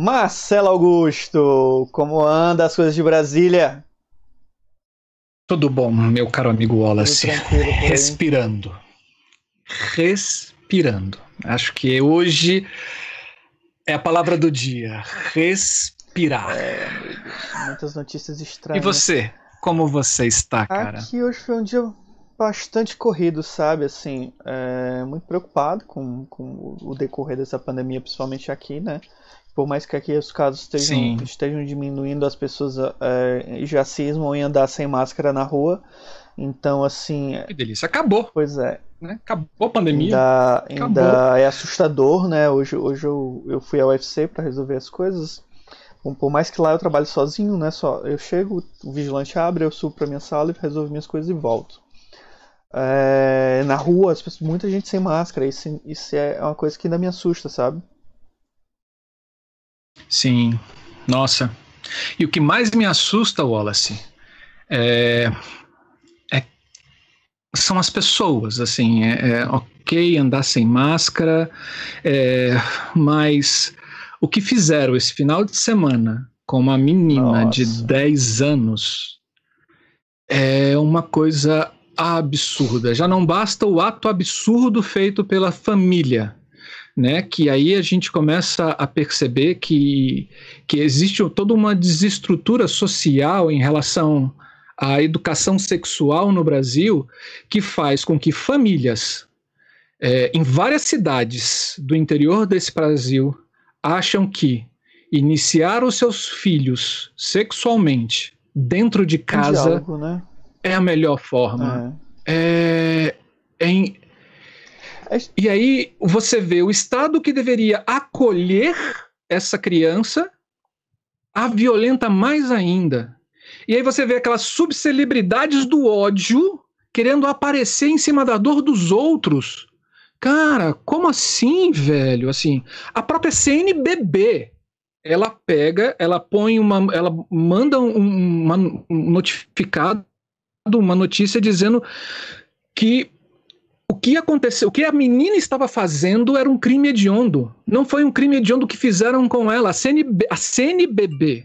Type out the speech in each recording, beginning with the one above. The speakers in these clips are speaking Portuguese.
Marcelo Augusto, como anda as coisas de Brasília? Tudo bom, meu caro amigo Wallace. Respirando. Respirando. Acho que hoje é a palavra do dia. Respirar. É, muitas notícias estranhas. E você? Como você está, cara? Aqui hoje foi um dia bastante corrido, sabe? Assim, é, muito preocupado com, com o decorrer dessa pandemia, principalmente aqui, né? Por mais que aqui os casos estejam, estejam diminuindo, as pessoas é, já cismam em andar sem máscara na rua. Então, assim. Que delícia. Acabou. Pois é. Né? Acabou a pandemia. Ainda, ainda é assustador, né? Hoje, hoje eu, eu fui ao UFC para resolver as coisas. Por mais que lá eu trabalhe sozinho, né? Só eu chego, o vigilante abre, eu subo para minha sala e resolvo minhas coisas e volto. É, na rua, as pessoas, muita gente sem máscara. Isso, isso é uma coisa que ainda me assusta, sabe? Sim, nossa. E o que mais me assusta, Wallace, é, é são as pessoas, assim, é, é, ok andar sem máscara, é, mas o que fizeram esse final de semana com uma menina Nossa. de 10 anos é uma coisa absurda. Já não basta o ato absurdo feito pela família, né? Que aí a gente começa a perceber que, que existe toda uma desestrutura social em relação à educação sexual no Brasil que faz com que famílias é, em várias cidades do interior desse Brasil acham que iniciar os seus filhos sexualmente dentro de casa diálogo, né? é a melhor forma. É. É, é, e aí você vê o Estado que deveria acolher essa criança a violenta mais ainda. E aí você vê aquelas subcelebridades do ódio querendo aparecer em cima da dor dos outros. Cara, como assim, velho? Assim, a própria CNBB, ela pega, ela põe uma, ela manda um, um notificado, uma notícia dizendo que que aconteceu, o que a menina estava fazendo era um crime hediondo. Não foi um crime hediondo que fizeram com ela, a, CNB, a CNBB.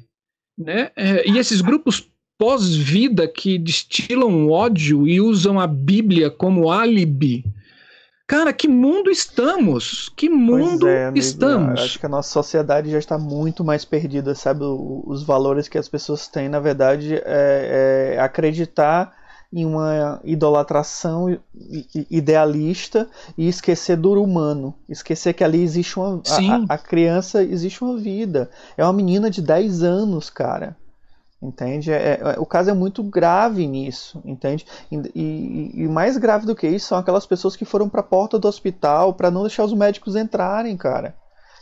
Né? É, e esses grupos pós-vida que destilam ódio e usam a Bíblia como álibi. Cara, que mundo estamos? Que mundo é, amigo, estamos? Acho que a nossa sociedade já está muito mais perdida, sabe? Os valores que as pessoas têm, na verdade, é, é acreditar em uma idolatração idealista e esquecer do humano, esquecer que ali existe uma a, a, criança existe uma vida. É uma menina de 10 anos, cara. Entende? É, é, o caso é muito grave nisso, entende? E, e, e, mais grave do que isso são aquelas pessoas que foram para a porta do hospital para não deixar os médicos entrarem, cara.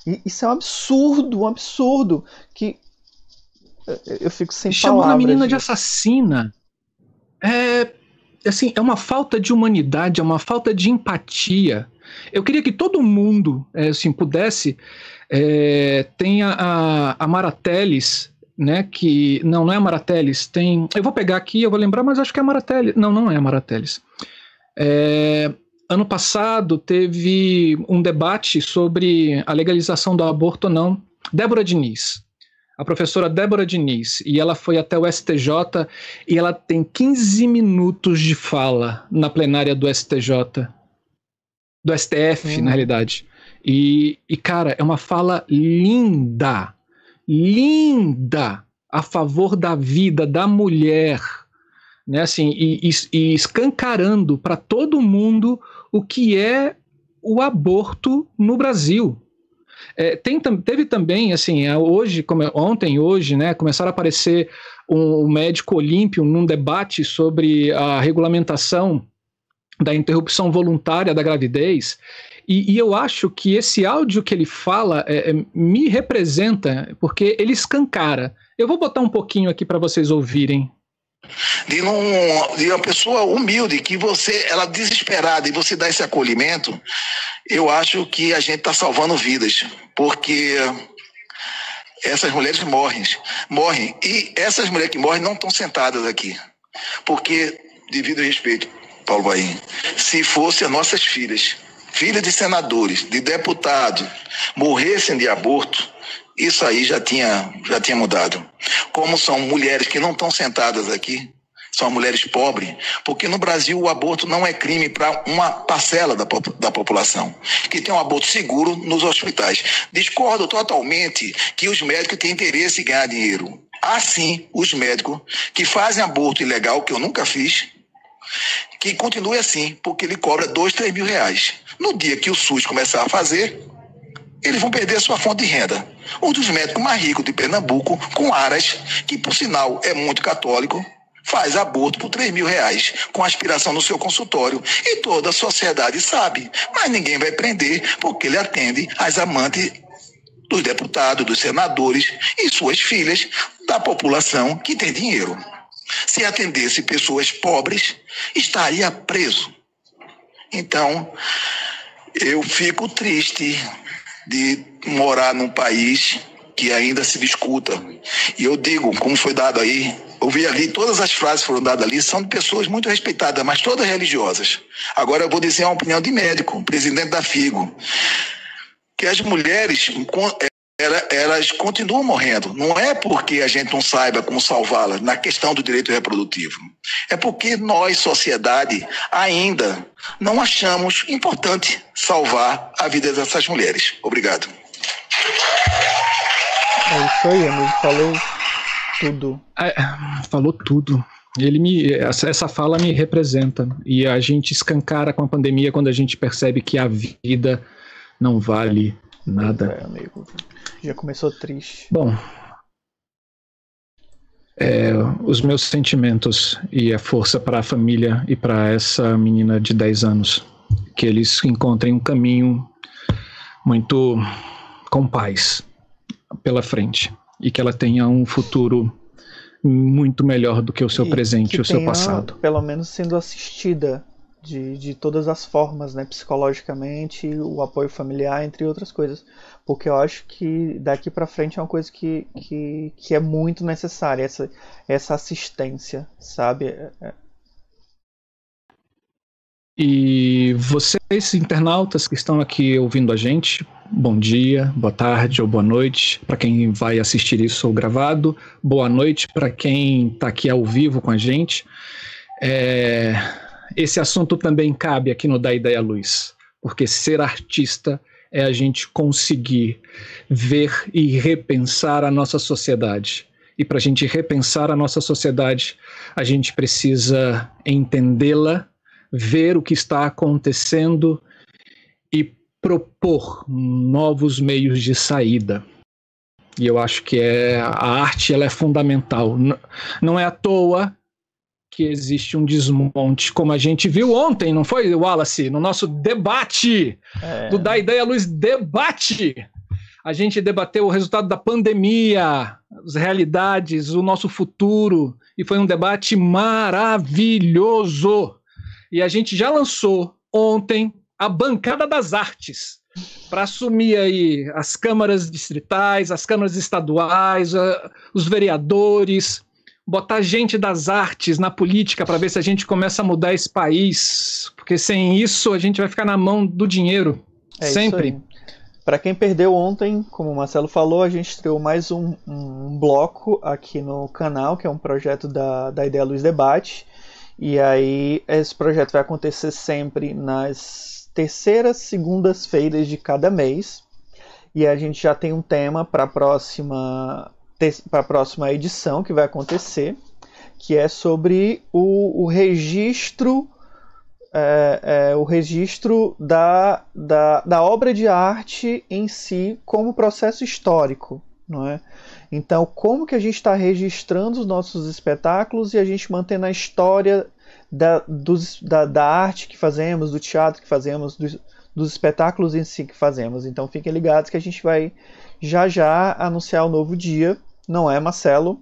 E, isso é um absurdo, um absurdo que eu fico sem Chamando palavras. Chamando a menina de assassina é assim, é uma falta de humanidade, é uma falta de empatia. Eu queria que todo mundo, é, assim, pudesse é, tem a, a, a Marateles, né? Que não, não é a Marateles. Tem, eu vou pegar aqui, eu vou lembrar, mas acho que é a Marateles. Não, não é a Marateles. É, ano passado teve um debate sobre a legalização do aborto ou não. Débora Diniz, a professora Débora Diniz, e ela foi até o STJ e ela tem 15 minutos de fala na plenária do STJ, do STF, na realidade. E, e, cara, é uma fala linda, linda, a favor da vida da mulher, né? Assim, e, e, e escancarando para todo mundo o que é o aborto no Brasil. É, tem, teve também, assim, é, hoje, como, é, ontem, hoje, né, começaram a aparecer um, um médico olímpio num debate sobre a regulamentação da interrupção voluntária da gravidez. E, e, eu acho que esse áudio que ele fala é, é, me representa, porque ele escancara. Eu vou botar um pouquinho aqui para vocês ouvirem. De, um, de, uma pessoa humilde, que você, ela desesperada, e você dá esse acolhimento, eu acho que a gente está salvando vidas, porque essas mulheres morrem, morrem. E essas mulheres que morrem não estão sentadas aqui. Porque, devido ao respeito, Paulo Bahia, se fossem as nossas filhas, filhas de senadores, de deputados, morressem de aborto, isso aí já tinha, já tinha mudado. Como são mulheres que não estão sentadas aqui, são mulheres pobres, porque no Brasil o aborto não é crime para uma parcela da, da população, que tem um aborto seguro nos hospitais. Discordo totalmente que os médicos têm interesse em ganhar dinheiro. Há sim os médicos que fazem aborto ilegal, que eu nunca fiz, que continue assim, porque ele cobra dois, três mil reais. No dia que o SUS começar a fazer, eles vão perder a sua fonte de renda. Um dos médicos mais ricos de Pernambuco, com Aras, que por sinal é muito católico, faz aborto por 3 mil reais com aspiração no seu consultório. E toda a sociedade sabe, mas ninguém vai prender porque ele atende as amantes dos deputados, dos senadores e suas filhas da população que tem dinheiro. Se atendesse pessoas pobres, estaria preso. Então, eu fico triste de morar num país que ainda se discuta. E eu digo, como foi dado aí, eu vi ali, todas as frases foram dadas ali são de pessoas muito respeitadas, mas todas religiosas. Agora eu vou dizer uma opinião de médico, presidente da FIGO, que as mulheres elas continuam morrendo. Não é porque a gente não saiba como salvá-las na questão do direito reprodutivo. É porque nós, sociedade, ainda não achamos importante salvar a vida dessas mulheres. Obrigado. É isso aí, amigo. Falou tudo. É, falou tudo. Ele me, essa fala me representa. E a gente escancara com a pandemia quando a gente percebe que a vida não vale nada. É, amigo. Já começou triste. Bom, é, os meus sentimentos e a força para a família e para essa menina de 10 anos. Que eles encontrem um caminho muito com paz pela frente e que ela tenha um futuro muito melhor do que o seu e presente e o seu passado. Pelo menos sendo assistida de, de todas as formas, né, psicologicamente, o apoio familiar, entre outras coisas. Porque eu acho que daqui para frente é uma coisa que, que, que é muito necessária, essa, essa assistência, sabe? É, é. E vocês, internautas que estão aqui ouvindo a gente, bom dia, boa tarde ou boa noite para quem vai assistir isso ou gravado, boa noite para quem está aqui ao vivo com a gente. É, esse assunto também cabe aqui no Da Ideia Luz, porque ser artista é a gente conseguir ver e repensar a nossa sociedade. E para a gente repensar a nossa sociedade, a gente precisa entendê-la, ver o que está acontecendo e propor novos meios de saída. E eu acho que é, a arte ela é fundamental. Não é à toa que existe um desmonte, como a gente viu ontem, não foi, Wallace? No nosso debate é. do Da Ideia Luz Debate. A gente debateu o resultado da pandemia, as realidades, o nosso futuro, e foi um debate maravilhoso. E a gente já lançou ontem a bancada das artes para assumir aí as câmaras distritais, as câmaras estaduais, os vereadores, botar gente das artes na política para ver se a gente começa a mudar esse país, porque sem isso a gente vai ficar na mão do dinheiro, é sempre. Para quem perdeu ontem, como o Marcelo falou, a gente estreou mais um, um, bloco aqui no canal, que é um projeto da, da Ideia Luz Debate. E aí, esse projeto vai acontecer sempre nas terceiras segundas-feiras de cada mês. E a gente já tem um tema para a próxima para a próxima edição que vai acontecer, que é sobre o, o registro é, é, o registro da, da, da, obra de arte em si como processo histórico, não é? Então, como que a gente está registrando os nossos espetáculos e a gente mantendo a história da, dos, da, da arte que fazemos, do teatro que fazemos, dos, dos espetáculos em si que fazemos. Então, fiquem ligados que a gente vai já já anunciar o novo dia não é, Marcelo?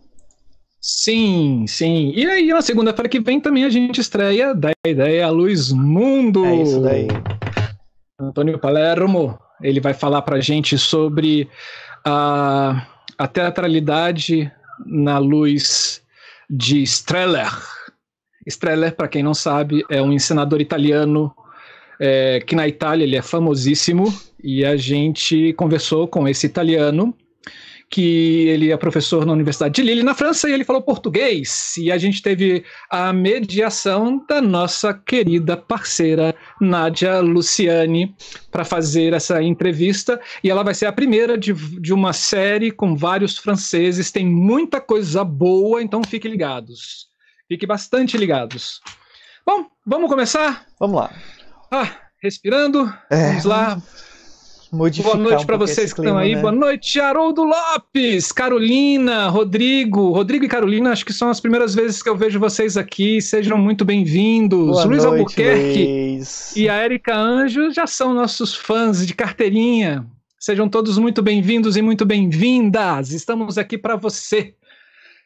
Sim, sim. E aí, na segunda-feira que vem também a gente estreia da ideia Luz Mundo. É isso daí. Antônio Palermo, ele vai falar pra gente sobre a, a teatralidade na luz de Streller. Streller, para quem não sabe, é um encenador italiano é, que na Itália ele é famosíssimo e a gente conversou com esse italiano que ele é professor na Universidade de Lille, na França, e ele falou português. E a gente teve a mediação da nossa querida parceira Nádia Luciani para fazer essa entrevista. E ela vai ser a primeira de, de uma série com vários franceses. Tem muita coisa boa, então fiquem ligados. Fiquem bastante ligados. Bom, vamos começar? Vamos lá. Ah, respirando. É. Vamos lá modificar. Boa noite um para vocês que estão aí. Né? Boa noite, Haroldo Lopes, Carolina, Rodrigo. Rodrigo e Carolina, acho que são as primeiras vezes que eu vejo vocês aqui. Sejam muito bem-vindos. Luiz noite, Albuquerque Luiz. e a Érica Anjo já são nossos fãs de carteirinha. Sejam todos muito bem-vindos e muito bem-vindas. Estamos aqui para você.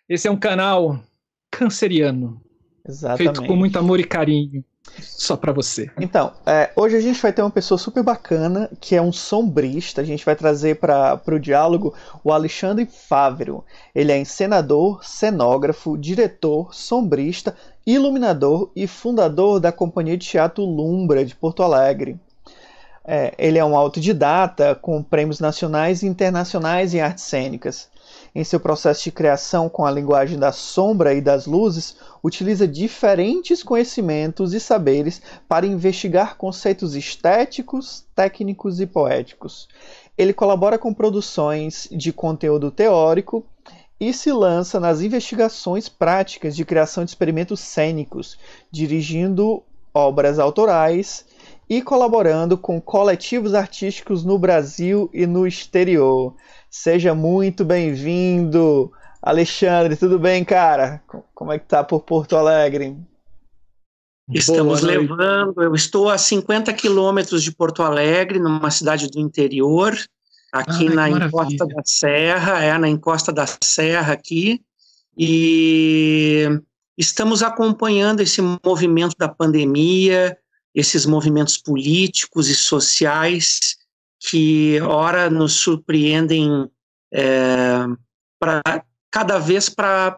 Esse é um canal canceriano. Exatamente. Feito com muito amor e carinho. Só para você. Então, é, hoje a gente vai ter uma pessoa super bacana, que é um sombrista. A gente vai trazer para o diálogo o Alexandre Fávero. Ele é encenador, cenógrafo, diretor, sombrista, iluminador e fundador da companhia de teatro Lumbra, de Porto Alegre. É, ele é um autodidata com prêmios nacionais e internacionais em artes cênicas. Em seu processo de criação com a linguagem da sombra e das luzes, utiliza diferentes conhecimentos e saberes para investigar conceitos estéticos, técnicos e poéticos. Ele colabora com produções de conteúdo teórico e se lança nas investigações práticas de criação de experimentos cênicos, dirigindo obras autorais e colaborando com coletivos artísticos no Brasil e no exterior. Seja muito bem-vindo, Alexandre. Tudo bem, cara? Como é que tá por Porto Alegre? Estamos levando, eu estou a 50 quilômetros de Porto Alegre, numa cidade do interior, aqui Ai, na encosta da Serra, é na encosta da Serra aqui, e estamos acompanhando esse movimento da pandemia, esses movimentos políticos e sociais que ora nos surpreendem é, para cada vez para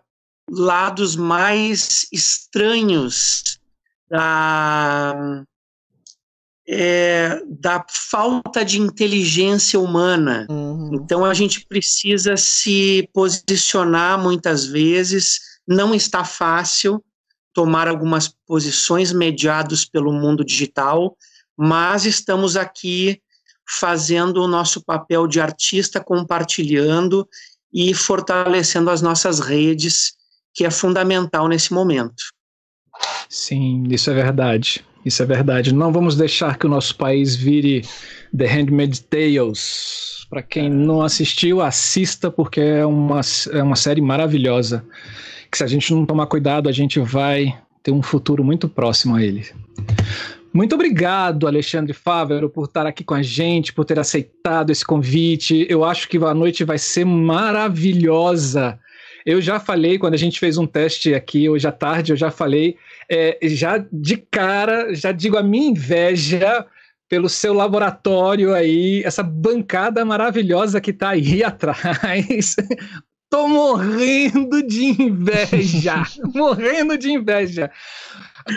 lados mais estranhos da, é, da falta de inteligência humana. Uhum. Então a gente precisa se posicionar muitas vezes, não está fácil tomar algumas posições mediados pelo mundo digital, mas estamos aqui fazendo o nosso papel de artista, compartilhando e fortalecendo as nossas redes, que é fundamental nesse momento. Sim, isso é verdade. Isso é verdade. Não vamos deixar que o nosso país vire The Handmaid's Tales. Para quem não assistiu, assista, porque é uma, é uma série maravilhosa. Que se a gente não tomar cuidado, a gente vai ter um futuro muito próximo a ele. Muito obrigado, Alexandre Fávero, por estar aqui com a gente, por ter aceitado esse convite. Eu acho que a noite vai ser maravilhosa. Eu já falei, quando a gente fez um teste aqui hoje à tarde, eu já falei, é, já de cara, já digo a minha inveja pelo seu laboratório aí, essa bancada maravilhosa que está aí atrás. Tô morrendo de inveja, morrendo de inveja.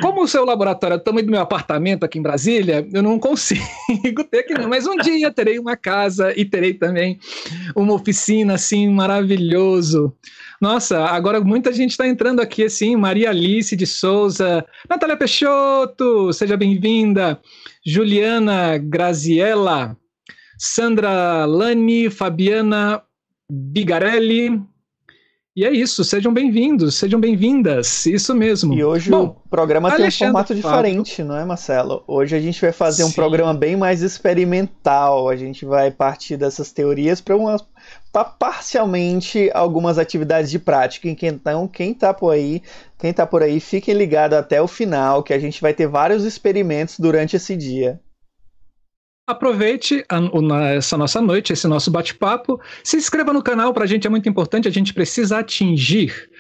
Como o seu laboratório é o tamanho do meu apartamento aqui em Brasília, eu não consigo ter aqui. Mas um dia terei uma casa e terei também uma oficina assim maravilhoso. Nossa, agora muita gente está entrando aqui assim, Maria Alice de Souza, Natália Peixoto, seja bem-vinda, Juliana Graziella, Sandra Lani, Fabiana Bigarelli, e é isso, sejam bem-vindos, sejam bem-vindas, isso mesmo. E hoje Bom, o programa tem um formato diferente, não é, Marcelo? Hoje a gente vai fazer Sim. um programa bem mais experimental. A gente vai partir dessas teorias para uma para parcialmente algumas atividades de prática. Então, quem está por aí, quem tá por aí, fiquem ligados até o final, que a gente vai ter vários experimentos durante esse dia. Aproveite a, a, essa nossa noite, esse nosso bate-papo. Se inscreva no canal, para a gente é muito importante. A gente precisa atingir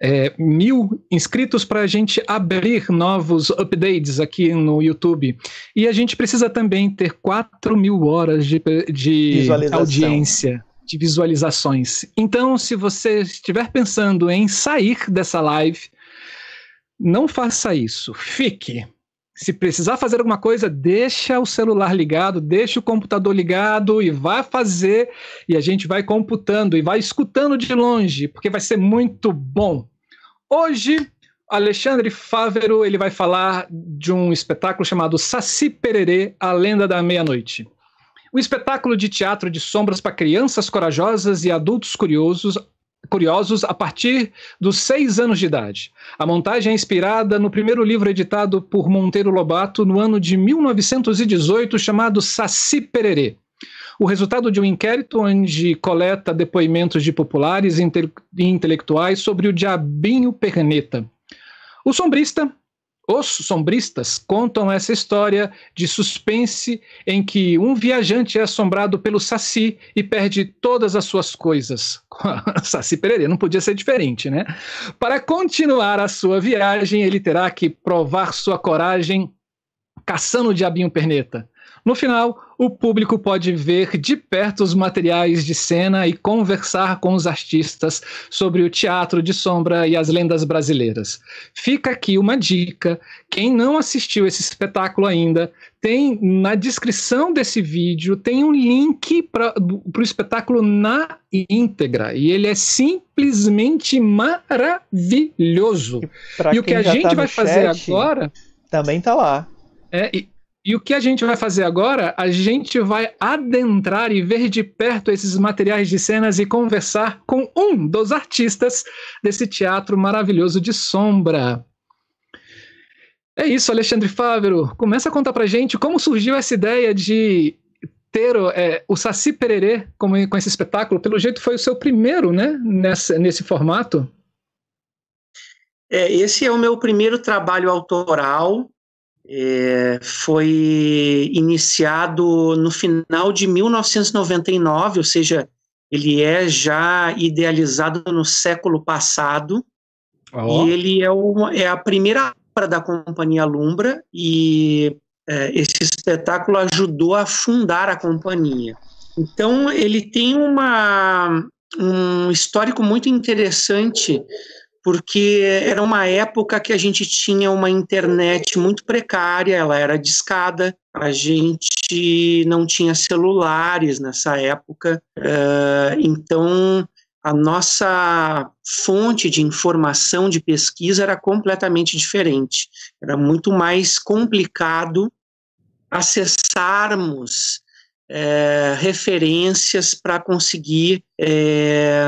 é, mil inscritos para a gente abrir novos updates aqui no YouTube. E a gente precisa também ter 4 mil horas de, de audiência, de visualizações. Então, se você estiver pensando em sair dessa live, não faça isso. Fique se precisar fazer alguma coisa, deixa o celular ligado, deixa o computador ligado e vai fazer, e a gente vai computando e vai escutando de longe, porque vai ser muito bom. Hoje, Alexandre Fávero ele vai falar de um espetáculo chamado Saci Pererê, A Lenda da Meia-Noite. Um espetáculo de teatro de sombras para crianças corajosas e adultos curiosos, curiosos a partir dos seis anos de idade. A montagem é inspirada no primeiro livro editado por Monteiro Lobato no ano de 1918, chamado Saci Pererê. O resultado de um inquérito onde coleta depoimentos de populares e intelectuais sobre o diabinho perneta. O sombrista os sombristas contam essa história de suspense em que um viajante é assombrado pelo Saci e perde todas as suas coisas. Saci Pereira não podia ser diferente, né? Para continuar a sua viagem, ele terá que provar sua coragem caçando o diabinho perneta. No final, o público pode ver de perto os materiais de cena e conversar com os artistas sobre o teatro de sombra e as lendas brasileiras. Fica aqui uma dica: quem não assistiu esse espetáculo ainda, tem na descrição desse vídeo tem um link para o espetáculo na íntegra e ele é simplesmente maravilhoso. E, e o que a gente tá vai fazer agora também tá lá. É, e, e o que a gente vai fazer agora? A gente vai adentrar e ver de perto esses materiais de cenas e conversar com um dos artistas desse teatro maravilhoso de sombra. É isso, Alexandre Fávero. Começa a contar pra gente como surgiu essa ideia de ter é, o Saci Pererê com esse espetáculo. Pelo jeito foi o seu primeiro, né? Nessa, nesse formato. É, esse é o meu primeiro trabalho autoral é, foi iniciado no final de 1999, ou seja, ele é já idealizado no século passado. Oh. E ele é, uma, é a primeira obra da Companhia Lumbra e é, esse espetáculo ajudou a fundar a companhia. Então, ele tem uma, um histórico muito interessante porque era uma época que a gente tinha uma internet muito precária, ela era discada, a gente não tinha celulares nessa época, uh, então a nossa fonte de informação, de pesquisa era completamente diferente. Era muito mais complicado acessarmos é, referências para conseguir é,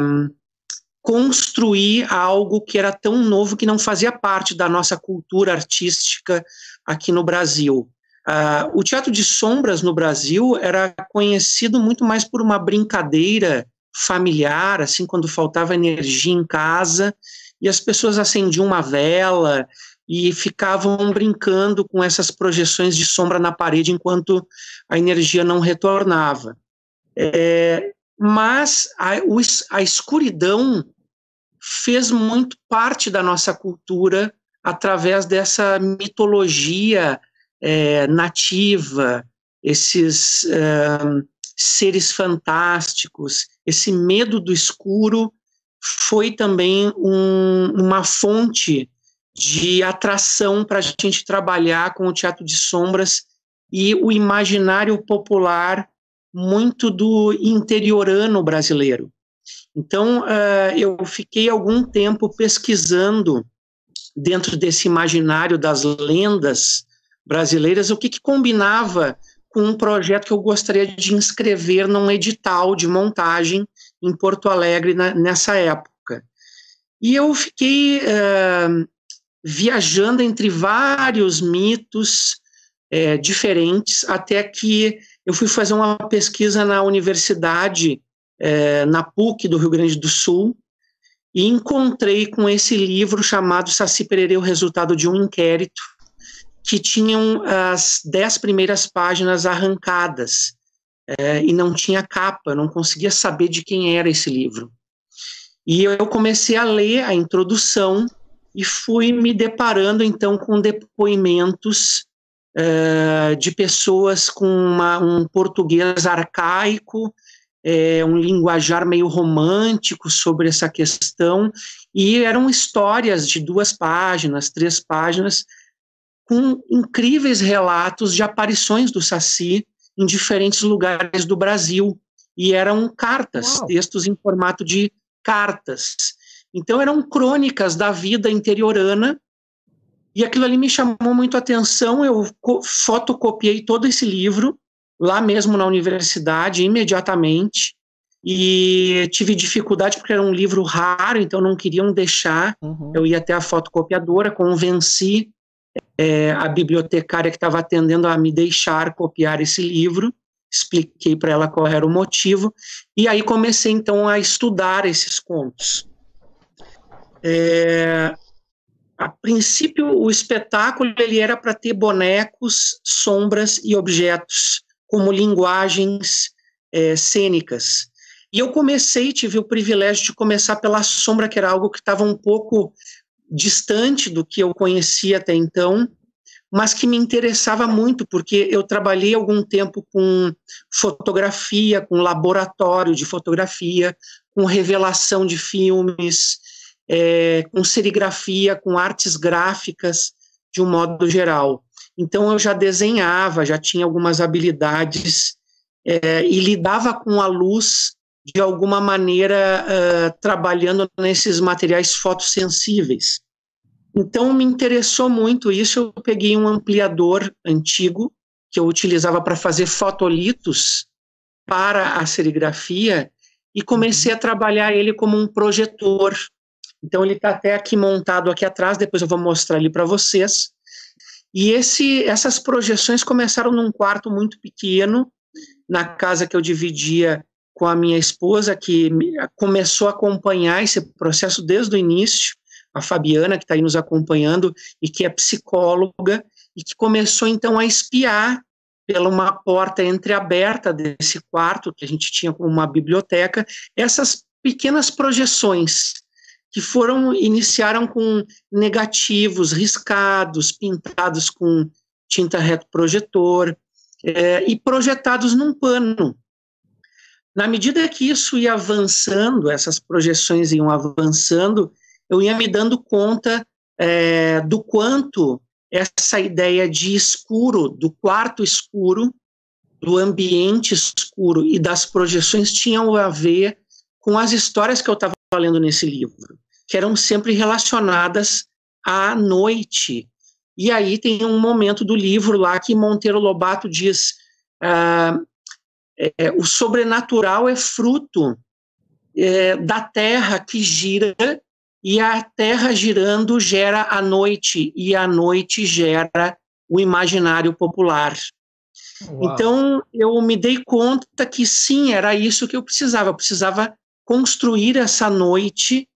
construir algo que era tão novo que não fazia parte da nossa cultura artística aqui no Brasil. Uh, o teatro de sombras no Brasil era conhecido muito mais por uma brincadeira familiar, assim, quando faltava energia em casa e as pessoas acendiam uma vela e ficavam brincando com essas projeções de sombra na parede enquanto a energia não retornava. É, mas a, a escuridão fez muito parte da nossa cultura através dessa mitologia é, nativa, esses é, seres fantásticos, esse medo do escuro foi também um, uma fonte de atração para a gente trabalhar com o teatro de sombras e o imaginário popular muito do interiorano brasileiro. Então, uh, eu fiquei algum tempo pesquisando dentro desse imaginário das lendas brasileiras o que, que combinava com um projeto que eu gostaria de inscrever num edital de montagem em Porto Alegre na, nessa época. E eu fiquei uh, viajando entre vários mitos uh, diferentes até que eu fui fazer uma pesquisa na universidade é, na PUC do Rio Grande do Sul e encontrei com esse livro chamado Saci Pererê, o resultado de um inquérito, que tinham as dez primeiras páginas arrancadas é, e não tinha capa, não conseguia saber de quem era esse livro. E eu comecei a ler a introdução e fui me deparando então com depoimentos uh, de pessoas com uma, um português arcaico é, um linguajar meio romântico sobre essa questão, e eram histórias de duas páginas, três páginas, com incríveis relatos de aparições do Saci em diferentes lugares do Brasil. E eram cartas, Uau. textos em formato de cartas. Então eram crônicas da vida interiorana e aquilo ali me chamou muito a atenção. Eu fotocopiei todo esse livro lá mesmo na universidade imediatamente e tive dificuldade porque era um livro raro, então não queriam deixar. Uhum. Eu ia até a fotocopiadora, convenci é, a bibliotecária que estava atendendo a me deixar copiar esse livro, expliquei para ela qual era o motivo, e aí comecei então a estudar esses contos. É, a princípio, o espetáculo ele era para ter bonecos, sombras e objetos como linguagens é, cênicas. E eu comecei, tive o privilégio de começar pela sombra, que era algo que estava um pouco distante do que eu conhecia até então, mas que me interessava muito, porque eu trabalhei algum tempo com fotografia, com laboratório de fotografia, com revelação de filmes, é, com serigrafia, com artes gráficas, de um modo geral. Então eu já desenhava, já tinha algumas habilidades é, e lidava com a luz de alguma maneira uh, trabalhando nesses materiais fotossensíveis. Então me interessou muito isso. Eu peguei um ampliador antigo que eu utilizava para fazer fotolitos para a serigrafia e comecei a trabalhar ele como um projetor. Então ele está até aqui montado aqui atrás. Depois eu vou mostrar ele para vocês. E esse, essas projeções começaram num quarto muito pequeno, na casa que eu dividia com a minha esposa, que começou a acompanhar esse processo desde o início, a Fabiana, que está aí nos acompanhando, e que é psicóloga, e que começou então a espiar pela uma porta entreaberta desse quarto, que a gente tinha como uma biblioteca, essas pequenas projeções que foram iniciaram com negativos riscados, pintados com tinta reto projetor é, e projetados num pano. Na medida que isso ia avançando, essas projeções iam avançando, eu ia me dando conta é, do quanto essa ideia de escuro, do quarto escuro, do ambiente escuro e das projeções tinham a ver com as histórias que eu estava lendo nesse livro, que eram sempre relacionadas à noite. E aí tem um momento do livro lá que Monteiro Lobato diz: ah, é, o sobrenatural é fruto é, da terra que gira, e a terra girando gera a noite, e a noite gera o imaginário popular. Uau. Então eu me dei conta que sim, era isso que eu precisava. Eu precisava construir essa noite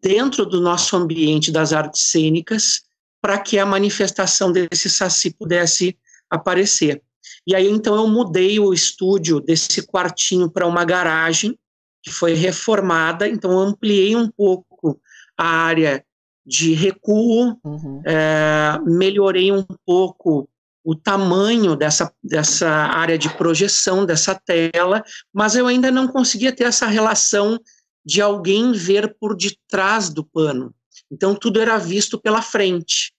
dentro do nosso ambiente das artes cênicas para que a manifestação desse saci pudesse aparecer. E aí então eu mudei o estúdio desse quartinho para uma garagem que foi reformada, então ampliei um pouco a área de recuo, uhum. é, melhorei um pouco o tamanho dessa, dessa área de projeção, dessa tela, mas eu ainda não conseguia ter essa relação de alguém ver por detrás do pano. Então, tudo era visto pela frente.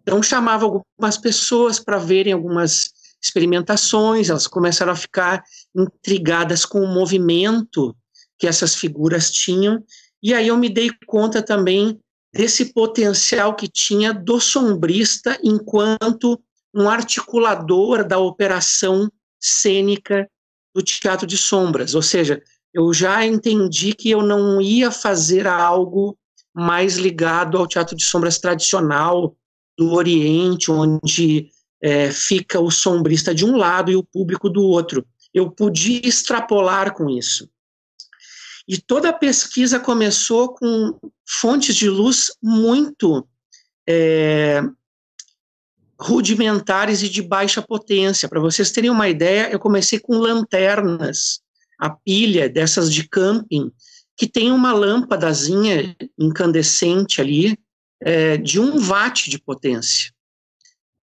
Então, chamava algumas pessoas para verem algumas experimentações, elas começaram a ficar intrigadas com o movimento que essas figuras tinham, e aí eu me dei conta também desse potencial que tinha do sombrista enquanto um articulador da operação cênica do teatro de sombras, ou seja, eu já entendi que eu não ia fazer algo mais ligado ao teatro de sombras tradicional do Oriente, onde é, fica o sombrista de um lado e o público do outro. Eu podia extrapolar com isso. E toda a pesquisa começou com fontes de luz muito é, rudimentares e de baixa potência. Para vocês terem uma ideia, eu comecei com lanternas, a pilha dessas de camping, que tem uma lâmpadazinha incandescente ali, é, de um watt de potência.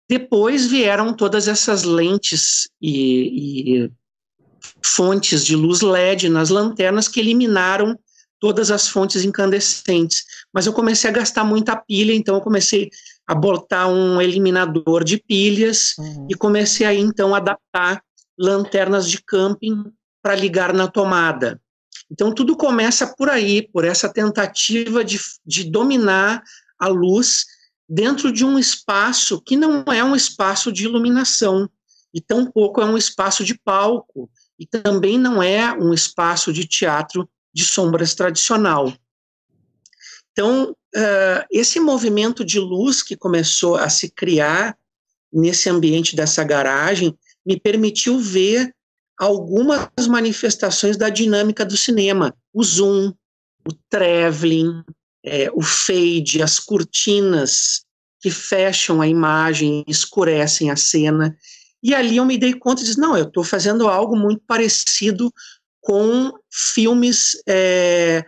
Depois vieram todas essas lentes e, e fontes de luz LED nas lanternas que eliminaram todas as fontes incandescentes. Mas eu comecei a gastar muita pilha, então eu comecei a botar um eliminador de pilhas uhum. e comecei aí então a adaptar lanternas de camping para ligar na tomada. Então tudo começa por aí, por essa tentativa de, de dominar a luz dentro de um espaço que não é um espaço de iluminação, e tampouco é um espaço de palco, e também não é um espaço de teatro de sombras tradicional. Então, uh, esse movimento de luz que começou a se criar nesse ambiente dessa garagem me permitiu ver algumas manifestações da dinâmica do cinema, o zoom, o traveling, é, o fade, as cortinas que fecham a imagem, escurecem a cena. E ali eu me dei conta e disse, não, eu estou fazendo algo muito parecido com filmes é,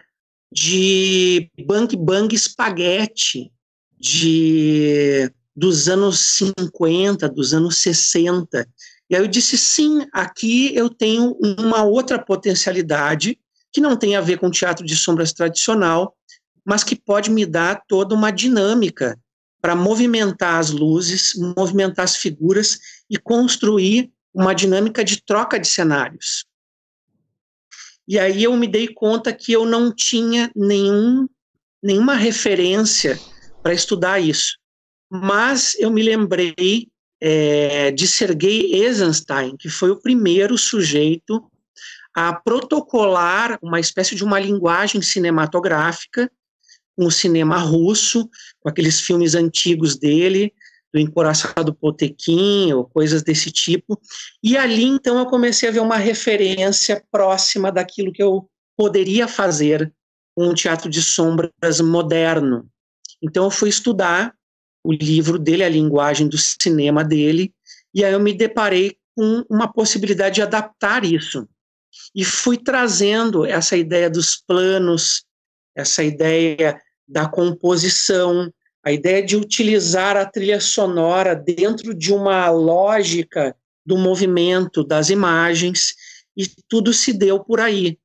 de Bang Bang Spaghetti, de, dos anos 50, dos anos 60. E aí eu disse, sim, aqui eu tenho uma outra potencialidade que não tem a ver com teatro de sombras tradicional, mas que pode me dar toda uma dinâmica para movimentar as luzes, movimentar as figuras e construir uma dinâmica de troca de cenários. E aí eu me dei conta que eu não tinha nenhum, nenhuma referência para estudar isso. Mas eu me lembrei é, de Sergei Eisenstein, que foi o primeiro sujeito a protocolar uma espécie de uma linguagem cinematográfica com o cinema russo, com aqueles filmes antigos dele, do Encoraçado Potequim, ou coisas desse tipo. E ali, então, eu comecei a ver uma referência próxima daquilo que eu poderia fazer com um teatro de sombras moderno. Então, eu fui estudar o livro dele, a linguagem do cinema dele, e aí eu me deparei com uma possibilidade de adaptar isso. E fui trazendo essa ideia dos planos, essa ideia da composição, a ideia de utilizar a trilha sonora dentro de uma lógica do movimento, das imagens, e tudo se deu por aí.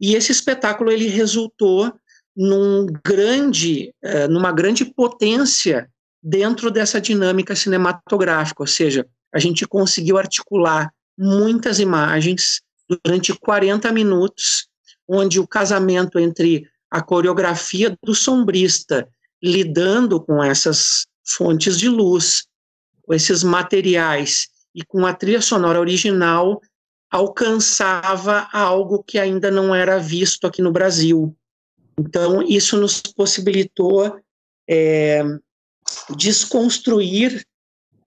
E esse espetáculo ele resultou num grande, uh, numa grande potência dentro dessa dinâmica cinematográfica, ou seja, a gente conseguiu articular muitas imagens durante 40 minutos, onde o casamento entre a coreografia do sombrista lidando com essas fontes de luz, com esses materiais e com a trilha sonora original alcançava algo que ainda não era visto aqui no Brasil. Então, isso nos possibilitou é, desconstruir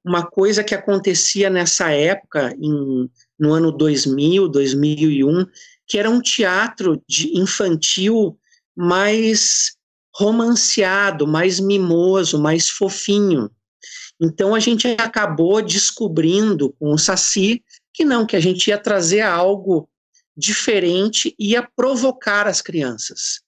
uma coisa que acontecia nessa época, em, no ano 2000, 2001, que era um teatro de infantil mais romanceado, mais mimoso, mais fofinho. Então a gente acabou descobrindo com o Saci que não, que a gente ia trazer algo diferente e ia provocar as crianças.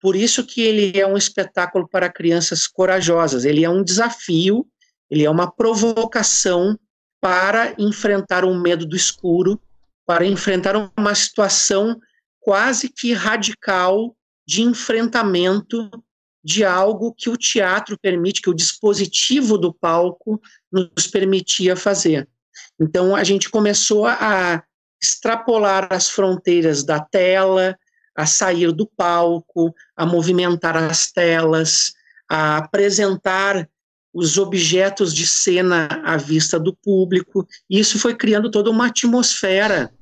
Por isso que ele é um espetáculo para crianças corajosas, ele é um desafio, ele é uma provocação para enfrentar um medo do escuro, para enfrentar uma situação quase que radical de enfrentamento de algo que o teatro permite, que o dispositivo do palco nos permitia fazer. Então a gente começou a extrapolar as fronteiras da tela, a sair do palco, a movimentar as telas, a apresentar os objetos de cena à vista do público. Isso foi criando toda uma atmosfera,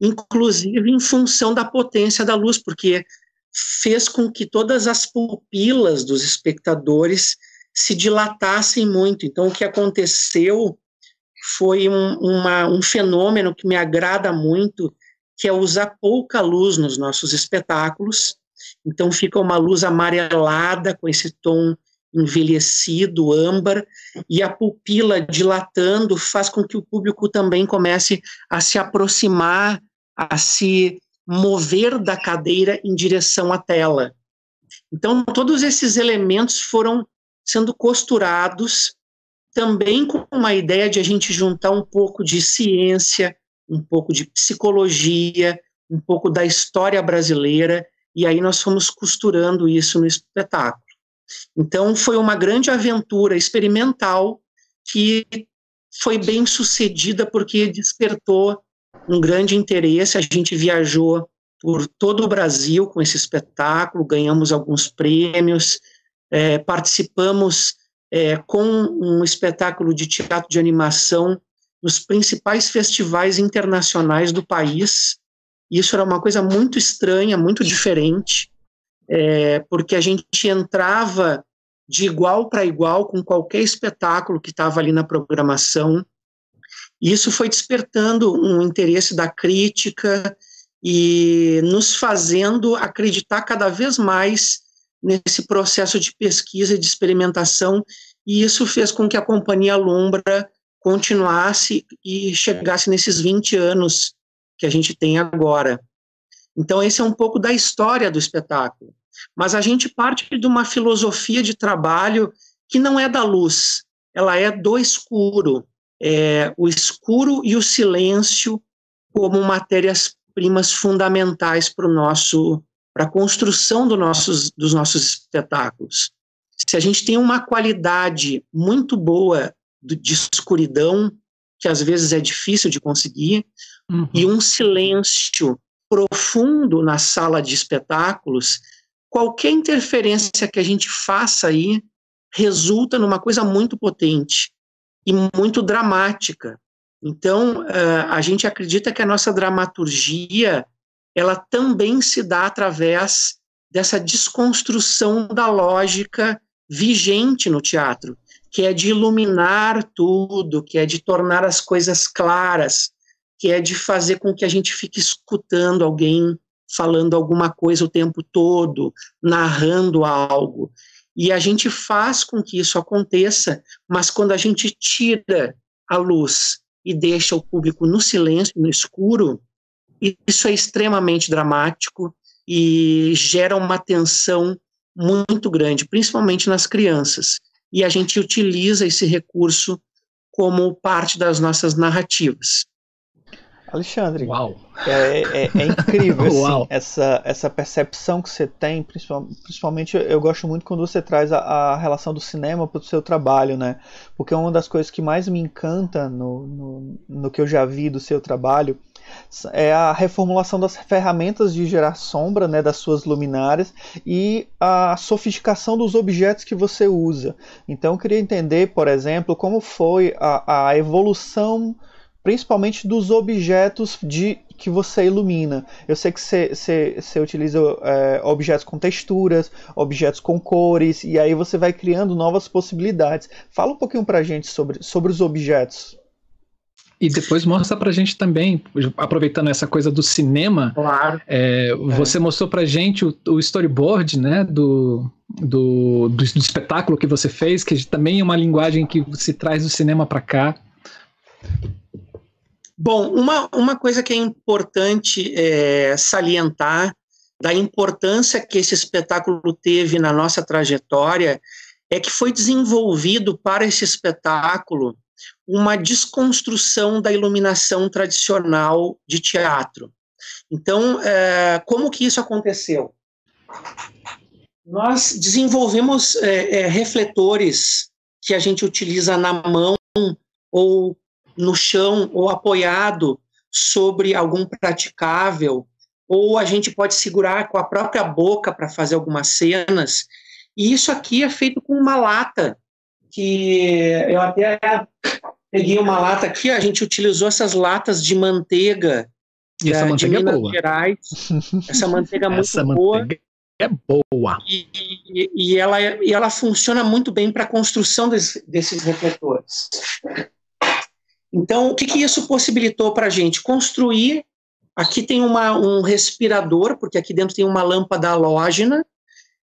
inclusive em função da potência da luz, porque fez com que todas as pupilas dos espectadores se dilatassem muito. Então, o que aconteceu foi um, uma, um fenômeno que me agrada muito, que é usar pouca luz nos nossos espetáculos. Então, fica uma luz amarelada, com esse tom envelhecido, âmbar, e a pupila dilatando faz com que o público também comece a se aproximar, a se mover da cadeira em direção à tela. Então, todos esses elementos foram sendo costurados também com uma ideia de a gente juntar um pouco de ciência, um pouco de psicologia, um pouco da história brasileira, e aí nós fomos costurando isso no espetáculo. Então, foi uma grande aventura experimental que foi bem sucedida porque despertou um grande interesse. A gente viajou por todo o Brasil com esse espetáculo, ganhamos alguns prêmios, é, participamos é, com um espetáculo de teatro de animação nos principais festivais internacionais do país. Isso era uma coisa muito estranha, muito diferente, é, porque a gente entrava de igual para igual com qualquer espetáculo que estava ali na programação. Isso foi despertando um interesse da crítica e nos fazendo acreditar cada vez mais nesse processo de pesquisa e de experimentação, e isso fez com que a Companhia Lombra continuasse e chegasse nesses 20 anos que a gente tem agora. Então, esse é um pouco da história do espetáculo. Mas a gente parte de uma filosofia de trabalho que não é da luz, ela é do escuro. É o escuro e o silêncio como matérias-primas fundamentais para o nosso para a construção do nossos, dos nossos espetáculos. Se a gente tem uma qualidade muito boa de escuridão, que às vezes é difícil de conseguir, uhum. e um silêncio profundo na sala de espetáculos, qualquer interferência que a gente faça aí resulta numa coisa muito potente e muito dramática. Então, uh, a gente acredita que a nossa dramaturgia ela também se dá através dessa desconstrução da lógica vigente no teatro, que é de iluminar tudo, que é de tornar as coisas claras, que é de fazer com que a gente fique escutando alguém falando alguma coisa o tempo todo, narrando algo. E a gente faz com que isso aconteça, mas quando a gente tira a luz e deixa o público no silêncio, no escuro, isso é extremamente dramático e gera uma tensão muito grande, principalmente nas crianças. E a gente utiliza esse recurso como parte das nossas narrativas. Alexandre, Uau. É, é, é incrível assim, essa, essa percepção que você tem, principalmente eu gosto muito quando você traz a, a relação do cinema para o seu trabalho, né? Porque uma das coisas que mais me encanta no, no, no que eu já vi do seu trabalho é a reformulação das ferramentas de gerar sombra, né, das suas luminárias e a sofisticação dos objetos que você usa. Então eu queria entender, por exemplo, como foi a, a evolução principalmente dos objetos de que você ilumina. Eu sei que você utiliza é, objetos com texturas, objetos com cores, e aí você vai criando novas possibilidades. Fala um pouquinho pra gente sobre, sobre os objetos. E depois mostra pra gente também, aproveitando essa coisa do cinema, claro. É, você é. mostrou pra gente o, o storyboard, né, do, do, do, do, espetáculo que você fez, que também é uma linguagem que se traz do cinema para cá. Bom, uma, uma coisa que é importante é, salientar da importância que esse espetáculo teve na nossa trajetória é que foi desenvolvido para esse espetáculo uma desconstrução da iluminação tradicional de teatro. Então, é, como que isso aconteceu? Nós desenvolvemos é, é, refletores que a gente utiliza na mão ou no chão ou apoiado sobre algum praticável, ou a gente pode segurar com a própria boca para fazer algumas cenas. E isso aqui é feito com uma lata que eu até peguei uma lata aqui, a gente utilizou essas latas de manteiga e essa manteiga de é Minas é boa. Gerais. Essa manteiga é muito essa boa. Manteiga é boa. E, e, e, ela, é, e ela funciona muito bem para a construção desse, desses refletores. Então, o que, que isso possibilitou para a gente? Construir. Aqui tem uma, um respirador, porque aqui dentro tem uma lâmpada halógena,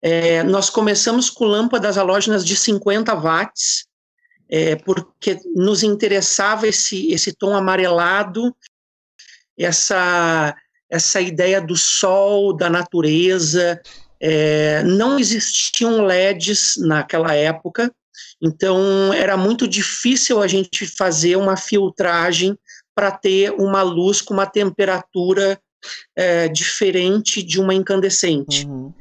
é, nós começamos com lâmpadas halógenas de 50 watts, é, porque nos interessava esse, esse tom amarelado, essa, essa ideia do sol, da natureza. É, não existiam LEDs naquela época, então era muito difícil a gente fazer uma filtragem para ter uma luz com uma temperatura é, diferente de uma incandescente. Uhum.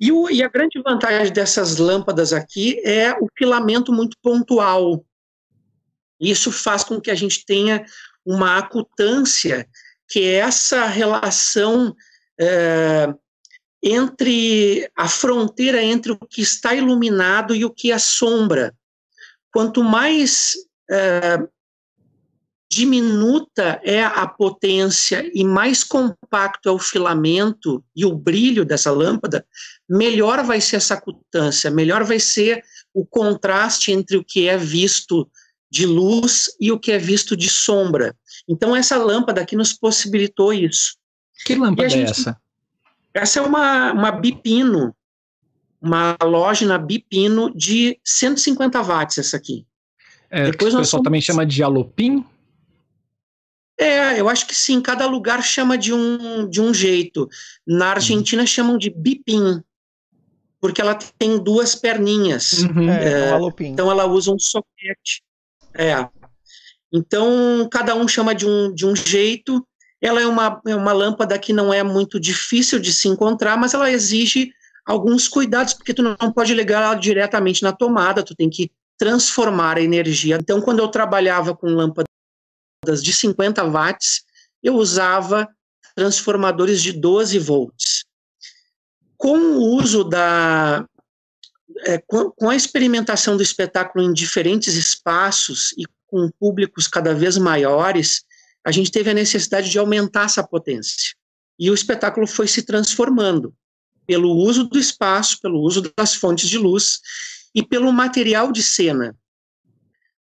E, o, e a grande vantagem dessas lâmpadas aqui é o filamento muito pontual. Isso faz com que a gente tenha uma acutância, que é essa relação é, entre a fronteira entre o que está iluminado e o que é sombra. Quanto mais é, diminuta é a potência e mais compacto é o filamento e o brilho dessa lâmpada, melhor vai ser essa acutância, melhor vai ser o contraste entre o que é visto de luz e o que é visto de sombra. Então essa lâmpada aqui nos possibilitou isso. Que lâmpada é gente, é essa? Essa é uma, uma bipino, uma lógina bipino de 150 watts essa aqui. É, Depois o pessoal também chama de alopim? É, eu acho que sim, cada lugar chama de um, de um jeito. Na Argentina uhum. chamam de bipim, porque ela tem duas perninhas. Uhum. É, é, é então ela usa um soquete. É. Então, cada um chama de um, de um jeito. Ela é uma, é uma lâmpada que não é muito difícil de se encontrar, mas ela exige alguns cuidados, porque tu não pode ligar ela diretamente na tomada, tu tem que transformar a energia. Então, quando eu trabalhava com lâmpadas de 50 watts, eu usava transformadores de 12 volts. Com o uso da. É, com, com a experimentação do espetáculo em diferentes espaços e com públicos cada vez maiores, a gente teve a necessidade de aumentar essa potência. E o espetáculo foi se transformando pelo uso do espaço, pelo uso das fontes de luz e pelo material de cena.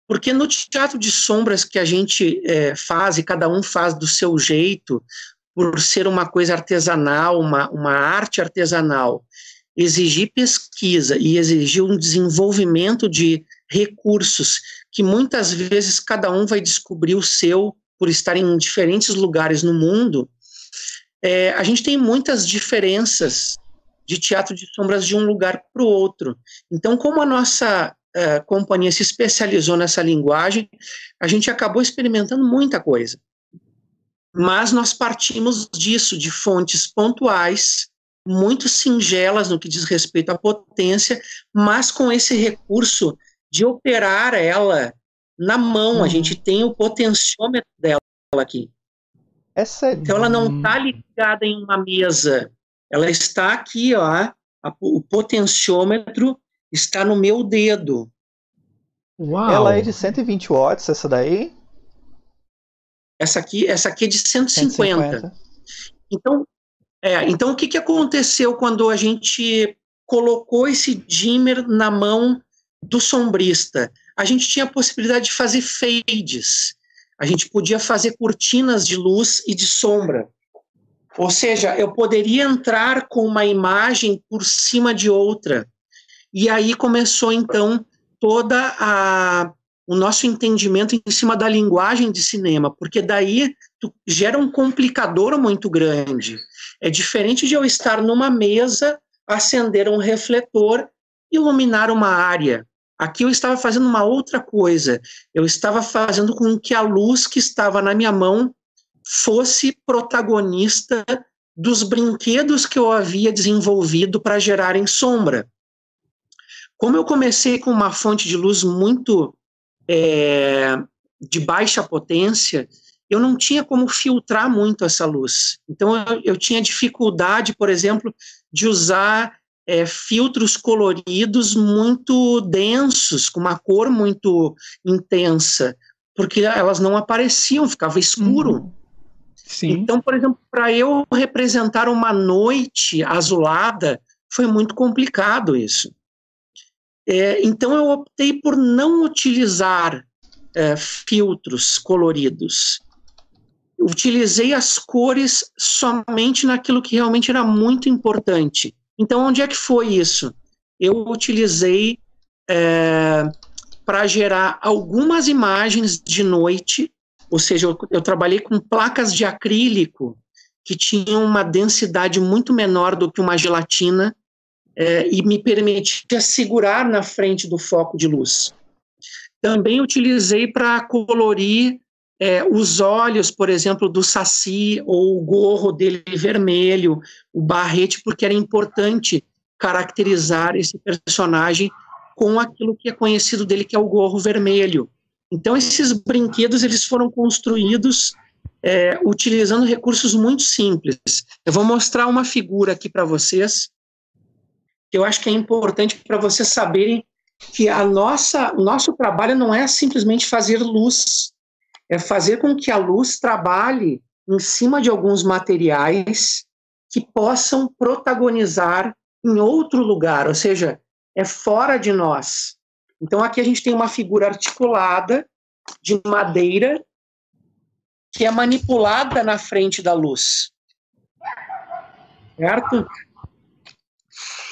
Porque no teatro de sombras que a gente é, faz, e cada um faz do seu jeito, por ser uma coisa artesanal, uma, uma arte artesanal, exigir pesquisa e exigir um desenvolvimento de recursos que muitas vezes cada um vai descobrir o seu por estar em diferentes lugares no mundo, é, a gente tem muitas diferenças de teatro de sombras de um lugar para o outro. Então, como a nossa uh, companhia se especializou nessa linguagem, a gente acabou experimentando muita coisa. Mas nós partimos disso, de fontes pontuais, muito singelas no que diz respeito à potência, mas com esse recurso de operar ela na mão. Hum. A gente tem o potenciômetro dela aqui. Essa... Então ela não está ligada em uma mesa, ela está aqui, ó. A, o potenciômetro está no meu dedo. Uau. Ela é de 120 watts, essa daí? Essa aqui, essa aqui é de 150. 150. Então, é, então o que, que aconteceu quando a gente colocou esse dimmer na mão do sombrista? A gente tinha a possibilidade de fazer fades. A gente podia fazer cortinas de luz e de sombra. Ou seja, eu poderia entrar com uma imagem por cima de outra. E aí começou então toda a o nosso entendimento em cima da linguagem de cinema, porque daí gera um complicador muito grande. É diferente de eu estar numa mesa, acender um refletor, iluminar uma área. Aqui eu estava fazendo uma outra coisa. Eu estava fazendo com que a luz que estava na minha mão fosse protagonista dos brinquedos que eu havia desenvolvido para gerarem sombra. Como eu comecei com uma fonte de luz muito é, de baixa potência, eu não tinha como filtrar muito essa luz. Então, eu, eu tinha dificuldade, por exemplo, de usar é, filtros coloridos muito densos, com uma cor muito intensa, porque elas não apareciam, ficava escuro. Uhum. Sim. Então, por exemplo, para eu representar uma noite azulada, foi muito complicado isso. É, então eu optei por não utilizar é, filtros coloridos. Utilizei as cores somente naquilo que realmente era muito importante. Então, onde é que foi isso? Eu utilizei é, para gerar algumas imagens de noite, ou seja, eu, eu trabalhei com placas de acrílico que tinham uma densidade muito menor do que uma gelatina, é, e me permitia segurar na frente do foco de luz. Também utilizei para colorir é, os olhos, por exemplo, do saci ou o gorro dele vermelho, o barrete, porque era importante caracterizar esse personagem com aquilo que é conhecido dele, que é o gorro vermelho. Então, esses brinquedos eles foram construídos é, utilizando recursos muito simples. Eu vou mostrar uma figura aqui para vocês, que eu acho que é importante para vocês saberem que a nossa, o nosso trabalho não é simplesmente fazer luz, é fazer com que a luz trabalhe em cima de alguns materiais que possam protagonizar em outro lugar, ou seja, é fora de nós. Então aqui a gente tem uma figura articulada de madeira que é manipulada na frente da luz. Certo?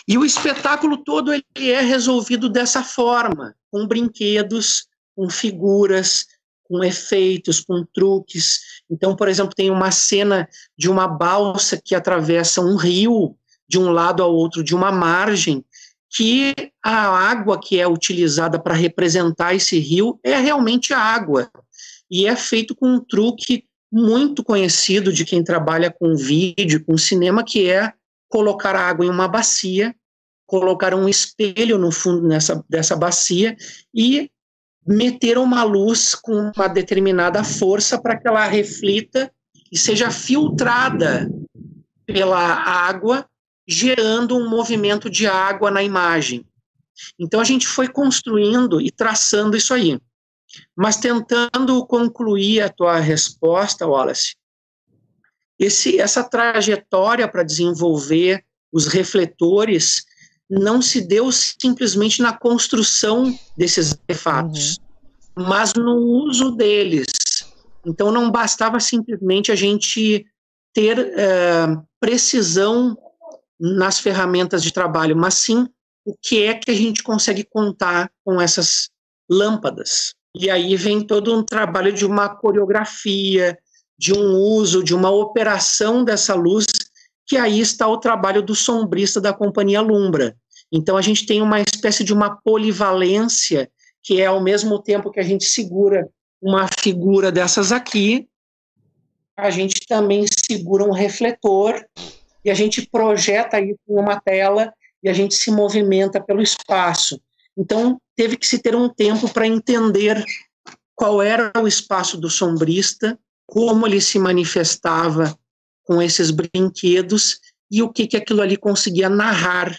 E o espetáculo todo ele é resolvido dessa forma, com brinquedos, com figuras, com efeitos, com truques. Então, por exemplo, tem uma cena de uma balsa que atravessa um rio de um lado ao outro de uma margem, que a água que é utilizada para representar esse rio é realmente água. E é feito com um truque muito conhecido de quem trabalha com vídeo, com cinema, que é colocar a água em uma bacia, colocar um espelho no fundo nessa, dessa bacia e meter uma luz com uma determinada força para que ela reflita e seja filtrada pela água, gerando um movimento de água na imagem. Então a gente foi construindo e traçando isso aí. Mas tentando concluir a tua resposta, Wallace, esse, essa trajetória para desenvolver os refletores não se deu simplesmente na construção desses artefatos, uhum. mas no uso deles. Então não bastava simplesmente a gente ter uh, precisão nas ferramentas de trabalho, mas sim o que é que a gente consegue contar com essas lâmpadas. E aí vem todo um trabalho de uma coreografia, de um uso, de uma operação dessa luz, que aí está o trabalho do sombrista da companhia Lumbra. Então a gente tem uma espécie de uma polivalência, que é ao mesmo tempo que a gente segura uma figura dessas aqui, a gente também segura um refletor e a gente projeta isso em uma tela e a gente se movimenta pelo espaço. Então, teve que se ter um tempo para entender qual era o espaço do sombrista, como ele se manifestava com esses brinquedos e o que, que aquilo ali conseguia narrar,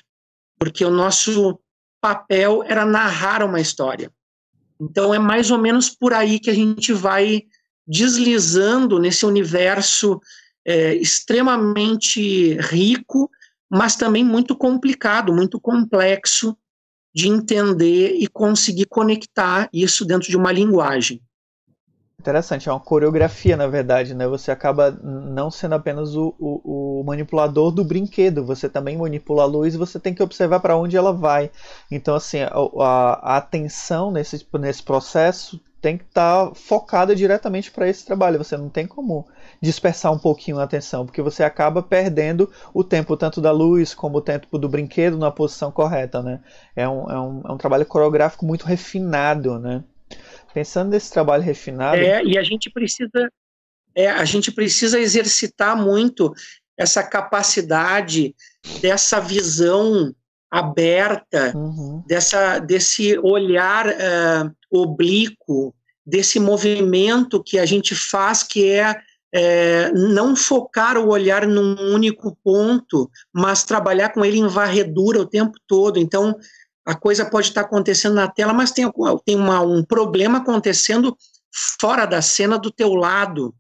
porque o nosso papel era narrar uma história. Então, é mais ou menos por aí que a gente vai deslizando nesse universo é, extremamente rico, mas também muito complicado, muito complexo, de entender e conseguir conectar isso dentro de uma linguagem. Interessante, é uma coreografia, na verdade, né? Você acaba não sendo apenas o, o, o manipulador do brinquedo, você também manipula a luz e você tem que observar para onde ela vai. Então, assim, a, a, atenção nesse, nesse processo tem que estar tá focada diretamente para esse trabalho. Você não tem como dispersar um pouquinho a atenção, porque você acaba perdendo o tempo tanto da luz como o tempo do brinquedo na posição correta, né? É um, é um, é um trabalho coreográfico muito refinado, né? Pensando nesse trabalho refinado... É, e a gente precisa, é, a gente precisa exercitar muito essa capacidade dessa visão aberta, uhum. dessa, desse olhar uh, oblíquo, desse movimento que a gente faz, que é, é, não focar o olhar num único ponto, mas trabalhar com ele em varredura o tempo todo. Então, a coisa pode estar acontecendo na tela, mas tem, tem uma, um problema acontecendo fora da cena do teu lado,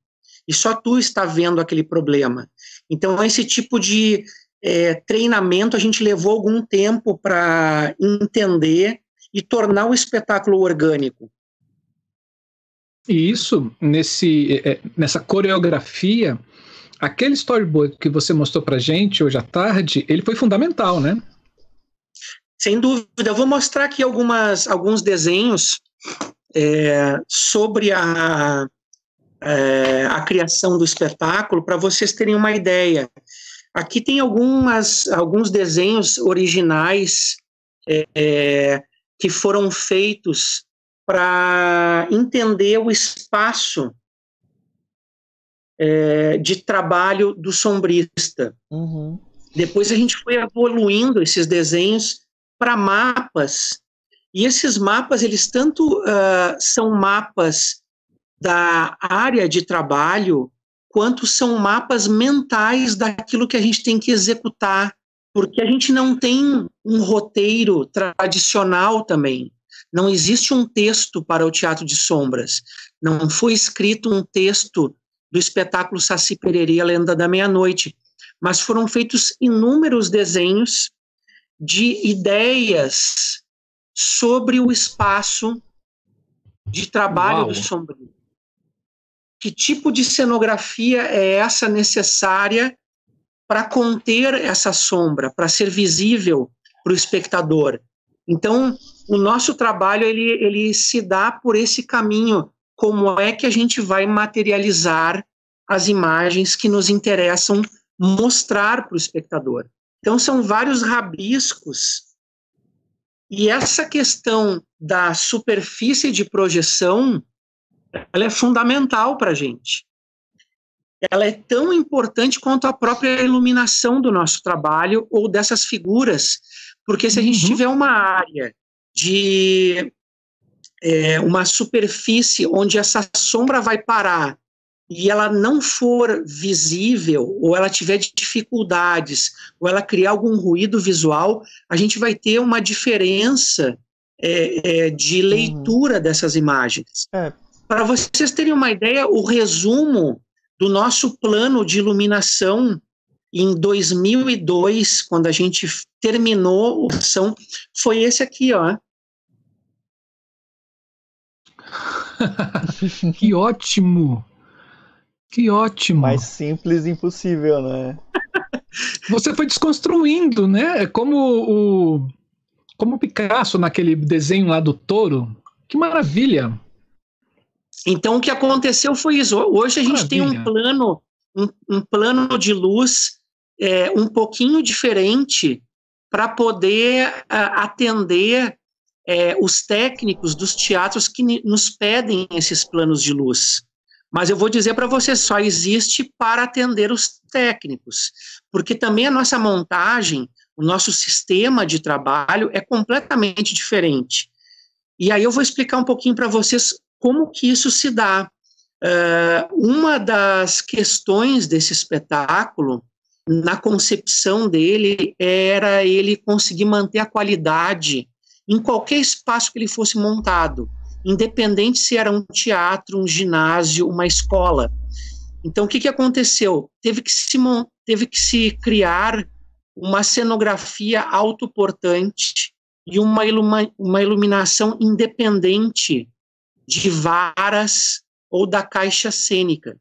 e só tu está vendo aquele problema. Então, esse tipo de é, treinamento a gente levou algum tempo para entender e tornar o espetáculo orgânico. E isso, nesse, é, nessa coreografia, aquele storyboard que você mostrou para gente hoje à tarde, ele foi fundamental, né? Sem dúvida. Eu vou mostrar aqui algumas, alguns desenhos é, sobre a, é, a criação do espetáculo para vocês terem uma ideia. Aqui tem algumas, alguns desenhos originais é, que foram feitos para entender o espaço é, de trabalho do sombrista. Uhum. Depois a gente foi evoluindo esses desenhos para mapas. E esses mapas, eles tanto uh, são mapas da área de trabalho, quanto são mapas mentais daquilo que a gente tem que executar, porque a gente não tem um roteiro tradicional também. Não existe um texto para o teatro de sombras. Não foi escrito um texto do espetáculo Saci Pererê, a Lenda da Meia-Noite, mas foram feitos inúmeros desenhos de ideias sobre o espaço de trabalho Uau. do sombrio. Que tipo de cenografia é essa necessária para conter essa sombra, para ser visível para o espectador? Então, o nosso trabalho ele, ele se dá por esse caminho. Como é que a gente vai materializar as imagens que nos interessam mostrar para o espectador? Então, são vários rabiscos. E essa questão da superfície de projeção, ela é fundamental para a gente. Ela é tão importante quanto a própria iluminação do nosso trabalho ou dessas figuras, porque se a gente uhum. tiver uma área de é, uma superfície onde essa sombra vai parar e ela não for visível, ou ela tiver dificuldades, ou ela criar algum ruído visual, a gente vai ter uma diferença é, é, de uhum. leitura uhum. dessas imagens. É. Para vocês terem uma ideia, o resumo do nosso plano de iluminação em 2002, quando a gente terminou a ação, foi esse aqui, ó. que ótimo! Que ótimo! Mais simples impossível, né? Você foi desconstruindo, né? É como o como o Picasso naquele desenho lá do touro. Que maravilha! Então o que aconteceu foi isso. Hoje a gente tem um plano, um, um plano de luz é, um pouquinho diferente para poder uh, atender é, os técnicos dos teatros que nos pedem esses planos de luz. Mas eu vou dizer para você, só existe para atender os técnicos, porque também a nossa montagem, o nosso sistema de trabalho é completamente diferente. E aí eu vou explicar um pouquinho para vocês como que isso se dá. Uh, uma das questões desse espetáculo na concepção dele era ele conseguir manter a qualidade em qualquer espaço que ele fosse montado, independente se era um teatro, um ginásio, uma escola. Então, o que, que aconteceu? Teve que se, teve que se criar uma cenografia autoportante e uma, iluma, uma iluminação independente de varas ou da caixa cênica.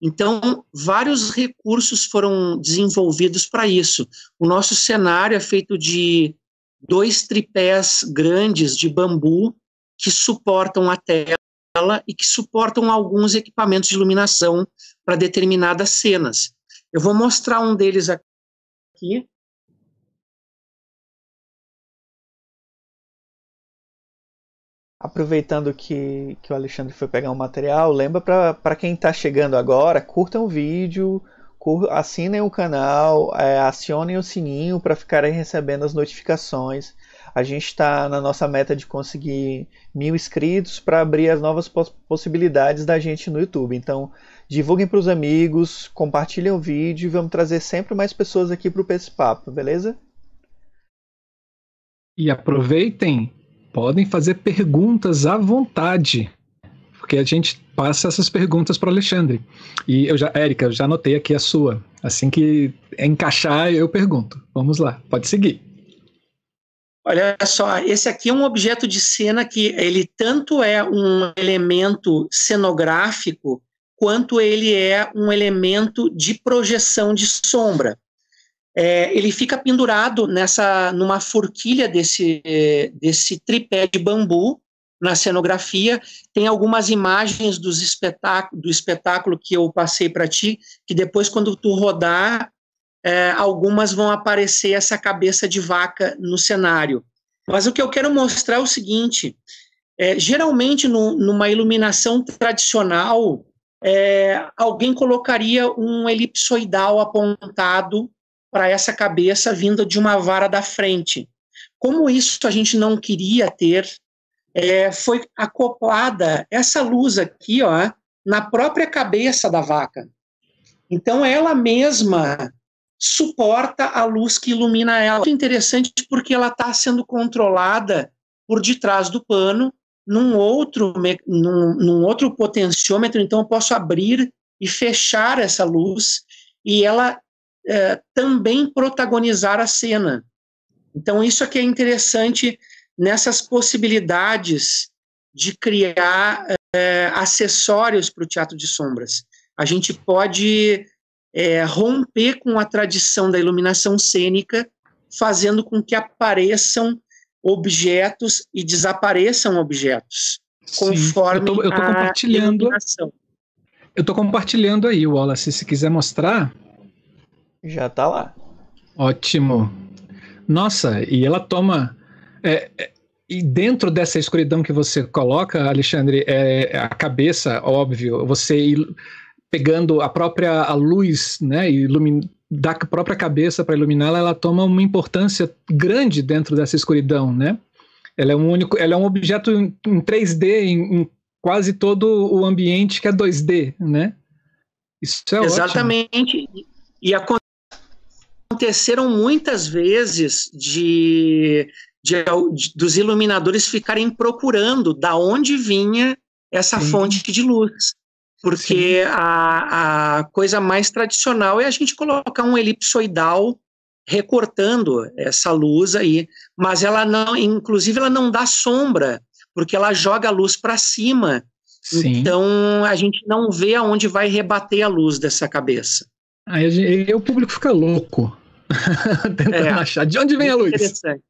Então, vários recursos foram desenvolvidos para isso. O nosso cenário é feito de dois tripés grandes de bambu que suportam a tela e que suportam alguns equipamentos de iluminação para determinadas cenas. Eu vou mostrar um deles aqui. Aproveitando que, que o Alexandre foi pegar o um material, lembra para quem está chegando agora, curtam o vídeo, cur, assinem o canal, é, acionem o sininho para ficarem recebendo as notificações. A gente está na nossa meta de conseguir mil inscritos para abrir as novas poss possibilidades da gente no YouTube. Então, divulguem para os amigos, compartilhem o vídeo e vamos trazer sempre mais pessoas aqui para o Papo, beleza? E aproveitem podem fazer perguntas à vontade, porque a gente passa essas perguntas para Alexandre. E eu já, Érica, eu já anotei aqui a sua. Assim que encaixar, eu pergunto. Vamos lá, pode seguir. Olha só, esse aqui é um objeto de cena que ele tanto é um elemento cenográfico quanto ele é um elemento de projeção de sombra é, ele fica pendurado nessa numa forquilha desse, desse tripé de bambu na cenografia. Tem algumas imagens dos espetáculo, do espetáculo que eu passei para ti, que depois, quando tu rodar, é, algumas vão aparecer essa cabeça de vaca no cenário. Mas o que eu quero mostrar é o seguinte: é, geralmente, no, numa iluminação tradicional, é, alguém colocaria um elipsoidal apontado para essa cabeça vinda de uma vara da frente. Como isso a gente não queria ter, é, foi acoplada essa luz aqui, ó, na própria cabeça da vaca. Então ela mesma suporta a luz que ilumina ela. Muito interessante porque ela está sendo controlada por detrás do pano num outro, num, num outro potenciômetro, então eu posso abrir e fechar essa luz e ela é, também protagonizar a cena. Então, isso aqui é interessante nessas possibilidades de criar é, acessórios para o teatro de sombras. A gente pode é, romper com a tradição da iluminação cênica, fazendo com que apareçam objetos e desapareçam objetos, conforme Sim, eu estou compartilhando. Eu estou compartilhando aí, Wallace, se quiser mostrar. Já está lá. Ótimo. Nossa, e ela toma. É, é, e dentro dessa escuridão que você coloca, Alexandre, é, a cabeça, óbvio, você pegando a própria a luz, né, ilumin, da própria cabeça para iluminá-la, ela toma uma importância grande dentro dessa escuridão, né? Ela é um único, ela é um objeto em, em 3D em, em, quase todo o ambiente que é 2D, né? Isso é Exatamente. Ótimo. E aconteceram muitas vezes de, de, de, dos iluminadores ficarem procurando da onde vinha essa Sim. fonte de luz. Porque a, a coisa mais tradicional é a gente colocar um elipsoidal recortando essa luz aí, mas ela não, inclusive ela não dá sombra, porque ela joga a luz para cima. Sim. Então a gente não vê aonde vai rebater a luz dessa cabeça. Aí, aí o público fica louco tentando é, achar de onde vem a luz. Interessante.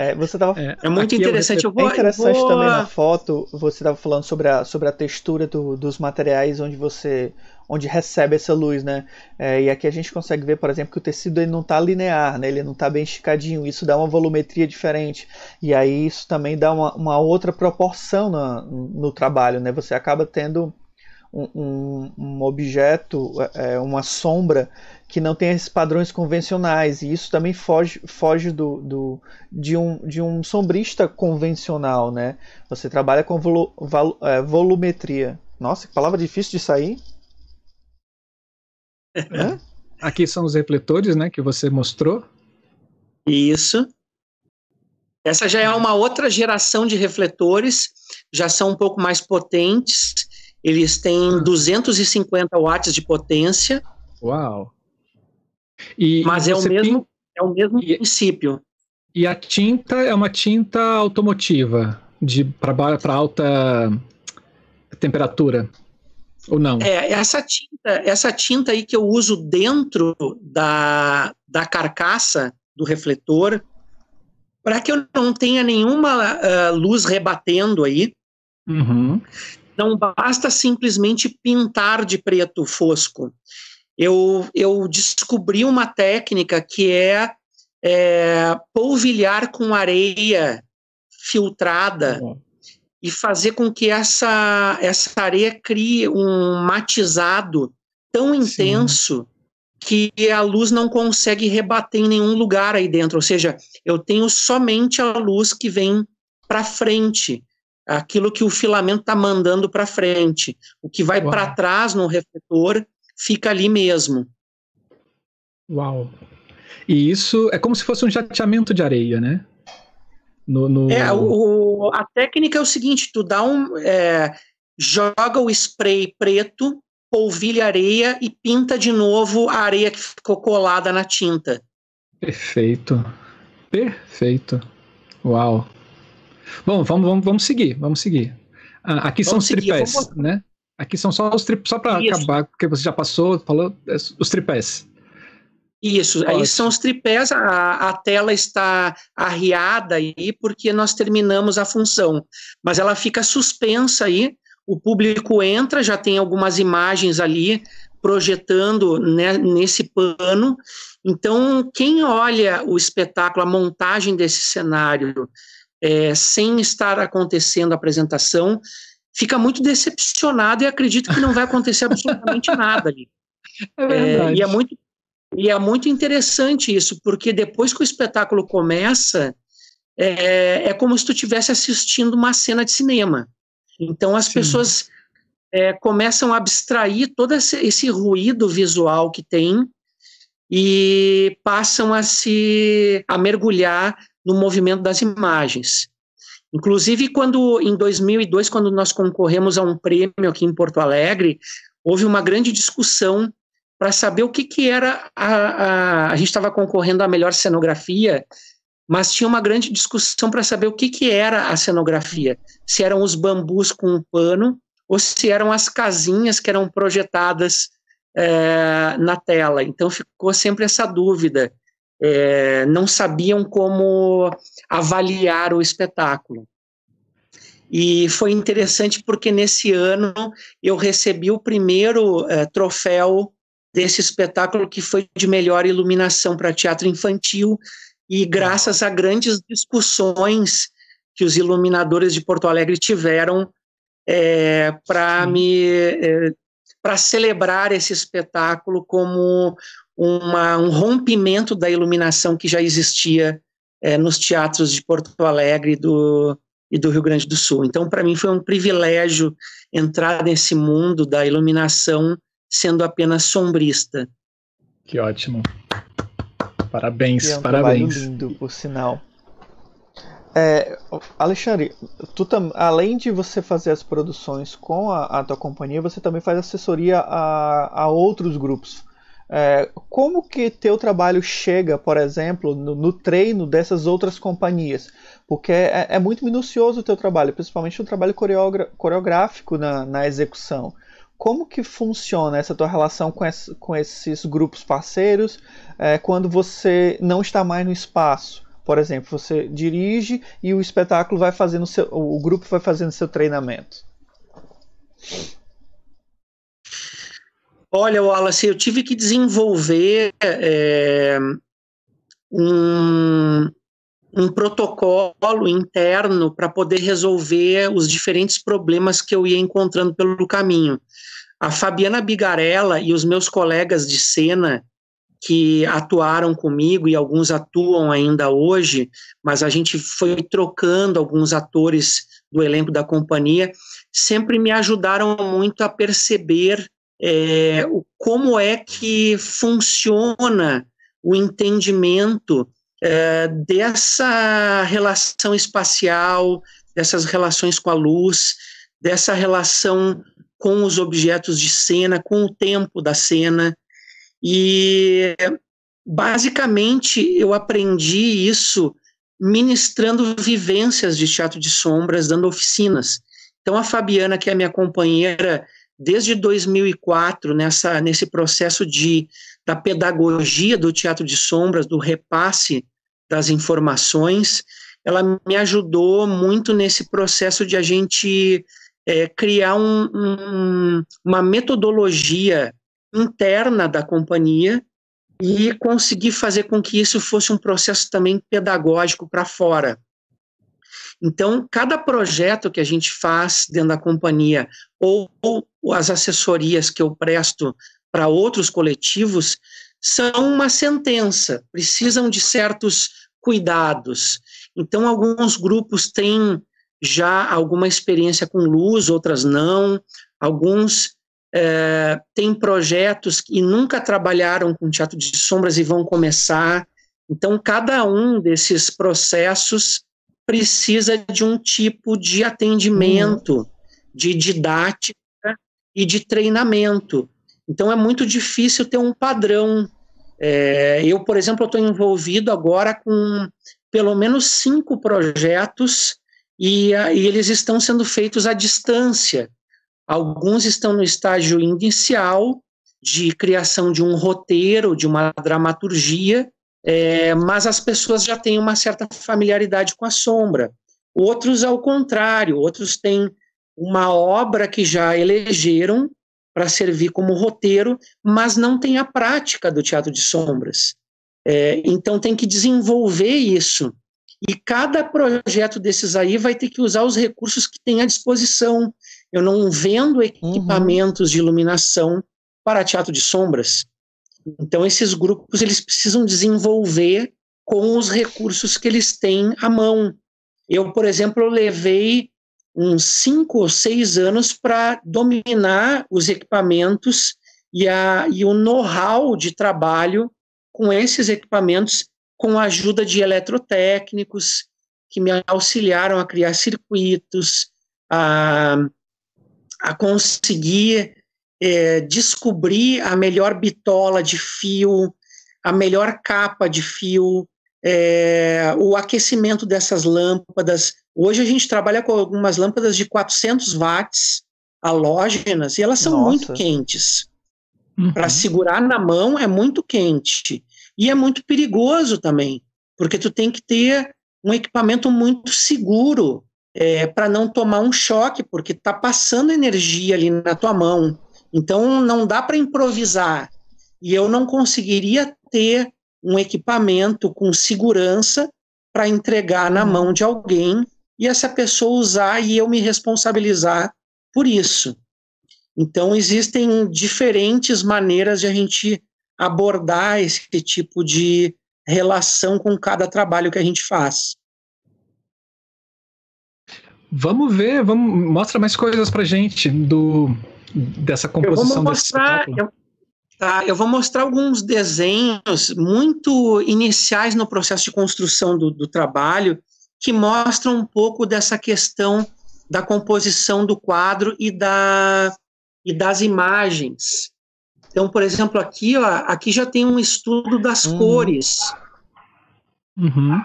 É, você tava, é, é muito interessante. Eu vou, é interessante vou... também na foto, você estava falando sobre a, sobre a textura do, dos materiais onde você onde recebe essa luz, né? É, e aqui a gente consegue ver, por exemplo, que o tecido ele não está linear, né? Ele não está bem esticadinho. Isso dá uma volumetria diferente. E aí isso também dá uma, uma outra proporção no, no trabalho, né? Você acaba tendo um, um, um objeto, é, uma sombra que não tem esses padrões convencionais e isso também foge, foge do, do, de, um, de um sombrista convencional, né? Você trabalha com volu, é, volumetria. Nossa, que palavra difícil de sair. É. Aqui são os refletores, né, que você mostrou. Isso. Essa já é uma outra geração de refletores, já são um pouco mais potentes. Eles têm 250 watts de potência. Uau! E, Mas é o mesmo, é o mesmo e, princípio. E a tinta é uma tinta automotiva, de para alta temperatura. Ou não? É, essa tinta, essa tinta aí que eu uso dentro da, da carcaça do refletor, para que eu não tenha nenhuma uh, luz rebatendo aí, uhum. Não basta simplesmente pintar de preto fosco eu, eu descobri uma técnica que é, é polvilhar com areia filtrada uhum. e fazer com que essa, essa areia crie um matizado tão intenso Sim. que a luz não consegue rebater em nenhum lugar aí dentro. Ou seja, eu tenho somente a luz que vem para frente, aquilo que o filamento está mandando para frente. O que vai para trás no refletor fica ali mesmo. Uau! E isso é como se fosse um jateamento de areia, né? No, no... É, o, a técnica é o seguinte: tu dá um. É, joga o spray preto, polvilha areia e pinta de novo a areia que ficou colada na tinta. Perfeito. Perfeito. Uau. Bom, vamos, vamos, vamos seguir, vamos seguir. Ah, aqui vamos são os seguir, tripés, né? Aqui são só os tripés, só para acabar, porque você já passou, falou, é, os tripés. Isso, aí são os tripés, a, a tela está arriada aí porque nós terminamos a função, mas ela fica suspensa aí, o público entra, já tem algumas imagens ali projetando né, nesse pano, então quem olha o espetáculo, a montagem desse cenário, é, sem estar acontecendo a apresentação, fica muito decepcionado e acredita que não vai acontecer absolutamente nada ali. É é, e é muito, E é muito interessante isso, porque depois que o espetáculo começa, é, é como se tu estivesse assistindo uma cena de cinema. Então as Sim. pessoas é, começam a abstrair todo esse, esse, ruído visual que tem e passam a se a mergulhar no movimento das imagens. Inclusive, quando em 2002, quando nós concorremos a um prêmio aqui em Porto Alegre, houve uma grande discussão para saber o que, que era a, a, a gente estava concorrendo à melhor cenografia, mas tinha uma grande discussão para saber o que, que era a cenografia, se eram os bambus com um pano ou se eram as casinhas que eram projetadas é, na tela. Então ficou sempre essa dúvida. É, não sabiam como avaliar o espetáculo. E foi interessante porque nesse ano eu recebi o primeiro é, troféu desse espetáculo que foi de melhor iluminação para teatro infantil e graças a grandes discussões que os iluminadores de Porto Alegre tiveram é, para me é, para celebrar esse espetáculo como uma, um rompimento da iluminação que já existia é, nos teatros de Porto Alegre do, e do Rio Grande do Sul. Então, para mim, foi um privilégio entrar nesse mundo da iluminação sendo apenas sombrista. Que ótimo. Parabéns, é um parabéns. lindo, por sinal. É, Alexandre, tu tam, além de você fazer as produções com a, a tua companhia, você também faz assessoria a, a outros grupos. É, como que teu trabalho chega, por exemplo, no, no treino dessas outras companhias? Porque é, é, muito minucioso o teu trabalho, principalmente o trabalho coreográfico na, na execução. Como que funciona essa tua relação com, com esses grupos parceiros é, quando você não está mais no espaço? Por exemplo, você dirige e o espetáculo vai fazendo seu, o grupo vai fazendo seu treinamento. Olha, Wallace, eu tive que desenvolver é, um, um protocolo interno para poder resolver os diferentes problemas que eu ia encontrando pelo caminho. A Fabiana Bigarella e os meus colegas de cena que atuaram comigo e alguns atuam ainda hoje, mas a gente foi trocando alguns atores do elenco da companhia, sempre me ajudaram muito a perceber é, como é que funciona o entendimento é, dessa relação espacial, dessas relações com a luz, dessa relação com os objetos de cena, com o tempo da cena, e basicamente eu aprendi isso ministrando vivências de teatro de sombras, dando oficinas. Então a Fabiana, que é minha companheira desde 2004 nessa nesse processo de da pedagogia do teatro de sombras, do repasse das informações, ela me ajudou muito nesse processo de a gente é, criar um, um, uma metodologia interna da companhia e conseguir fazer com que isso fosse um processo também pedagógico para fora. Então, cada projeto que a gente faz dentro da companhia ou, ou as assessorias que eu presto para outros coletivos são uma sentença, precisam de certos cuidados. Então, alguns grupos têm já alguma experiência com luz, outras não. Alguns é, têm projetos que nunca trabalharam com teatro de sombras e vão começar. Então, cada um desses processos precisa de um tipo de atendimento, uhum. de didática e de treinamento. Então, é muito difícil ter um padrão. É, eu, por exemplo, estou envolvido agora com pelo menos cinco projetos e, e eles estão sendo feitos à distância. Alguns estão no estágio inicial de criação de um roteiro, de uma dramaturgia, é, mas as pessoas já têm uma certa familiaridade com a sombra. Outros, ao contrário, outros têm uma obra que já elegeram para servir como roteiro, mas não tem a prática do teatro de sombras. É, então tem que desenvolver isso. E cada projeto desses aí vai ter que usar os recursos que tem à disposição. Eu não vendo equipamentos uhum. de iluminação para teatro de sombras. Então esses grupos eles precisam desenvolver com os recursos que eles têm à mão. Eu, por exemplo, levei uns cinco ou seis anos para dominar os equipamentos e, a, e o know-how de trabalho com esses equipamentos, com a ajuda de eletrotécnicos que me auxiliaram a criar circuitos, a, a conseguir é, descobrir a melhor bitola de fio, a melhor capa de fio, é, o aquecimento dessas lâmpadas. Hoje a gente trabalha com algumas lâmpadas de 400 watts halógenas e elas são Nossa. muito quentes. Uhum. Para segurar na mão é muito quente e é muito perigoso também, porque tu tem que ter um equipamento muito seguro é, para não tomar um choque, porque está passando energia ali na tua mão. Então não dá para improvisar. E eu não conseguiria ter um equipamento com segurança para entregar na mão de alguém e essa pessoa usar e eu me responsabilizar por isso. Então, existem diferentes maneiras de a gente abordar esse tipo de relação com cada trabalho que a gente faz. Vamos ver, vamos mostra mais coisas para gente do dessa composição eu vou mostrar, desse eu, tá, eu vou mostrar alguns desenhos muito iniciais no processo de construção do, do trabalho que mostram um pouco dessa questão da composição do quadro e da e das imagens. Então, por exemplo, aqui, ó, aqui já tem um estudo das uhum. cores. Uhum.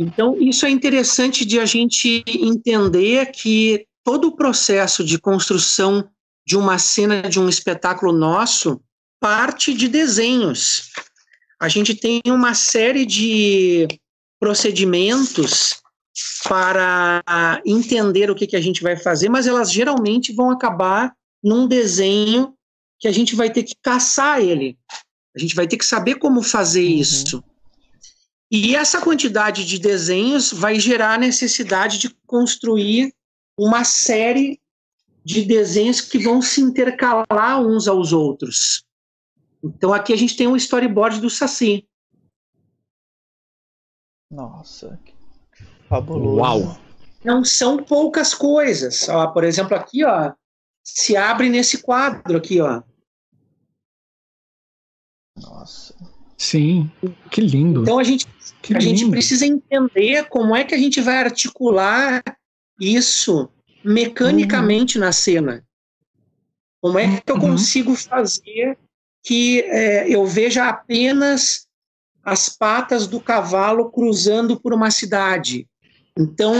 Então, isso é interessante de a gente entender que todo o processo de construção de uma cena, de um espetáculo nosso, parte de desenhos. A gente tem uma série de procedimentos para entender o que, que a gente vai fazer, mas elas geralmente vão acabar num desenho que a gente vai ter que caçar ele. A gente vai ter que saber como fazer uhum. isso. E essa quantidade de desenhos vai gerar a necessidade de construir uma série de desenhos que vão se intercalar uns aos outros. Então aqui a gente tem um storyboard do Saci. Nossa, que fabuloso. Uau! Não são poucas coisas. Ó, por exemplo, aqui, ó, se abre nesse quadro aqui, ó. Nossa. Sim, que lindo. Então a gente que a lindo. gente precisa entender como é que a gente vai articular isso mecanicamente uhum. na cena. Como é que eu uhum. consigo fazer que é, eu veja apenas as patas do cavalo cruzando por uma cidade? Então,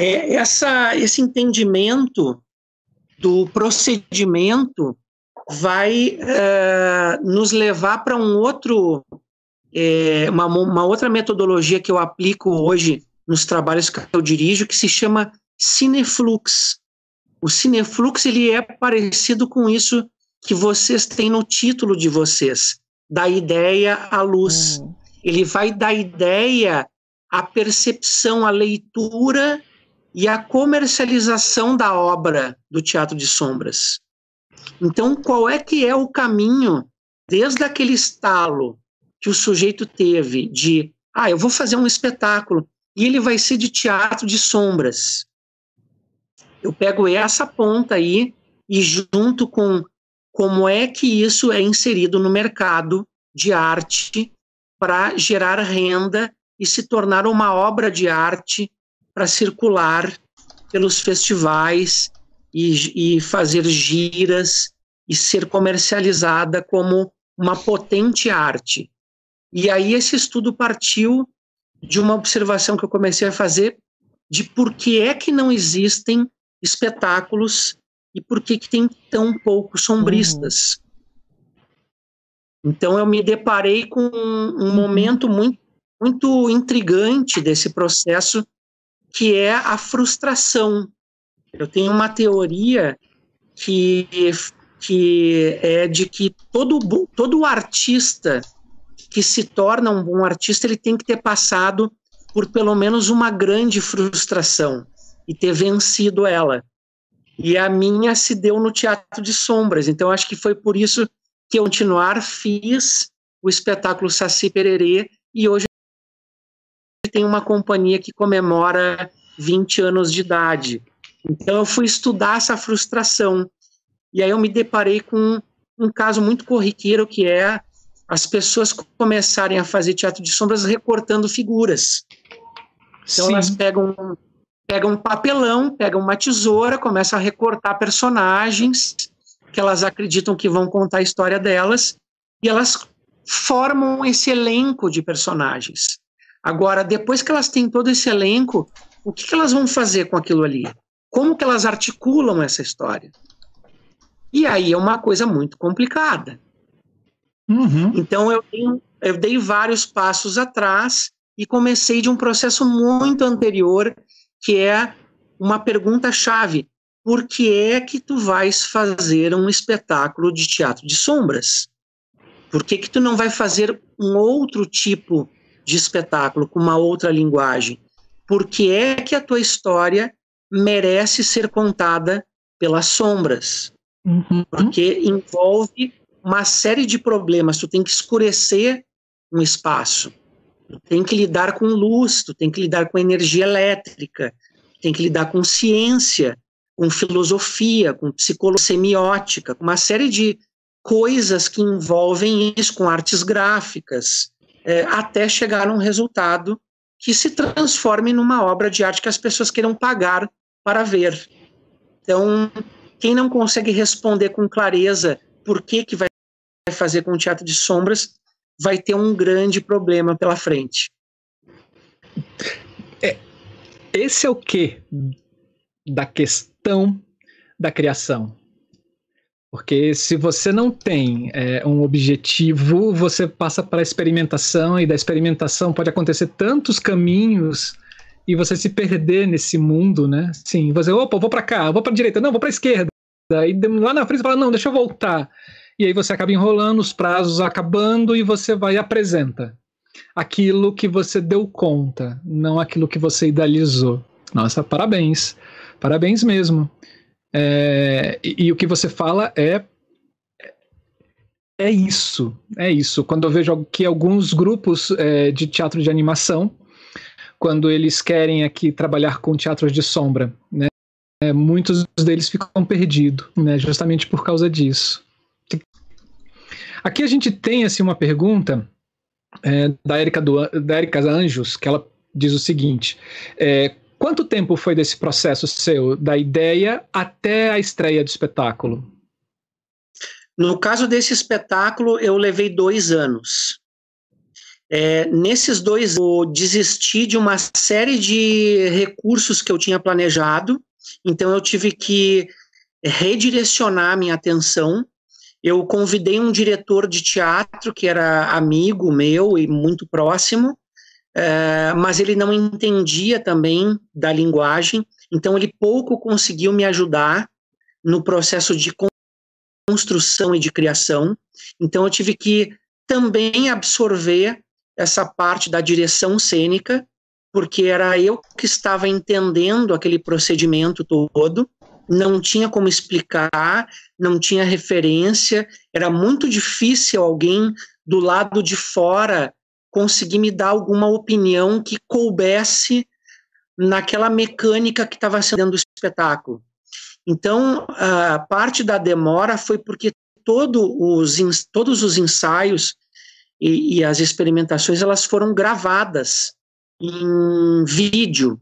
é, essa, esse entendimento do procedimento vai é, nos levar para um outro é, uma, uma outra metodologia que eu aplico hoje nos trabalhos que eu dirijo, que se chama Cineflux. O Cineflux ele é parecido com isso que vocês têm no título de vocês, da ideia à luz. Hum. Ele vai da ideia à percepção, à leitura e à comercialização da obra do Teatro de Sombras. Então, qual é que é o caminho desde aquele estalo que o sujeito teve de, ah, eu vou fazer um espetáculo e ele vai ser de teatro de sombras. Eu pego essa ponta aí e junto com como é que isso é inserido no mercado de arte para gerar renda e se tornar uma obra de arte para circular pelos festivais e, e fazer giras e ser comercializada como uma potente arte. E aí esse estudo partiu de uma observação que eu comecei a fazer de por que é que não existem espetáculos e por que, que tem tão poucos sombristas. Uhum. Então eu me deparei com um, um momento muito, muito intrigante desse processo, que é a frustração. Eu tenho uma teoria que, que é de que todo, todo artista que se torna um bom artista, ele tem que ter passado por pelo menos uma grande frustração e ter vencido ela. E a minha se deu no Teatro de Sombras. Então, acho que foi por isso que eu, continuar, fiz o espetáculo Saci Pererê e hoje tem uma companhia que comemora 20 anos de idade. Então, eu fui estudar essa frustração. E aí eu me deparei com um caso muito corriqueiro que é as pessoas começarem a fazer teatro de sombras recortando figuras. Então Sim. elas pegam pegam um papelão, pegam uma tesoura, começam a recortar personagens que elas acreditam que vão contar a história delas e elas formam esse elenco de personagens. Agora, depois que elas têm todo esse elenco, o que, que elas vão fazer com aquilo ali? Como que elas articulam essa história? E aí é uma coisa muito complicada. Uhum. Então eu, tenho, eu dei vários passos atrás e comecei de um processo muito anterior, que é uma pergunta-chave. Por que é que tu vais fazer um espetáculo de teatro de sombras? Por que, que tu não vai fazer um outro tipo de espetáculo, com uma outra linguagem? Por que é que a tua história merece ser contada pelas sombras? Uhum. Porque envolve uma série de problemas. Tu tem que escurecer um espaço, tu tem que lidar com luz, tu tem que lidar com energia elétrica, tu tem que lidar com ciência, com filosofia, com psicologia semiótica, com uma série de coisas que envolvem isso, com artes gráficas, é, até chegar num resultado que se transforme numa obra de arte que as pessoas queiram pagar para ver. Então, quem não consegue responder com clareza por que, que vai fazer com o teatro de sombras, vai ter um grande problema pela frente. É, esse é o que da questão da criação. Porque se você não tem é, um objetivo, você passa para a experimentação, e da experimentação pode acontecer tantos caminhos e você se perder nesse mundo, né? Sim, você, opa, vou para cá, vou para direita, não, vou para esquerda. Aí lá na frente você fala, não, deixa eu voltar. E aí você acaba enrolando, os prazos acabando e você vai e apresenta aquilo que você deu conta, não aquilo que você idealizou. Nossa, parabéns. Parabéns mesmo. É, e, e, o que você fala é é isso, é isso. Quando eu vejo que alguns grupos é, de teatro de animação quando eles querem aqui trabalhar com teatros de sombra, né? É, muitos deles ficam perdidos, né? Justamente por causa disso. Aqui a gente tem assim uma pergunta é, da Erika do, da Erika Anjos, que ela diz o seguinte: é, quanto tempo foi desse processo seu, da ideia até a estreia do espetáculo? No caso desse espetáculo, eu levei dois anos. É, nesses dois, eu desisti de uma série de recursos que eu tinha planejado, então eu tive que redirecionar minha atenção. Eu convidei um diretor de teatro que era amigo meu e muito próximo, é, mas ele não entendia também da linguagem, então ele pouco conseguiu me ajudar no processo de construção e de criação. Então eu tive que também absorver essa parte da direção cênica, porque era eu que estava entendendo aquele procedimento todo, não tinha como explicar, não tinha referência, era muito difícil alguém do lado de fora conseguir me dar alguma opinião que coubesse naquela mecânica que estava sendo o espetáculo. Então, a parte da demora foi porque todo os, todos os ensaios e, e as experimentações elas foram gravadas em vídeo.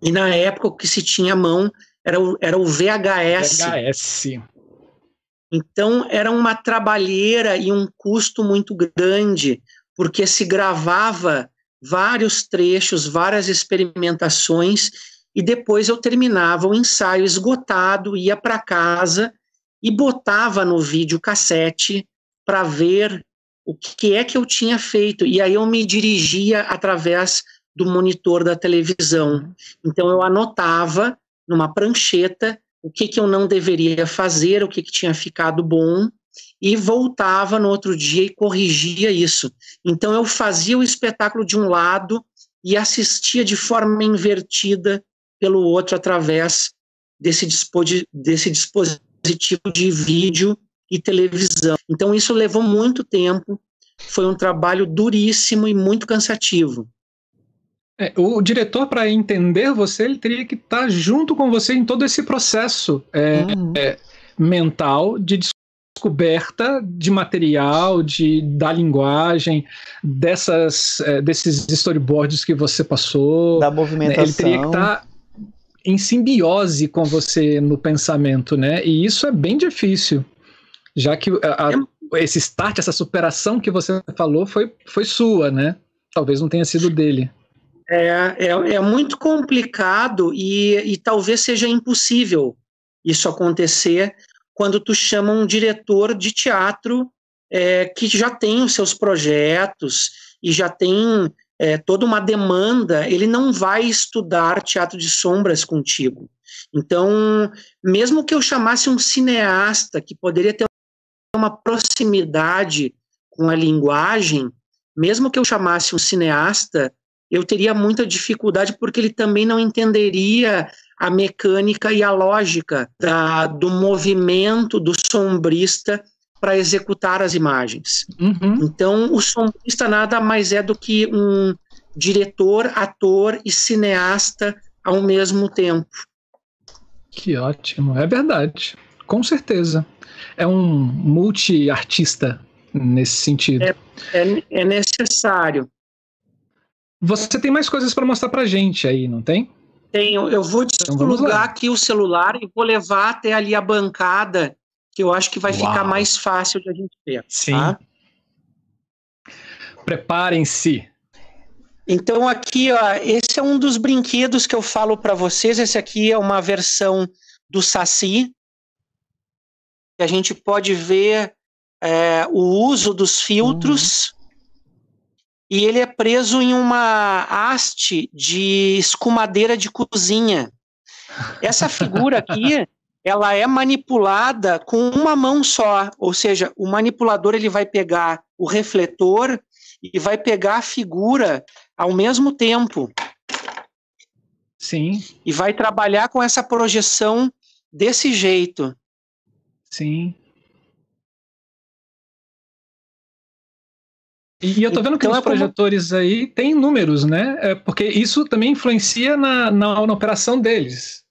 E na época o que se tinha à mão era o, era o VHS. VHS. Então era uma trabalheira e um custo muito grande, porque se gravava vários trechos, várias experimentações, e depois eu terminava o ensaio esgotado, ia para casa e botava no vídeo cassete para ver o que é que eu tinha feito. E aí eu me dirigia através do monitor da televisão. Então eu anotava numa prancheta o que, que eu não deveria fazer, o que, que tinha ficado bom, e voltava no outro dia e corrigia isso. Então eu fazia o espetáculo de um lado e assistia de forma invertida pelo outro através desse, desse dispositivo de vídeo e televisão. Então, isso levou muito tempo, foi um trabalho duríssimo e muito cansativo. É, o diretor, para entender você, ele teria que estar tá junto com você em todo esse processo é, uhum. é, mental de descoberta de material, de da linguagem, dessas, é, desses storyboards que você passou. Da movimentação. Né? Ele teria que estar tá em simbiose com você no pensamento, né? E isso é bem difícil, já que a, a, é. esse start, essa superação que você falou foi, foi sua, né? Talvez não tenha sido dele. É, é, é muito complicado e, e talvez seja impossível isso acontecer quando tu chama um diretor de teatro é, que já tem os seus projetos e já tem é, toda uma demanda, ele não vai estudar teatro de sombras contigo. Então, mesmo que eu chamasse um cineasta que poderia ter uma proximidade com a linguagem, mesmo que eu chamasse um cineasta, eu teria muita dificuldade porque ele também não entenderia a mecânica e a lógica da, do movimento do sombrista para executar as imagens. Uhum. Então, o sombrista nada mais é do que um diretor, ator e cineasta ao mesmo tempo. Que ótimo, é verdade, com certeza. É um multi-artista nesse sentido. É, é, é necessário. Você tem mais coisas para mostrar para gente aí, não tem? Tenho. Eu vou então desplugar aqui o celular e vou levar até ali a bancada, que eu acho que vai Uau. ficar mais fácil de a gente ver. Sim. Tá? Preparem-se. Então aqui, ó, esse é um dos brinquedos que eu falo para vocês. Esse aqui é uma versão do Saci. A gente pode ver é, o uso dos filtros. Uhum e ele é preso em uma haste de escumadeira de cozinha. Essa figura aqui, ela é manipulada com uma mão só, ou seja, o manipulador ele vai pegar o refletor e vai pegar a figura ao mesmo tempo. Sim. E vai trabalhar com essa projeção desse jeito. Sim. E eu tô vendo que então, nos é projetores como... aí tem números, né? É porque isso também influencia na, na, na, operação deles.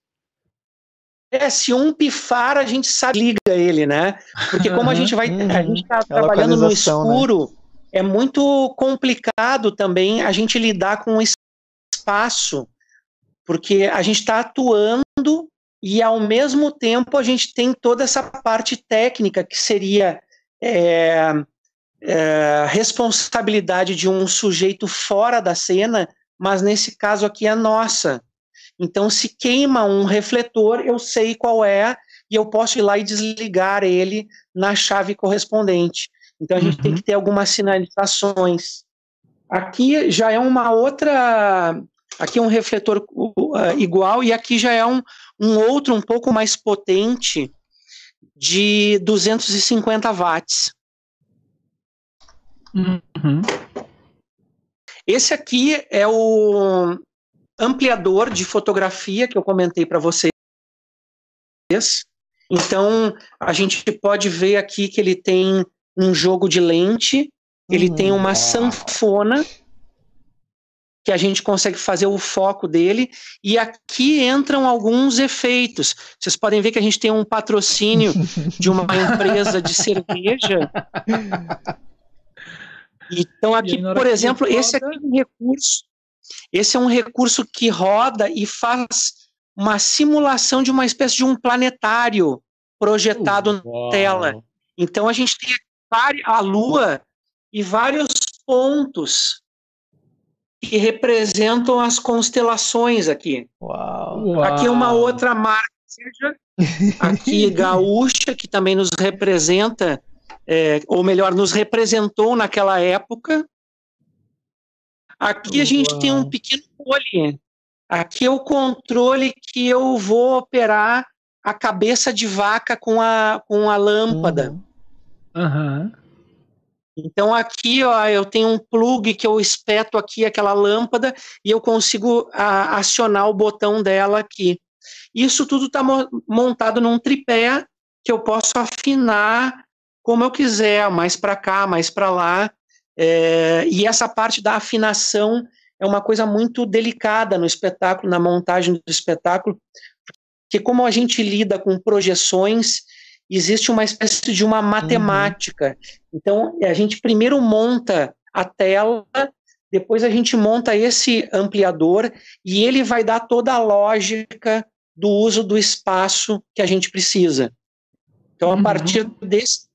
É, se um pifar, a gente sabe liga ele, né? Porque como a gente vai, a gente tá trabalhando no né? escuro, né? é muito complicado também a gente lidar com o espaço, porque a gente está atuando e ao mesmo tempo a gente tem toda essa parte técnica que seria é, é, responsabilidade de um sujeito fora da cena, mas nesse caso aqui é nossa. Então, se queima um refletor, eu sei qual é e eu posso ir lá e desligar ele na chave correspondente. Então, a gente uhum. tem que ter algumas sinalizações. Aqui já é uma outra. Aqui é um refletor uh, igual, e aqui já é um, um outro um pouco mais potente de 250 watts. Uhum. Esse aqui é o ampliador de fotografia que eu comentei para vocês. Então, a gente pode ver aqui que ele tem um jogo de lente, ele tem uma sanfona, que a gente consegue fazer o foco dele, e aqui entram alguns efeitos. Vocês podem ver que a gente tem um patrocínio de uma empresa de cerveja então aqui, por exemplo, roda... esse aqui é um recurso, esse é um recurso que roda e faz uma simulação de uma espécie de um planetário projetado uh, na tela. Então a gente tem a Lua e vários pontos que representam as constelações aqui. Uau. Aqui é uma outra marca, seja aqui gaúcha, que também nos representa é, ou melhor, nos representou naquela época. Aqui a gente Uau. tem um pequeno controle. Aqui é o controle que eu vou operar a cabeça de vaca com a, com a lâmpada. Uhum. Então aqui ó, eu tenho um plug que eu espeto aqui aquela lâmpada e eu consigo a, acionar o botão dela aqui. Isso tudo está montado num tripé que eu posso afinar como eu quiser, mais para cá, mais para lá. É, e essa parte da afinação é uma coisa muito delicada no espetáculo, na montagem do espetáculo, porque como a gente lida com projeções, existe uma espécie de uma matemática. Uhum. Então, a gente primeiro monta a tela, depois a gente monta esse ampliador e ele vai dar toda a lógica do uso do espaço que a gente precisa. Então, a uhum. partir desse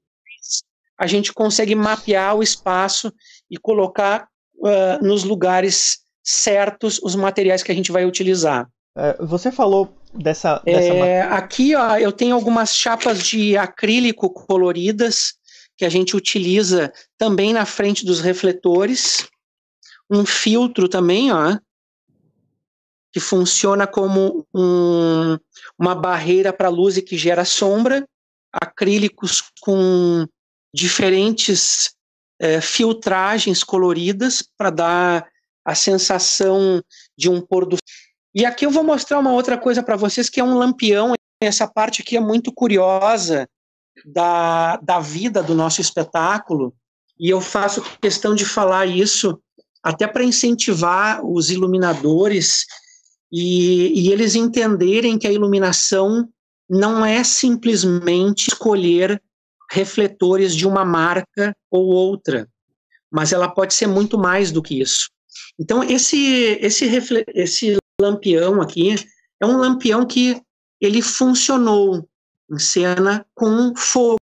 a gente consegue mapear o espaço e colocar uh, nos lugares certos os materiais que a gente vai utilizar. É, você falou dessa. dessa é, aqui ó, eu tenho algumas chapas de acrílico coloridas que a gente utiliza também na frente dos refletores. Um filtro também, ó, que funciona como um, uma barreira para luz e que gera sombra. Acrílicos com diferentes é, filtragens coloridas para dar a sensação de um pôr do e aqui eu vou mostrar uma outra coisa para vocês que é um lampião. Essa parte aqui é muito curiosa da, da vida do nosso espetáculo e eu faço questão de falar isso até para incentivar os iluminadores e, e eles entenderem que a iluminação não é simplesmente escolher refletores de uma marca ou outra, mas ela pode ser muito mais do que isso. Então, esse, esse, esse lampião aqui é um lampião que ele funcionou em cena com fogo.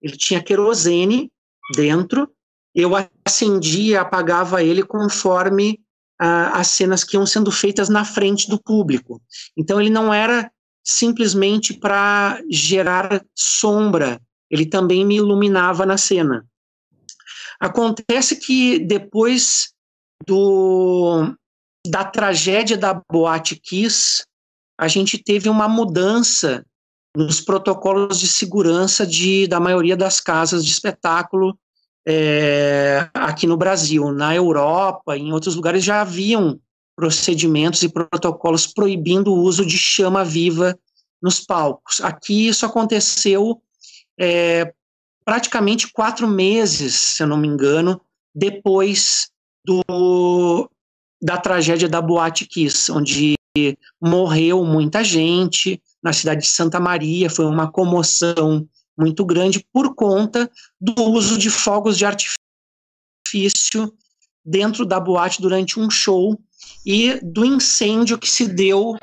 Ele tinha querosene dentro, eu acendia apagava ele conforme ah, as cenas que iam sendo feitas na frente do público. Então, ele não era simplesmente para gerar sombra ele também me iluminava na cena. Acontece que depois do, da tragédia da Boate Kiss, a gente teve uma mudança nos protocolos de segurança de, da maioria das casas de espetáculo é, aqui no Brasil. Na Europa, em outros lugares, já haviam procedimentos e protocolos proibindo o uso de chama viva nos palcos. Aqui isso aconteceu é, praticamente quatro meses, se eu não me engano, depois do, da tragédia da Boate Kiss, onde morreu muita gente na cidade de Santa Maria, foi uma comoção muito grande por conta do uso de fogos de artifício dentro da boate durante um show e do incêndio que se deu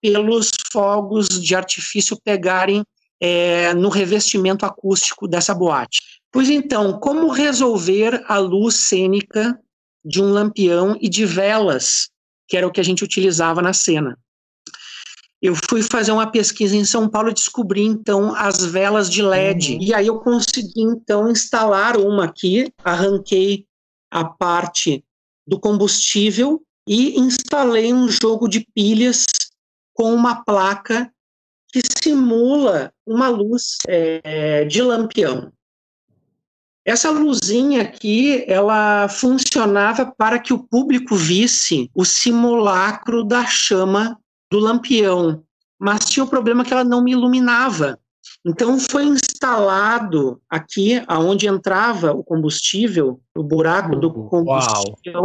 pelos fogos de artifício pegarem é, no revestimento acústico dessa boate. Pois então, como resolver a luz cênica de um lampião e de velas, que era o que a gente utilizava na cena? Eu fui fazer uma pesquisa em São Paulo e descobri então as velas de LED. Uhum. E aí eu consegui então instalar uma aqui, arranquei a parte do combustível e instalei um jogo de pilhas com uma placa que simula uma luz é, de lampião. Essa luzinha aqui, ela funcionava para que o público visse o simulacro da chama do lampião, mas tinha o problema que ela não me iluminava. Então foi instalado aqui, aonde entrava o combustível, o buraco do combustível,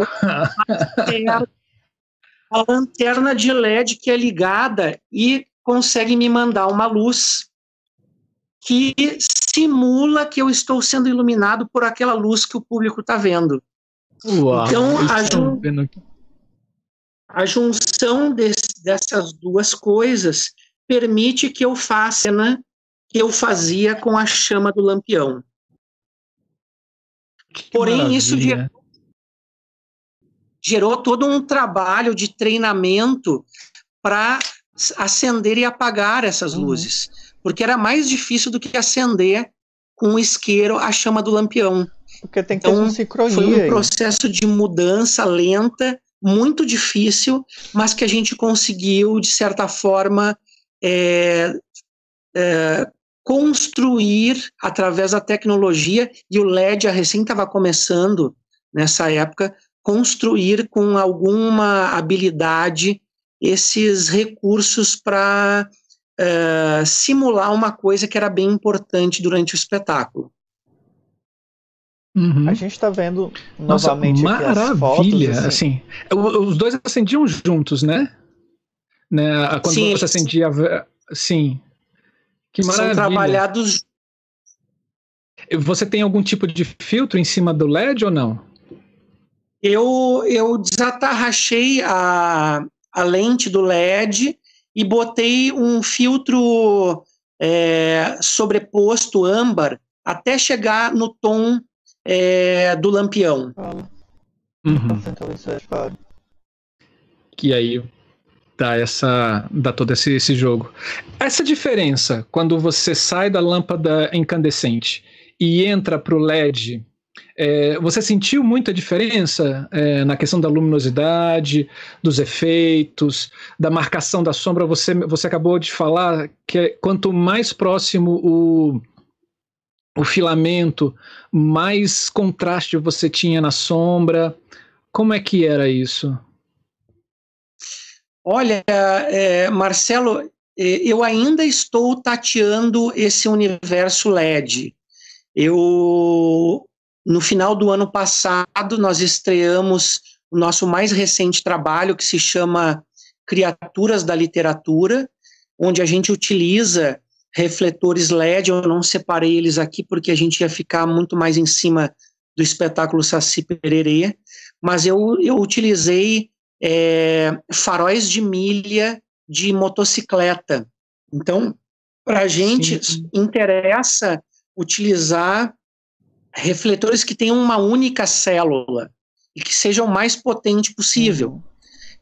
a lanterna de LED que é ligada e consegue me mandar uma luz que simula que eu estou sendo iluminado por aquela luz que o público está vendo. Uau, então, a, jun a junção desse, dessas duas coisas permite que eu faça a cena que eu fazia com a chama do lampião. Que Porém, maravilha. isso gerou, gerou todo um trabalho de treinamento para acender e apagar essas uhum. luzes, porque era mais difícil do que acender com o isqueiro a chama do lampião. Porque tem que então, ter uma sincronia. Foi um aí. processo de mudança lenta, muito difícil, mas que a gente conseguiu, de certa forma, é, é, construir através da tecnologia, e o LED a recém estava começando nessa época, construir com alguma habilidade esses recursos para uh, simular uma coisa que era bem importante durante o espetáculo. Uhum. A gente está vendo novamente Nossa, maravilha, fotos, assim. assim. Os dois acendiam juntos, né? né? Quando sim, você acendia, sim. Que maravilha. São trabalhados. Você tem algum tipo de filtro em cima do LED ou não? Eu, eu desatarrachei a, a lente do LED e botei um filtro é, sobreposto âmbar até chegar no tom é, do lampião. Uhum. Que aí dá essa dá todo esse, esse jogo. Essa diferença quando você sai da lâmpada incandescente e entra para o LED é, você sentiu muita diferença é, na questão da luminosidade, dos efeitos, da marcação da sombra? Você, você acabou de falar que quanto mais próximo o, o filamento, mais contraste você tinha na sombra. Como é que era isso? Olha, é, Marcelo, é, eu ainda estou tateando esse universo LED. Eu no final do ano passado, nós estreamos o nosso mais recente trabalho, que se chama Criaturas da Literatura, onde a gente utiliza refletores LED. Eu não separei eles aqui porque a gente ia ficar muito mais em cima do espetáculo Saci Pererê, mas eu, eu utilizei é, faróis de milha de motocicleta. Então, para a gente Sim. interessa utilizar refletores que tenham uma única célula e que sejam o mais potente possível. Uhum.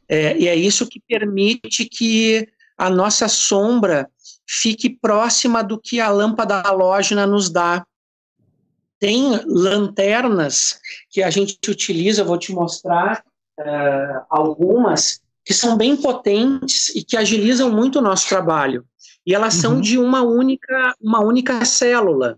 É, e é isso que permite que a nossa sombra fique próxima do que a lâmpada halógena nos dá. Tem lanternas que a gente utiliza, vou te mostrar uh, algumas, que são bem potentes e que agilizam muito o nosso trabalho. E elas uhum. são de uma única, uma única célula.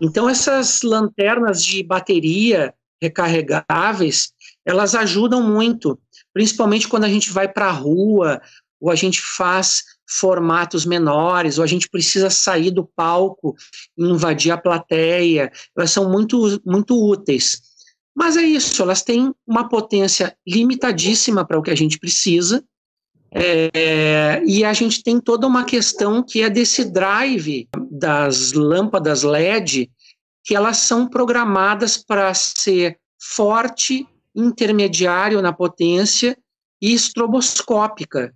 Então, essas lanternas de bateria recarregáveis, elas ajudam muito, principalmente quando a gente vai para a rua, ou a gente faz formatos menores, ou a gente precisa sair do palco e invadir a plateia. Elas são muito, muito úteis. Mas é isso, elas têm uma potência limitadíssima para o que a gente precisa, é, e a gente tem toda uma questão que é desse drive das lâmpadas LED, que elas são programadas para ser forte, intermediário na potência e estroboscópica.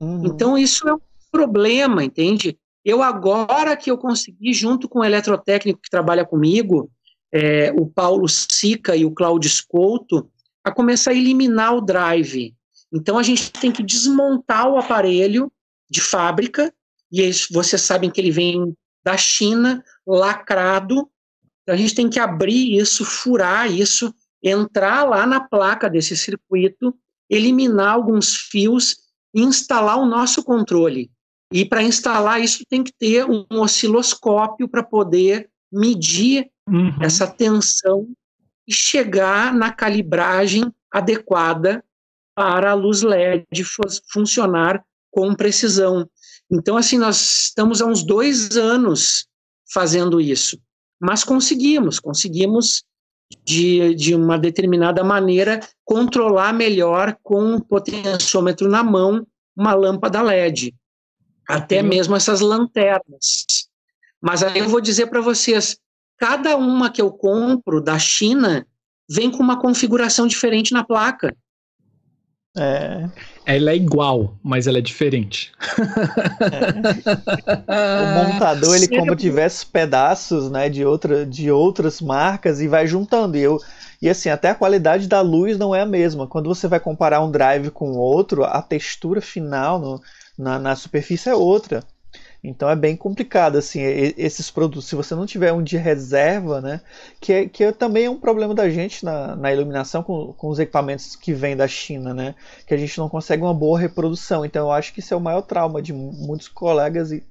Uhum. Então, isso é um problema, entende? Eu, agora que eu consegui, junto com o eletrotécnico que trabalha comigo, é, o Paulo Sica e o Claudio Scouto, a começar a eliminar o drive. Então a gente tem que desmontar o aparelho de fábrica, e eles, vocês sabem que ele vem da China, lacrado. Então a gente tem que abrir isso, furar isso, entrar lá na placa desse circuito, eliminar alguns fios e instalar o nosso controle. E para instalar isso tem que ter um osciloscópio para poder medir uhum. essa tensão e chegar na calibragem adequada para a luz LED funcionar com precisão. Então, assim, nós estamos há uns dois anos fazendo isso, mas conseguimos, conseguimos de, de uma determinada maneira controlar melhor com o potenciômetro na mão uma lâmpada LED, até mesmo essas lanternas. Mas aí eu vou dizer para vocês, cada uma que eu compro da China vem com uma configuração diferente na placa. É. Ela é igual, mas ela é diferente. É. O montador, ele como tivesse pedaços, né, de, outra, de outras marcas e vai juntando. E, eu, e assim, até a qualidade da luz não é a mesma. Quando você vai comparar um drive com outro, a textura final no, na, na superfície é outra. Então é bem complicado assim esses produtos. Se você não tiver um de reserva, né, que, é, que é, também é um problema da gente na, na iluminação com, com os equipamentos que vêm da China, né, que a gente não consegue uma boa reprodução. Então eu acho que isso é o maior trauma de muitos colegas e,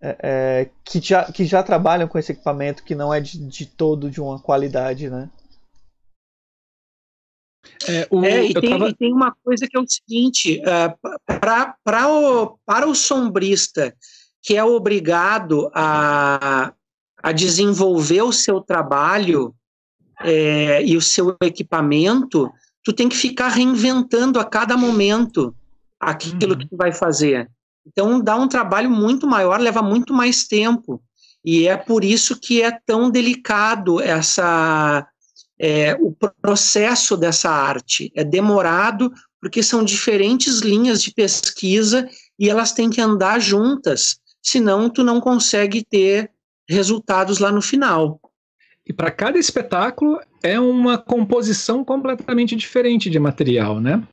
é, é, que, já, que já trabalham com esse equipamento que não é de, de todo de uma qualidade, né. É, o, é e, tem, tava... e, tem, uma coisa que é o seguinte: uh, pra, pra o, para o sombrista que é obrigado a, a desenvolver o seu trabalho é, e o seu equipamento, tu tem que ficar reinventando a cada momento aquilo uhum. que tu vai fazer. Então dá um trabalho muito maior, leva muito mais tempo. E é por isso que é tão delicado essa é, o processo dessa arte. É demorado porque são diferentes linhas de pesquisa e elas têm que andar juntas, senão tu não consegue ter resultados lá no final. E para cada espetáculo é uma composição completamente diferente de material, né?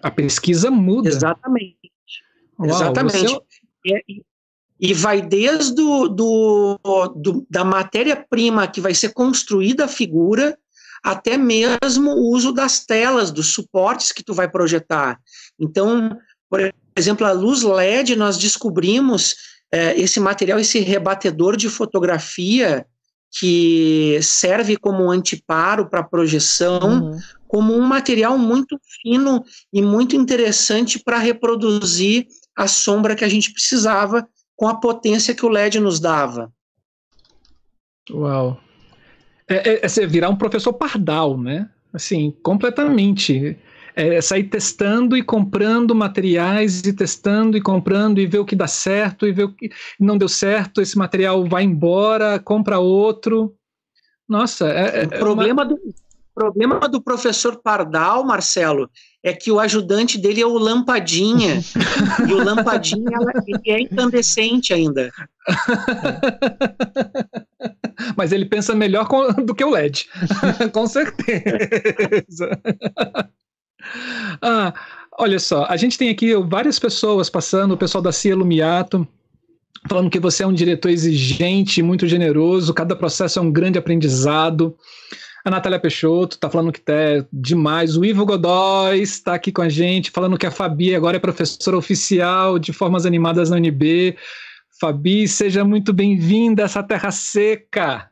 A pesquisa muda. Exatamente. Uau, Exatamente. É... E vai desde do, do, do da matéria-prima que vai ser construída a figura, até mesmo o uso das telas, dos suportes que tu vai projetar. Então, por exemplo, a luz LED, nós descobrimos é, esse material, esse rebatedor de fotografia que serve como anteparo para projeção, uhum. como um material muito fino e muito interessante para reproduzir a sombra que a gente precisava com a potência que o LED nos dava. Uau. É, é, é virar um professor pardal, né? Assim, completamente é, sair testando e comprando materiais e testando e comprando e ver o que dá certo e ver o que não deu certo, esse material vai embora, compra outro. Nossa, é, é o problema, uma... do, problema do professor Pardal, Marcelo, é que o ajudante dele é o Lampadinha. e o Lampadinha ele é incandescente ainda. Mas ele pensa melhor com, do que o LED. com certeza. Ah, olha só, a gente tem aqui várias pessoas passando, o pessoal da Cia Lumiato, falando que você é um diretor exigente, muito generoso, cada processo é um grande aprendizado. A Natália Peixoto está falando que é demais. O Ivo Godoy está aqui com a gente, falando que a Fabi agora é professora oficial de formas animadas na UNB. Fabi, seja muito bem-vinda a essa terra seca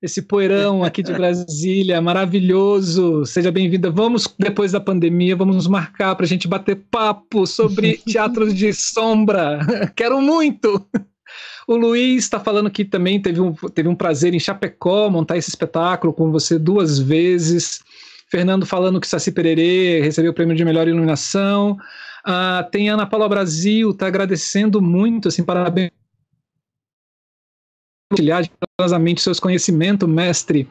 esse poeirão aqui de Brasília, maravilhoso. Seja bem-vinda. Vamos, depois da pandemia, vamos nos marcar para a gente bater papo sobre teatros de sombra. Quero muito! O Luiz está falando que também teve um, teve um prazer em Chapecó montar esse espetáculo com você duas vezes. Fernando falando que Saci Pererê recebeu o prêmio de melhor iluminação. Ah, tem Ana Paula Brasil, está agradecendo muito, assim, parabéns compartilhar generosamente seus conhecimentos, mestre.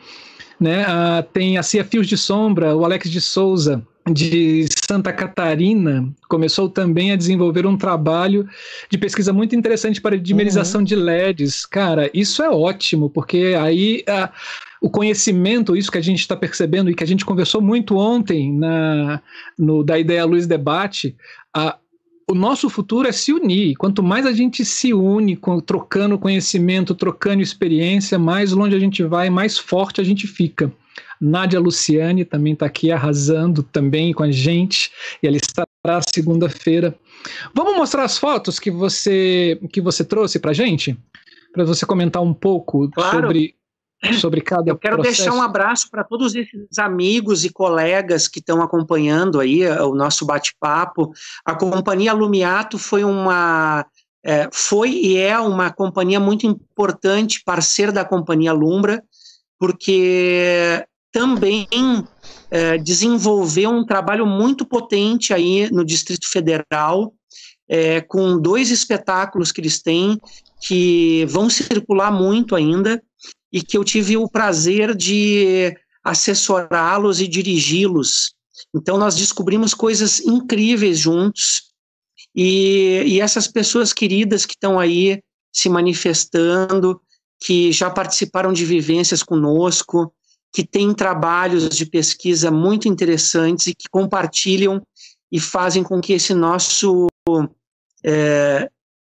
Né? Ah, tem a Cia Fios de Sombra, o Alex de Souza, de Santa Catarina, começou também a desenvolver um trabalho de pesquisa muito interessante para dimerização uhum. de LEDs. Cara, isso é ótimo, porque aí ah, o conhecimento, isso que a gente está percebendo e que a gente conversou muito ontem na, no da Ideia Luz Debate, a, o nosso futuro é se unir. Quanto mais a gente se une, trocando conhecimento, trocando experiência, mais longe a gente vai, mais forte a gente fica. Nádia Luciane também está aqui arrasando também com a gente, e ela estará segunda-feira. Vamos mostrar as fotos que você que você trouxe para gente, para você comentar um pouco claro. sobre sobre cada Eu quero processo. deixar um abraço para todos esses amigos e colegas que estão acompanhando aí eh, o nosso bate-papo. A companhia Lumiato foi uma é, foi e é uma companhia muito importante, parceira da companhia Lumbra, porque também é, desenvolveu um trabalho muito potente aí no Distrito Federal, é, com dois espetáculos que eles têm, que vão circular muito ainda, e que eu tive o prazer de assessorá-los e dirigi-los. Então, nós descobrimos coisas incríveis juntos, e, e essas pessoas queridas que estão aí se manifestando, que já participaram de vivências conosco, que têm trabalhos de pesquisa muito interessantes e que compartilham e fazem com que esse nosso é,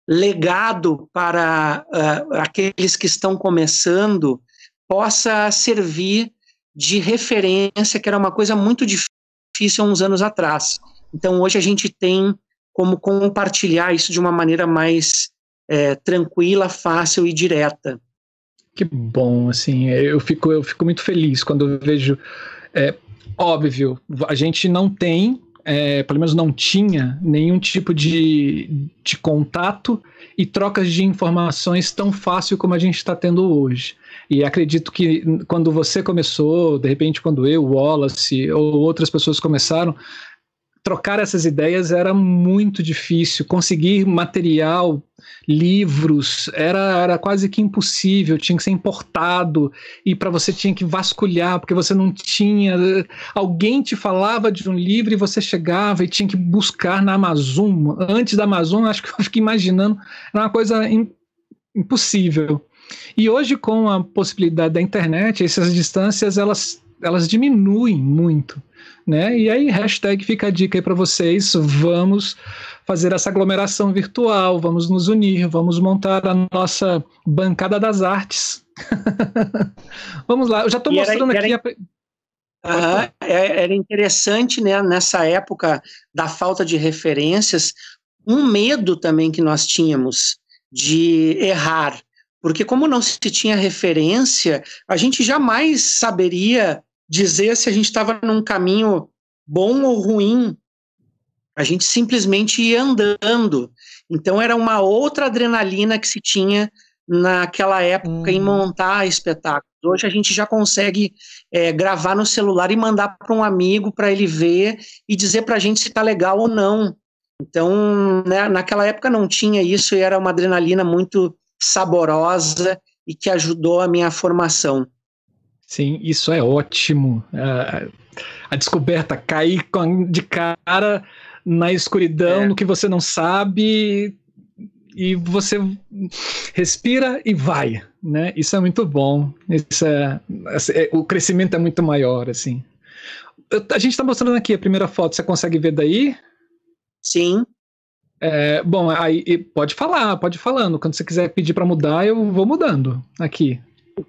legado para uh, aqueles que estão começando possa servir de referência, que era uma coisa muito difícil uns anos atrás. Então, hoje a gente tem como compartilhar isso de uma maneira mais é, tranquila, fácil e direta. Que bom, assim, eu fico, eu fico muito feliz quando eu vejo é, óbvio, a gente não tem, é, pelo menos não tinha, nenhum tipo de, de contato e trocas de informações tão fácil como a gente está tendo hoje. E acredito que quando você começou, de repente, quando eu, Wallace ou outras pessoas começaram, trocar essas ideias era muito difícil. Conseguir material, livros, era, era quase que impossível. Tinha que ser importado e para você tinha que vasculhar, porque você não tinha. Alguém te falava de um livro e você chegava e tinha que buscar na Amazon. Antes da Amazon, acho que eu fiquei imaginando, era uma coisa impossível. E hoje, com a possibilidade da internet, essas distâncias elas, elas diminuem muito. Né? E aí, hashtag fica a dica aí para vocês. Vamos fazer essa aglomeração virtual, vamos nos unir, vamos montar a nossa bancada das artes. vamos lá, eu já estou mostrando era, aqui. Era, a... era interessante, né, nessa época da falta de referências, um medo também que nós tínhamos de errar, porque como não se tinha referência, a gente jamais saberia dizer se a gente estava num caminho bom ou ruim. A gente simplesmente ia andando. Então era uma outra adrenalina que se tinha naquela época em uhum. montar espetáculos. Hoje a gente já consegue é, gravar no celular e mandar para um amigo para ele ver e dizer para a gente se está legal ou não. Então, né, naquela época não tinha isso e era uma adrenalina muito saborosa e que ajudou a minha formação. Sim, isso é ótimo. A, a descoberta, cair de cara na escuridão, é. no que você não sabe, e você respira e vai, né? Isso é muito bom. Isso é, é o crescimento é muito maior, assim. A gente está mostrando aqui a primeira foto. Você consegue ver daí? Sim. É, bom, aí pode falar, pode ir falando. Quando você quiser pedir para mudar, eu vou mudando aqui.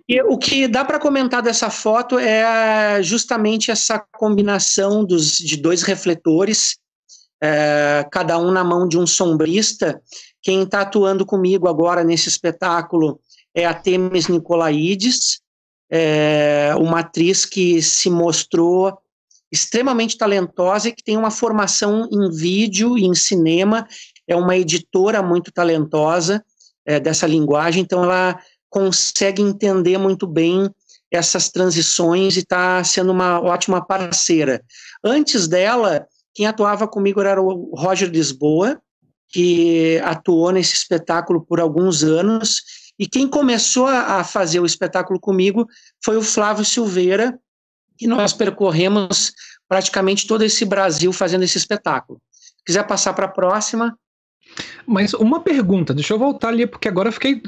E o que dá para comentar dessa foto é justamente essa combinação dos, de dois refletores, é, cada um na mão de um sombrista. Quem está atuando comigo agora nesse espetáculo é a Temis Nicolaides, é, uma atriz que se mostrou extremamente talentosa e que tem uma formação em vídeo e em cinema, é uma editora muito talentosa é, dessa linguagem, então ela consegue entender muito bem essas transições e está sendo uma ótima parceira. Antes dela, quem atuava comigo era o Roger Lisboa, que atuou nesse espetáculo por alguns anos, e quem começou a fazer o espetáculo comigo foi o Flávio Silveira, que nós percorremos praticamente todo esse Brasil fazendo esse espetáculo. Se quiser passar para a próxima. Mas uma pergunta, deixa eu voltar ali, porque agora eu fiquei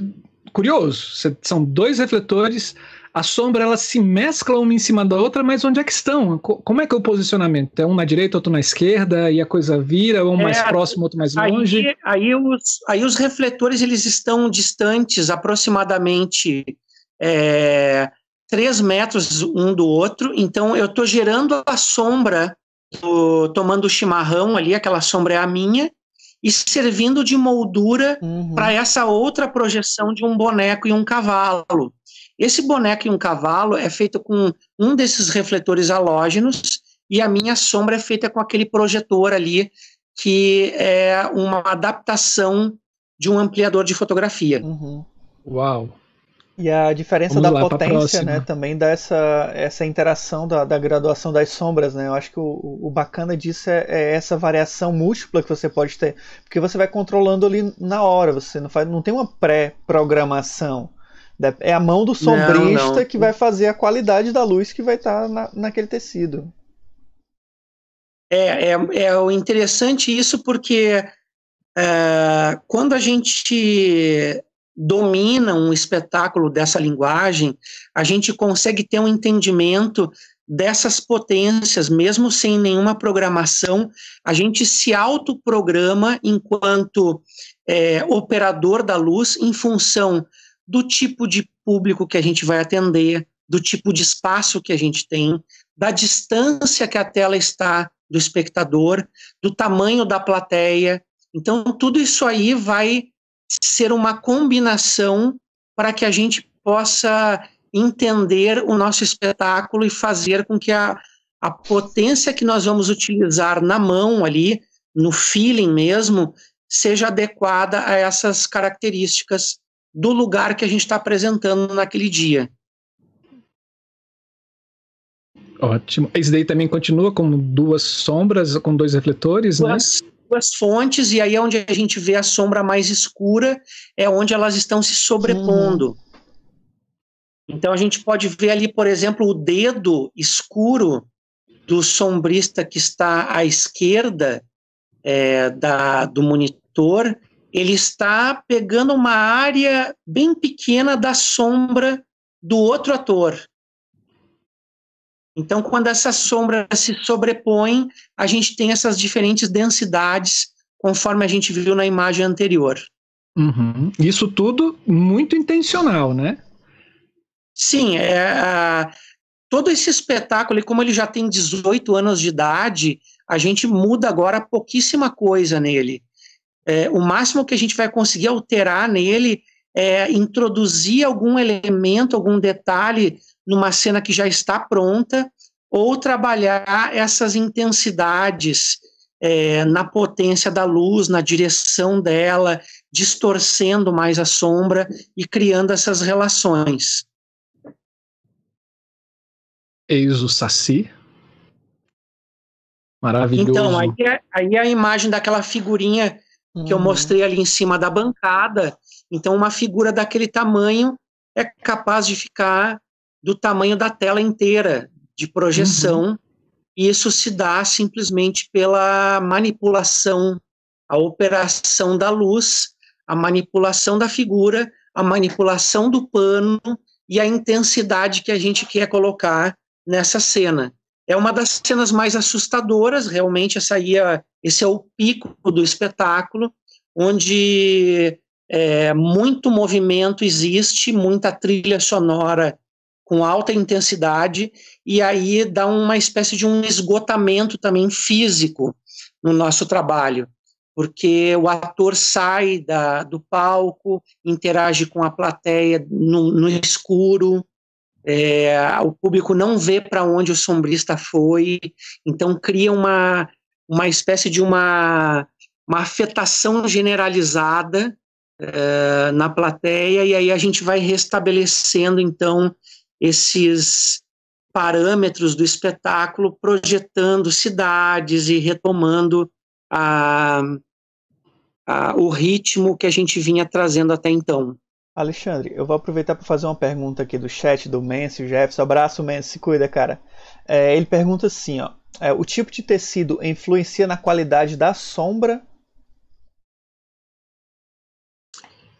curioso. São dois refletores, a sombra ela se mescla uma em cima da outra, mas onde é que estão? Como é que é o posicionamento? É um na direita, outro na esquerda, e a coisa vira, um mais é, próximo, outro mais longe? Aí, aí, os, aí os refletores eles estão distantes aproximadamente é, 3 metros um do outro, então eu estou gerando a sombra, tô tomando o chimarrão ali, aquela sombra é a minha, e servindo de moldura uhum. para essa outra projeção de um boneco e um cavalo. Esse boneco e um cavalo é feito com um desses refletores halógenos e a minha sombra é feita com aquele projetor ali, que é uma adaptação de um ampliador de fotografia. Uhum. Uau! E a diferença Vamos da lá, potência, né, também dá essa, essa interação da, da graduação das sombras, né? Eu acho que o, o bacana disso é, é, essa variação múltipla que você pode ter, porque você vai controlando ali na hora, você não faz, não tem uma pré-programação. É a mão do sombrista não, não. que vai fazer a qualidade da luz que vai estar tá na, naquele tecido. É, é, é interessante isso porque é, quando a gente domina um espetáculo dessa linguagem, a gente consegue ter um entendimento dessas potências, mesmo sem nenhuma programação, a gente se autoprograma enquanto é, operador da luz em função do tipo de público que a gente vai atender, do tipo de espaço que a gente tem, da distância que a tela está do espectador, do tamanho da plateia. Então, tudo isso aí vai ser uma combinação para que a gente possa entender o nosso espetáculo e fazer com que a, a potência que nós vamos utilizar na mão ali, no feeling mesmo, seja adequada a essas características do lugar que a gente está apresentando naquele dia. Ótimo. Esse daí também continua com duas sombras, com dois refletores, né? duas, né? Duas fontes, e aí é onde a gente vê a sombra mais escura, é onde elas estão se sobrepondo. Hum. Então a gente pode ver ali, por exemplo, o dedo escuro do sombrista que está à esquerda é, da, do monitor, ele está pegando uma área bem pequena da sombra do outro ator. Então, quando essas sombras se sobrepõem, a gente tem essas diferentes densidades, conforme a gente viu na imagem anterior. Uhum. Isso tudo muito intencional, né? Sim, é, todo esse espetáculo, como ele já tem 18 anos de idade, a gente muda agora pouquíssima coisa nele. É, o máximo que a gente vai conseguir alterar nele é introduzir algum elemento, algum detalhe numa cena que já está pronta, ou trabalhar essas intensidades é, na potência da luz, na direção dela, distorcendo mais a sombra e criando essas relações. Eis o Saci. Maravilhoso. Então, aí é, aí é a imagem daquela figurinha que eu uhum. mostrei ali em cima da bancada. Então, uma figura daquele tamanho é capaz de ficar do tamanho da tela inteira de projeção. Uhum. E isso se dá simplesmente pela manipulação, a operação da luz, a manipulação da figura, a manipulação do pano e a intensidade que a gente quer colocar nessa cena. É uma das cenas mais assustadoras, realmente, essa aí é, esse é o pico do espetáculo, onde é, muito movimento existe, muita trilha sonora com alta intensidade, e aí dá uma espécie de um esgotamento também físico no nosso trabalho, porque o ator sai da, do palco, interage com a plateia no, no escuro, é, o público não vê para onde o sombrista foi, então cria uma, uma espécie de uma, uma afetação generalizada é, na plateia, e aí a gente vai restabelecendo, então, esses parâmetros do espetáculo, projetando cidades e retomando a, a, o ritmo que a gente vinha trazendo até então. Alexandre, eu vou aproveitar para fazer uma pergunta aqui do chat do Mencio Jefferson. Abraço, Mencio, se cuida, cara. É, ele pergunta assim, ó, é, o tipo de tecido influencia na qualidade da sombra?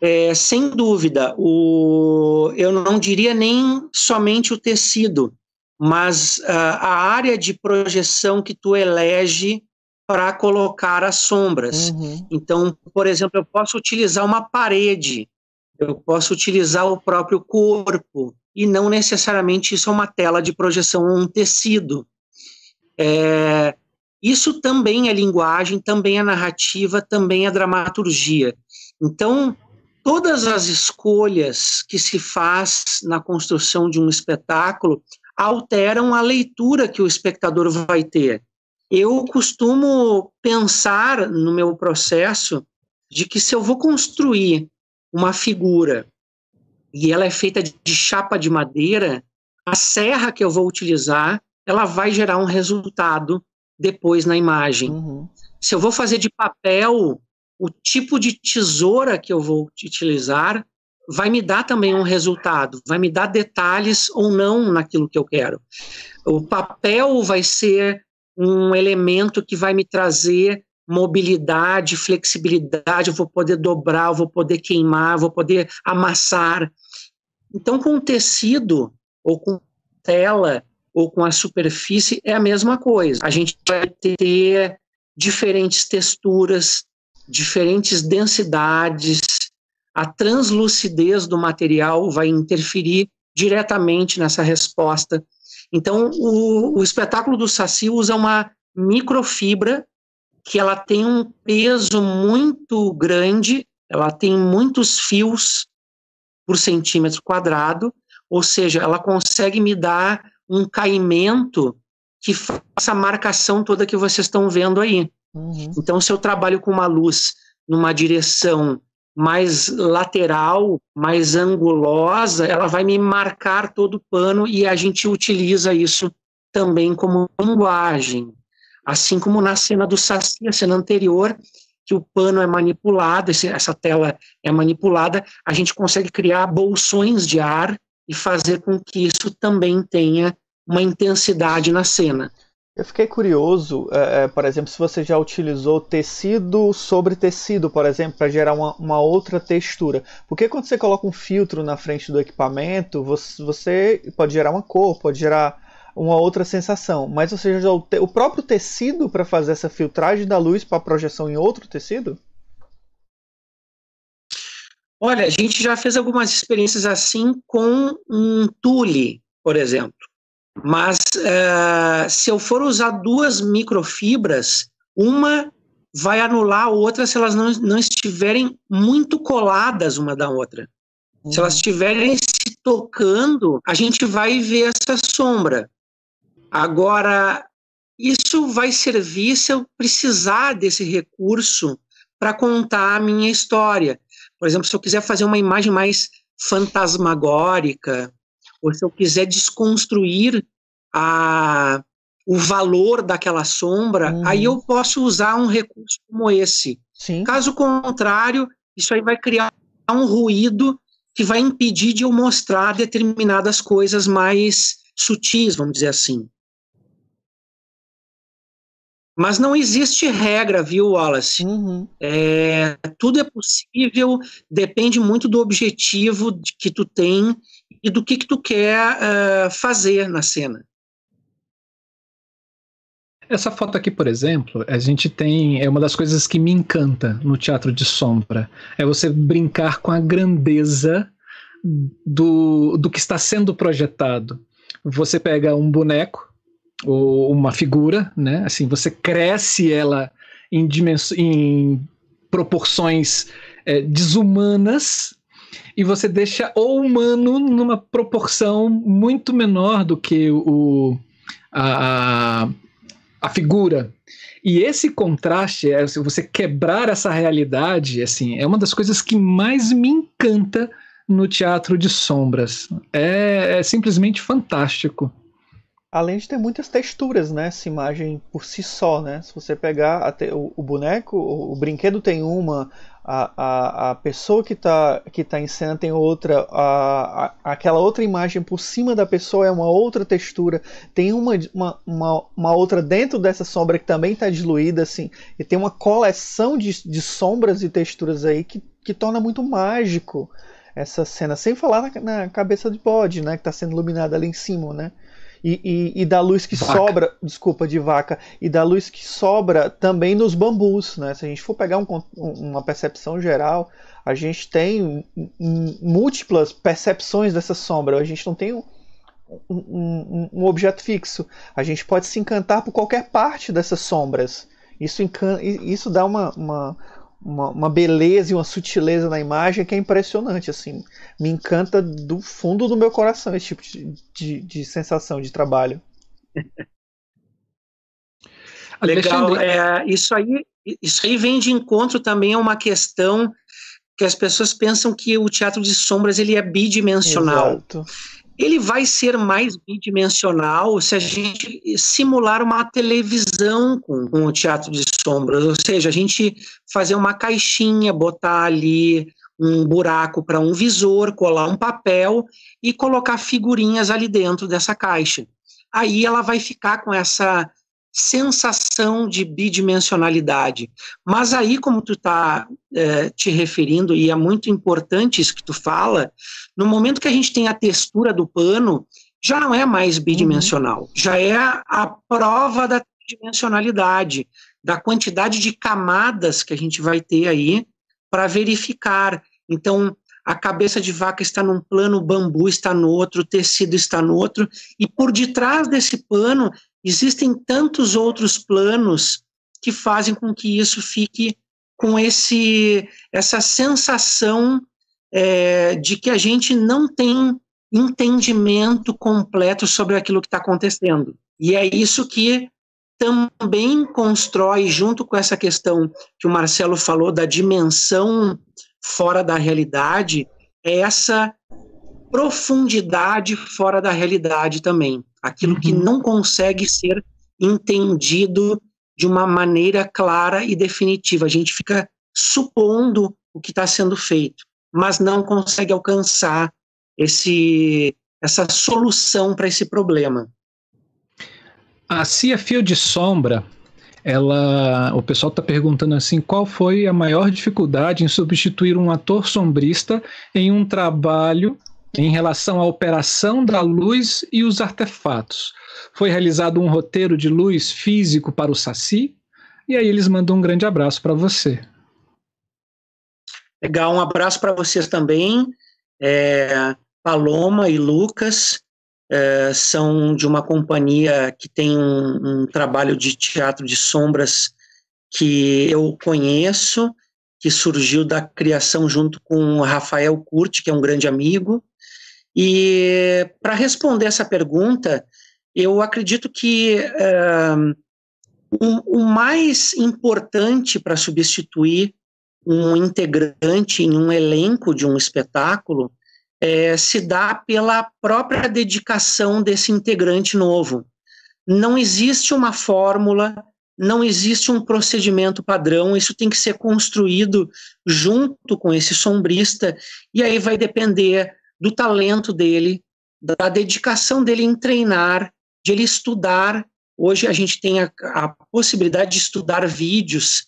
É, sem dúvida, o, eu não diria nem somente o tecido, mas uh, a área de projeção que tu elege para colocar as sombras. Uhum. Então, por exemplo, eu posso utilizar uma parede eu posso utilizar o próprio corpo, e não necessariamente isso é uma tela de projeção ou um tecido. É, isso também é linguagem, também é narrativa, também é dramaturgia. Então, todas as escolhas que se faz na construção de um espetáculo alteram a leitura que o espectador vai ter. Eu costumo pensar no meu processo de que se eu vou construir uma figura e ela é feita de chapa de madeira, a serra que eu vou utilizar, ela vai gerar um resultado depois na imagem. Uhum. Se eu vou fazer de papel, o tipo de tesoura que eu vou utilizar vai me dar também um resultado, vai me dar detalhes ou não naquilo que eu quero. O papel vai ser um elemento que vai me trazer mobilidade, flexibilidade, eu vou poder dobrar, eu vou poder queimar, eu vou poder amassar. Então, com o tecido, ou com tela, ou com a superfície, é a mesma coisa. A gente vai ter diferentes texturas, diferentes densidades, a translucidez do material vai interferir diretamente nessa resposta. Então, o, o espetáculo do Saci usa uma microfibra que ela tem um peso muito grande, ela tem muitos fios por centímetro quadrado, ou seja, ela consegue me dar um caimento que faça a marcação toda que vocês estão vendo aí. Uhum. Então, se eu trabalho com uma luz numa direção mais lateral, mais angulosa, ela vai me marcar todo o pano e a gente utiliza isso também como linguagem. Assim como na cena do Saci, a cena anterior, que o pano é manipulado, essa tela é manipulada, a gente consegue criar bolsões de ar e fazer com que isso também tenha uma intensidade na cena. Eu fiquei curioso, é, é, por exemplo, se você já utilizou tecido sobre tecido, por exemplo, para gerar uma, uma, outra textura. Porque quando você coloca um filtro na frente do equipamento, você, você pode gerar uma cor, pode gerar uma outra sensação. Mas você já usou o próprio tecido para fazer essa filtragem da luz para projeção em outro tecido? Olha, a gente já fez algumas experiências assim com um tule, por exemplo. Mas uh, se eu for usar duas microfibras, uma vai anular a outra se elas não, não estiverem muito coladas uma da outra. Uhum. Se elas uhum. estiverem se tocando, a gente vai ver essa sombra. Agora, isso vai servir se eu precisar desse recurso para contar a minha história. Por exemplo, se eu quiser fazer uma imagem mais fantasmagórica, ou se eu quiser desconstruir a, o valor daquela sombra, uhum. aí eu posso usar um recurso como esse. Sim. Caso contrário, isso aí vai criar um ruído que vai impedir de eu mostrar determinadas coisas mais sutis, vamos dizer assim. Mas não existe regra, viu, Wallace? Uhum. É, tudo é possível, depende muito do objetivo que tu tem e do que, que tu quer uh, fazer na cena. Essa foto aqui, por exemplo, a gente tem. É uma das coisas que me encanta no teatro de sombra. É você brincar com a grandeza do, do que está sendo projetado. Você pega um boneco ou uma figura, né? Assim, você cresce ela em, em proporções é, desumanas e você deixa o humano numa proporção muito menor do que o, a, a figura. E esse contraste, é, você quebrar essa realidade, assim, é uma das coisas que mais me encanta no teatro de sombras. É, é simplesmente fantástico. Além de ter muitas texturas, né? Essa imagem por si só, né? Se você pegar o, o boneco, o, o, brinquedo tem uma, a, a, a pessoa que está que tá em cena tem outra, a, a, aquela outra imagem por cima da pessoa é uma outra textura, tem uma, uma, uma, uma outra dentro dessa sombra que também está diluída, assim, e tem uma coleção de, de sombras e texturas aí que, que torna muito mágico essa cena, sem falar na, na cabeça de bode, né? Que está sendo iluminada ali em cima, né? E, e, e da luz que vaca. sobra, desculpa, de vaca, e da luz que sobra também nos bambus, né? Se a gente for pegar um, uma percepção geral, a gente tem múltiplas percepções dessa sombra, a gente não tem um, um, um, objeto fixo, a gente pode se encantar por qualquer parte dessas sombras. Isso, isso dá uma, uma, uma, uma, beleza e uma sutileza na imagem que é impressionante, assim. Me encanta do fundo do meu coração esse tipo de, de, de sensação de trabalho. Legal, é, isso, aí, isso aí vem de encontro também a uma questão que as pessoas pensam que o teatro de sombras ele é bidimensional. Exato ele vai ser mais bidimensional se a gente simular uma televisão com, com o teatro de sombras, ou seja, a gente fazer uma caixinha, botar ali um buraco para um visor, colar um papel e colocar figurinhas ali dentro dessa caixa. Aí ela vai ficar com essa sensação de bidimensionalidade. Mas aí, como tu está é, te referindo, e é muito importante isso que tu fala, no momento que a gente tem a textura do pano, já não é mais bidimensional, uhum. já é a prova da dimensionalidade, da quantidade de camadas que a gente vai ter aí para verificar. Então, a cabeça de vaca está num plano, o bambu está no outro, o tecido está no outro, e por detrás desse pano existem tantos outros planos que fazem com que isso fique com esse essa sensação é, de que a gente não tem entendimento completo sobre aquilo que está acontecendo. E é isso que também constrói, junto com essa questão que o Marcelo falou da dimensão fora da realidade, é essa profundidade fora da realidade também. Aquilo uhum. que não consegue ser entendido de uma maneira clara e definitiva. A gente fica supondo o que está sendo feito, mas não consegue alcançar esse, essa solução para esse problema. A Cia Fio de Sombra, ela, o pessoal está perguntando assim, qual foi a maior dificuldade em substituir um ator sombrista em um trabalho em relação à operação da luz e os artefatos? Foi realizado um roteiro de luz físico para o Saci? E aí eles mandam um grande abraço para você. Legal, um abraço para vocês também. É, Paloma e Lucas é, são de uma companhia que tem um, um, trabalho de teatro de sombras que eu conheço, que surgiu da criação junto com Rafael Curti, que é um grande amigo. E para responder essa pergunta, eu acredito que é, o, o mais importante para substituir um integrante em um elenco de um espetáculo é, se dá pela própria dedicação desse integrante novo. Não existe uma fórmula, não existe um procedimento padrão, isso tem que ser construído junto com esse sombrista, e aí vai depender do talento dele, da dedicação dele em treinar, de ele estudar. Hoje a gente tem a, a possibilidade de estudar vídeos,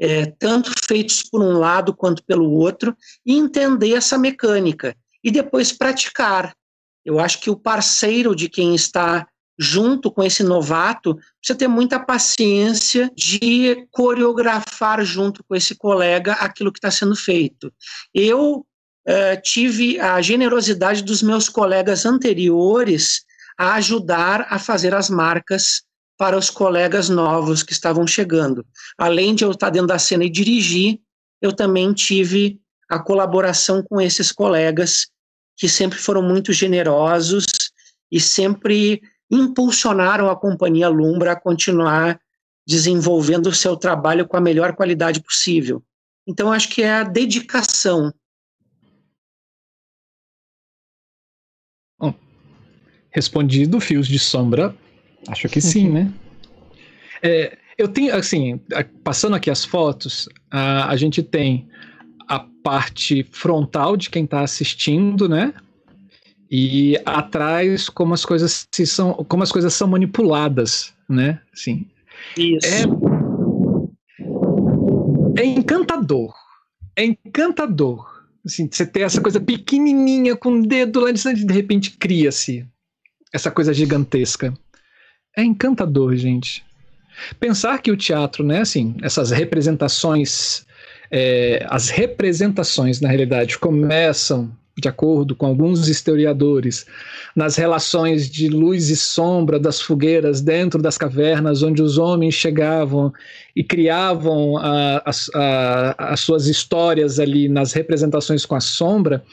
é, tanto feitos por um lado quanto pelo outro, e entender essa mecânica e depois praticar. Eu acho que o parceiro de quem está junto com esse novato precisa ter muita paciência de coreografar junto com esse colega aquilo que está sendo feito. Eu uh, tive a generosidade dos meus colegas anteriores a ajudar a fazer as marcas para os colegas novos que estavam chegando. Além de eu estar dentro da cena e dirigir, eu também tive a colaboração com esses colegas que sempre foram muito generosos e sempre impulsionaram a companhia Lumbra a continuar desenvolvendo o seu trabalho com a melhor qualidade possível. Então, acho que é a dedicação. Respondido, fios de sombra, acho que sim, né? É, eu tenho, assim, passando aqui as fotos, a, a gente tem a parte frontal de quem está assistindo, né? E atrás como as coisas se são, como as coisas são manipuladas, né? Assim, Isso. É, é encantador. É encantador. Assim, você ter essa coisa pequenininha com o dedo lá de de repente cria-se essa coisa gigantesca. É encantador, gente. Pensar que o teatro, né, assim, essas representações é, as representações, na realidade, começam, de acordo com alguns historiadores, nas relações de luz e sombra das fogueiras dentro das cavernas, onde os homens chegavam e criavam a, a, a, as suas histórias ali nas representações com a sombra.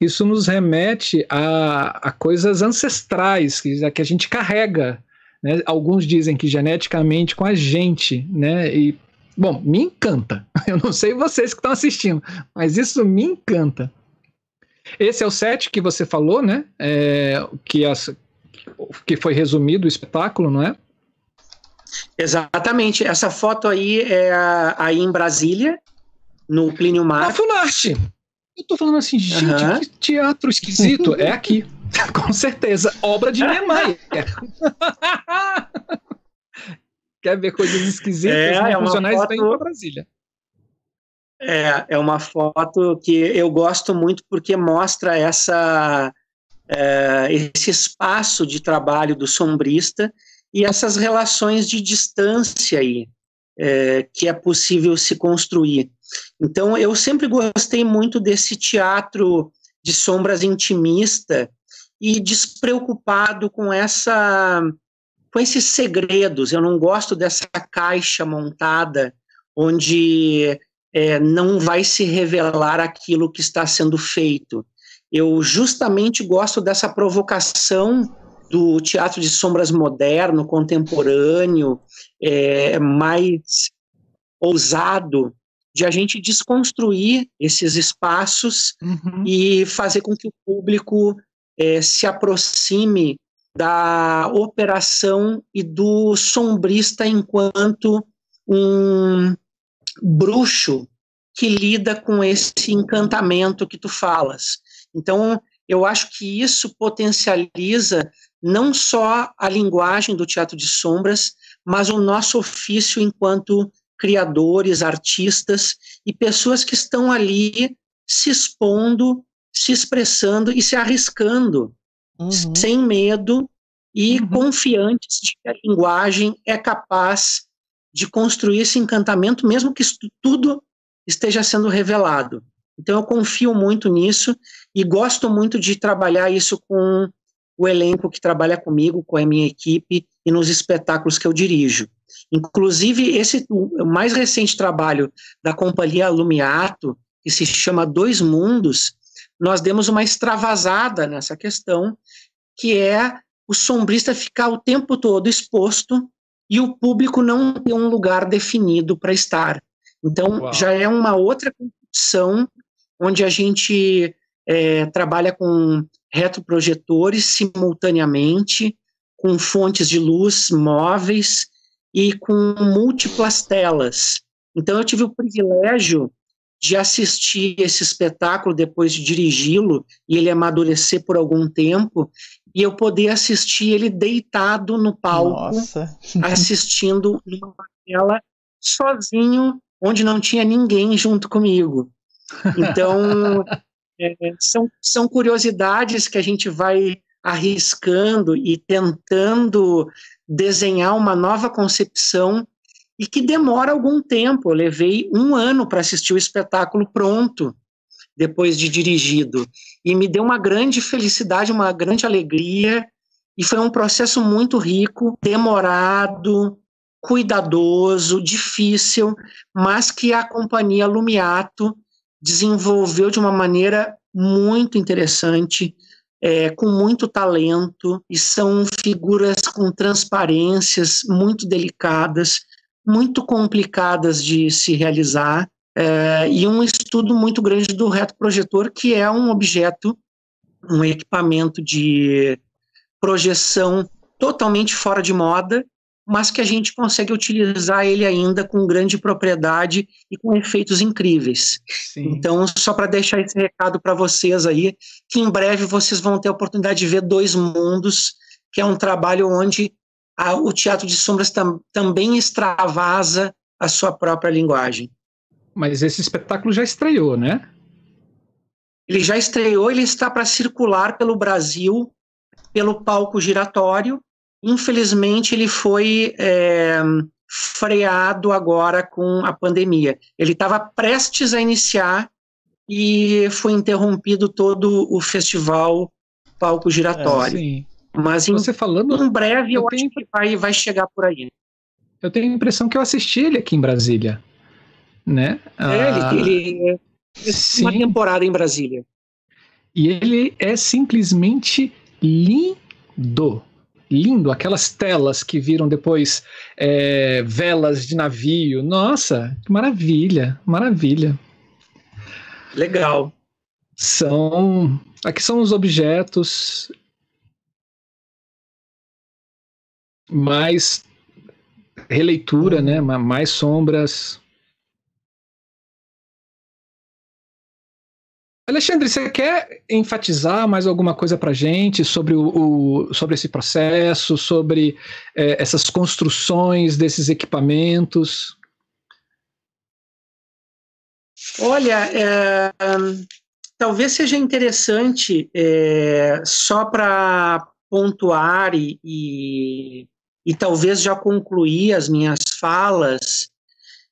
Isso nos remete a, a coisas ancestrais que, que a gente carrega né? Alguns dizem que geneticamente com a gente, né? E Bom, me encanta. Eu não sei vocês que estão assistindo, mas isso me encanta. Esse é o set que você falou, né? É, que, as, que foi resumido o espetáculo, não é? Exatamente. Essa foto aí é aí em Brasília, no Plínio Mar. Ah, Funarte! Eu tô falando assim, gente, uhum. que teatro esquisito. é aqui, com certeza. Obra de Niemeyer. quer ver coisas esquisitas, é, é funcionais foto... vem para Brasília. É, é uma foto que eu gosto muito porque mostra essa, é, esse espaço de trabalho do sombrista e essas relações de distância aí é, que é possível se construir. Então, eu sempre gostei muito desse teatro de sombras intimista e despreocupado com essa com esses segredos. Eu não gosto dessa caixa montada onde é, não vai se revelar aquilo que está sendo feito. Eu justamente gosto dessa provocação do teatro de sombras moderno, contemporâneo, é, mais ousado, de a gente desconstruir esses espaços uhum. e fazer com que o público é, se aproxime da operação e do sombrista enquanto um bruxo que lida com esse encantamento que tu falas. Então, eu acho que isso potencializa não só a linguagem do teatro de sombras, mas o nosso ofício enquanto criadores, artistas e pessoas que estão ali se expondo, se expressando e se arriscando, uhum. sem medo e uhum. confiantes de que a linguagem é capaz de construir esse encantamento, mesmo que tudo esteja sendo revelado. Então eu confio muito nisso e gosto muito de trabalhar isso com o elenco que trabalha comigo, com a minha equipe e nos espetáculos que eu dirijo. Inclusive, esse o mais recente trabalho da companhia Lumiato, que se chama Dois Mundos, nós demos uma extravasada nessa questão, que é o sombrista ficar o tempo todo exposto e o público não ter um lugar definido para estar. Então, Uau. já é uma outra competição onde a gente é, trabalha com retroprojetores simultaneamente, com fontes de luz móveis e com múltiplas telas. Então, eu tive o privilégio de assistir esse espetáculo depois de dirigi-lo e ele amadurecer por algum tempo e eu poder assistir ele deitado no palco, Nossa. assistindo numa tela sozinho, onde não tinha ninguém junto comigo. Então, é, são, são curiosidades que a gente vai arriscando e tentando desenhar uma nova concepção e que demora algum tempo. Eu levei um ano para assistir o espetáculo pronto, depois de dirigido. E me deu uma grande felicidade, uma grande alegria. E foi um processo muito rico, demorado, cuidadoso, difícil, mas que a companhia Lumiato desenvolveu de uma maneira muito interessante, é, com muito talento, e são figuras com transparências muito delicadas, muito complicadas de se realizar, é, e um estudo muito grande do reto projetor, que é um objeto, um equipamento de projeção totalmente fora de moda, mas que a gente consegue utilizar ele ainda com grande propriedade e com efeitos incríveis. Sim. Então, só para deixar esse recado para vocês aí, que em breve vocês vão ter a oportunidade de ver Dois Mundos, que é um trabalho onde a, o teatro de sombras tam, também extravasa a sua própria linguagem. Mas esse espetáculo já estreou, né? Ele já estreou, ele está para circular pelo Brasil, pelo palco giratório, Infelizmente, ele foi é, freado agora com a pandemia. Ele estava prestes a iniciar e foi interrompido todo o festival Palco Giratório. É, Mas em, Você falando, em breve eu, eu tenho... acho que vai, vai chegar por aí. Eu tenho a impressão que eu assisti ele aqui em Brasília. Né? É, ah, ele, ele é uma temporada em Brasília. E ele é simplesmente lindo lindo, aquelas telas que viram depois é, velas de navio. Nossa, que maravilha, maravilha. Legal. São. Aqui são os objetos mais releitura, né? Mais sombras. Alexandre, você quer enfatizar mais alguma coisa para gente sobre, o, o, sobre esse processo, sobre é, essas construções desses equipamentos? Olha, é, talvez seja interessante, é, só para pontuar e, e, e talvez já concluir as minhas falas,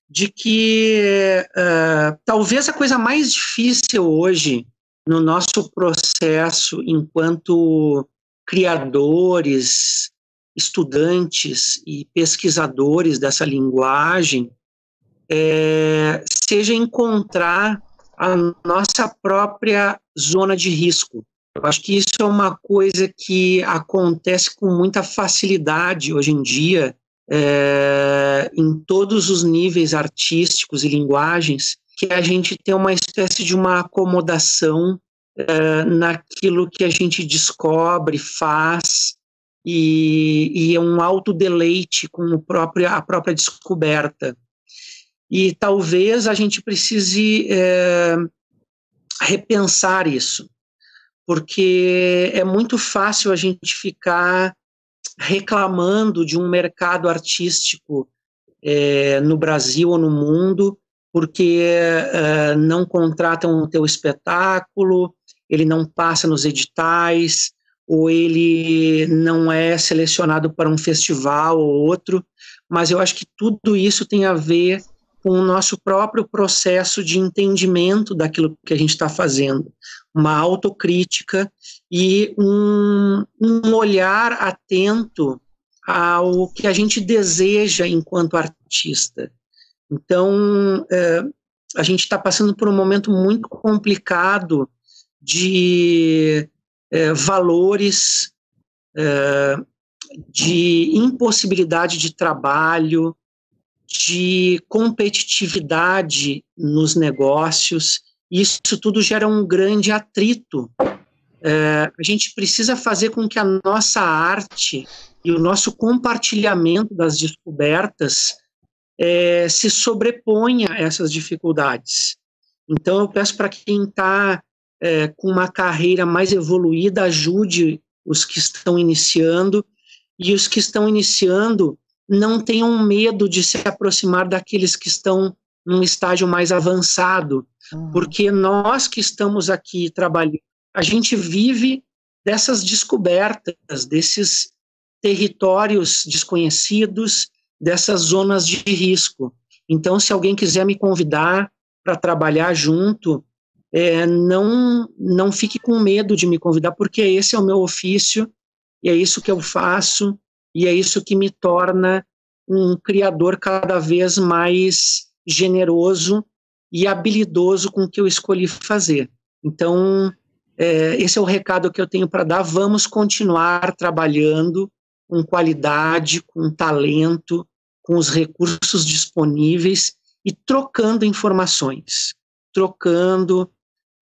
de que uh, talvez a coisa mais difícil hoje no nosso processo enquanto criadores, estudantes e pesquisadores dessa linguagem é, seja encontrar a nossa própria zona de risco. Eu acho que isso é uma coisa que acontece com muita facilidade hoje em dia, é, em todos os níveis artísticos e linguagens, que a gente tem uma espécie de uma acomodação é, naquilo que a gente descobre, faz, e, e é um autodeleite com o próprio, a própria descoberta. E talvez a gente precise é, repensar isso, porque é muito fácil a gente ficar reclamando de um mercado artístico é, no Brasil ou no mundo, porque é, não contratam o teu espetáculo, ele não passa nos editais, ou ele não é selecionado para um festival ou outro, mas eu acho que tudo isso tem a ver com o nosso próprio processo de entendimento daquilo que a gente está fazendo, uma autocrítica e um, um olhar atento ao que a gente deseja enquanto artista. Então, é, a gente está passando por um momento muito complicado de é, valores, é, de impossibilidade de trabalho, de competitividade nos negócios. Isso tudo gera um grande atrito. É, a gente precisa fazer com que a nossa arte e o nosso compartilhamento das descobertas é, se sobreponha a essas dificuldades. Então, eu peço para quem está é, com uma carreira mais evoluída, ajude os que estão iniciando, e os que estão iniciando não tenham medo de se aproximar daqueles que estão num estágio mais avançado, uhum. porque nós que estamos aqui trabalhando, a gente vive dessas descobertas, desses territórios desconhecidos, dessas zonas de risco. Então, se alguém quiser me convidar para trabalhar junto, é, não, não fique com medo de me convidar, porque esse é o meu ofício, e é isso que eu faço, e é isso que me torna um criador cada vez mais generoso e habilidoso com o que eu escolhi fazer. Então, é, esse é o recado que eu tenho para dar. Vamos continuar trabalhando com qualidade, com talento, com os recursos disponíveis e trocando informações, trocando,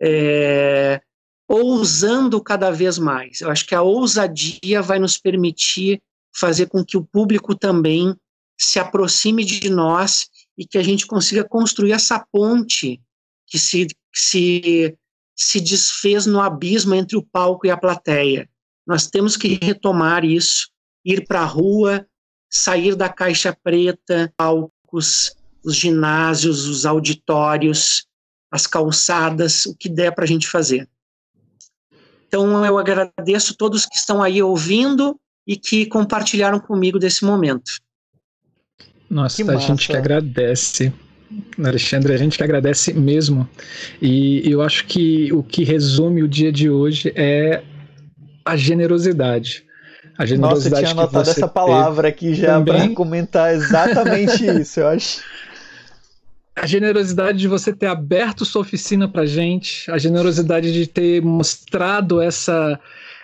é, ousando cada vez mais. Eu acho que a ousadia vai nos permitir fazer com que o público também se aproxime de nós e que a gente consiga construir essa ponte que se, que se, se desfez no abismo entre o palco e a plateia. Nós temos que retomar isso, ir para a rua, sair da caixa preta, palcos, os ginásios, os auditórios, as calçadas, o que der para a gente fazer. Então, eu agradeço todos que estão aí ouvindo e que compartilharam comigo desse momento. Nossa, que a gente que agradece. Alexandre, a gente que agradece mesmo. E eu acho que o que resume o dia de hoje é a generosidade. A generosidade Nossa, eu tinha anotado essa palavra aqui já para comentar exatamente isso, eu acho a generosidade de você ter aberto sua oficina para gente, a generosidade de ter mostrado essa,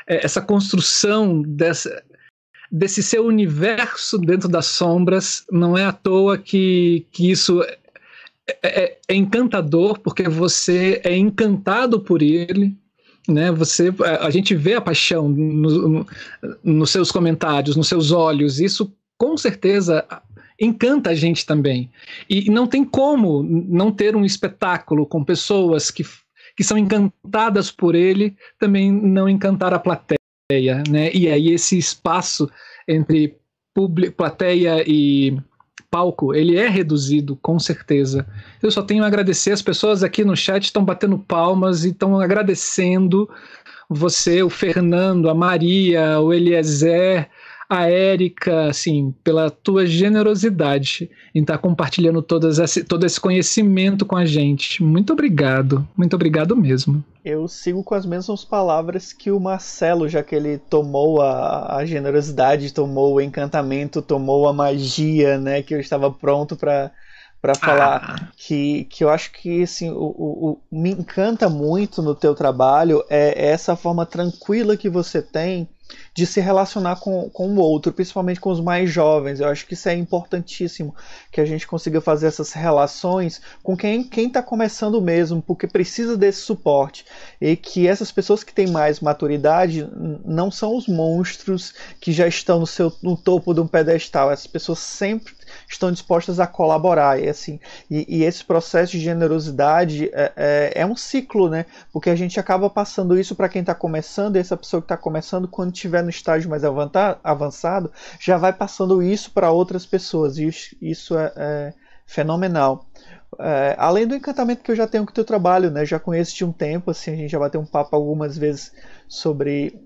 é, essa construção dessa, desse seu universo dentro das sombras, não é à toa que, que isso é, é, é encantador, porque você é encantado por ele, né? Você, a gente vê a paixão no, no, nos seus comentários, nos seus olhos. Isso com certeza encanta a gente também. E não tem como não ter um espetáculo com pessoas que, que são encantadas por ele, também não encantar a plateia, né? E aí esse espaço entre plateia e palco, ele é reduzido, com certeza. Eu só tenho a agradecer, as pessoas aqui no chat estão batendo palmas e estão agradecendo você, o Fernando, a Maria, o Eliezer, a Érica, assim, pela tua generosidade em estar tá compartilhando todas esse, todo esse conhecimento com a gente. Muito obrigado, muito obrigado mesmo. Eu sigo com as mesmas palavras que o Marcelo, já que ele tomou a, a generosidade, tomou o encantamento, tomou a magia, né, que eu estava pronto para para falar ah. que, que eu acho que assim, o, o, o, me encanta muito no teu trabalho é essa forma tranquila que você tem de se relacionar com, com o outro, principalmente com os mais jovens. Eu acho que isso é importantíssimo, que a gente consiga fazer essas relações com quem está começando mesmo, porque precisa desse suporte. E que essas pessoas que têm mais maturidade não são os monstros que já estão no, seu, no topo de um pedestal. Essas pessoas sempre estão dispostas a colaborar. E, assim, e, e esse processo de generosidade é, é, é, um ciclo, né? Porque a gente acaba passando isso para quem está começando, e essa pessoa que está começando, quando estiver no estágio mais avançado, já vai passando isso para outras pessoas. E isso, é, é fenomenal. É, além do encantamento que eu já tenho com o teu trabalho, né? Já conheço de um tempo, assim, a gente já bateu um papo algumas vezes sobre.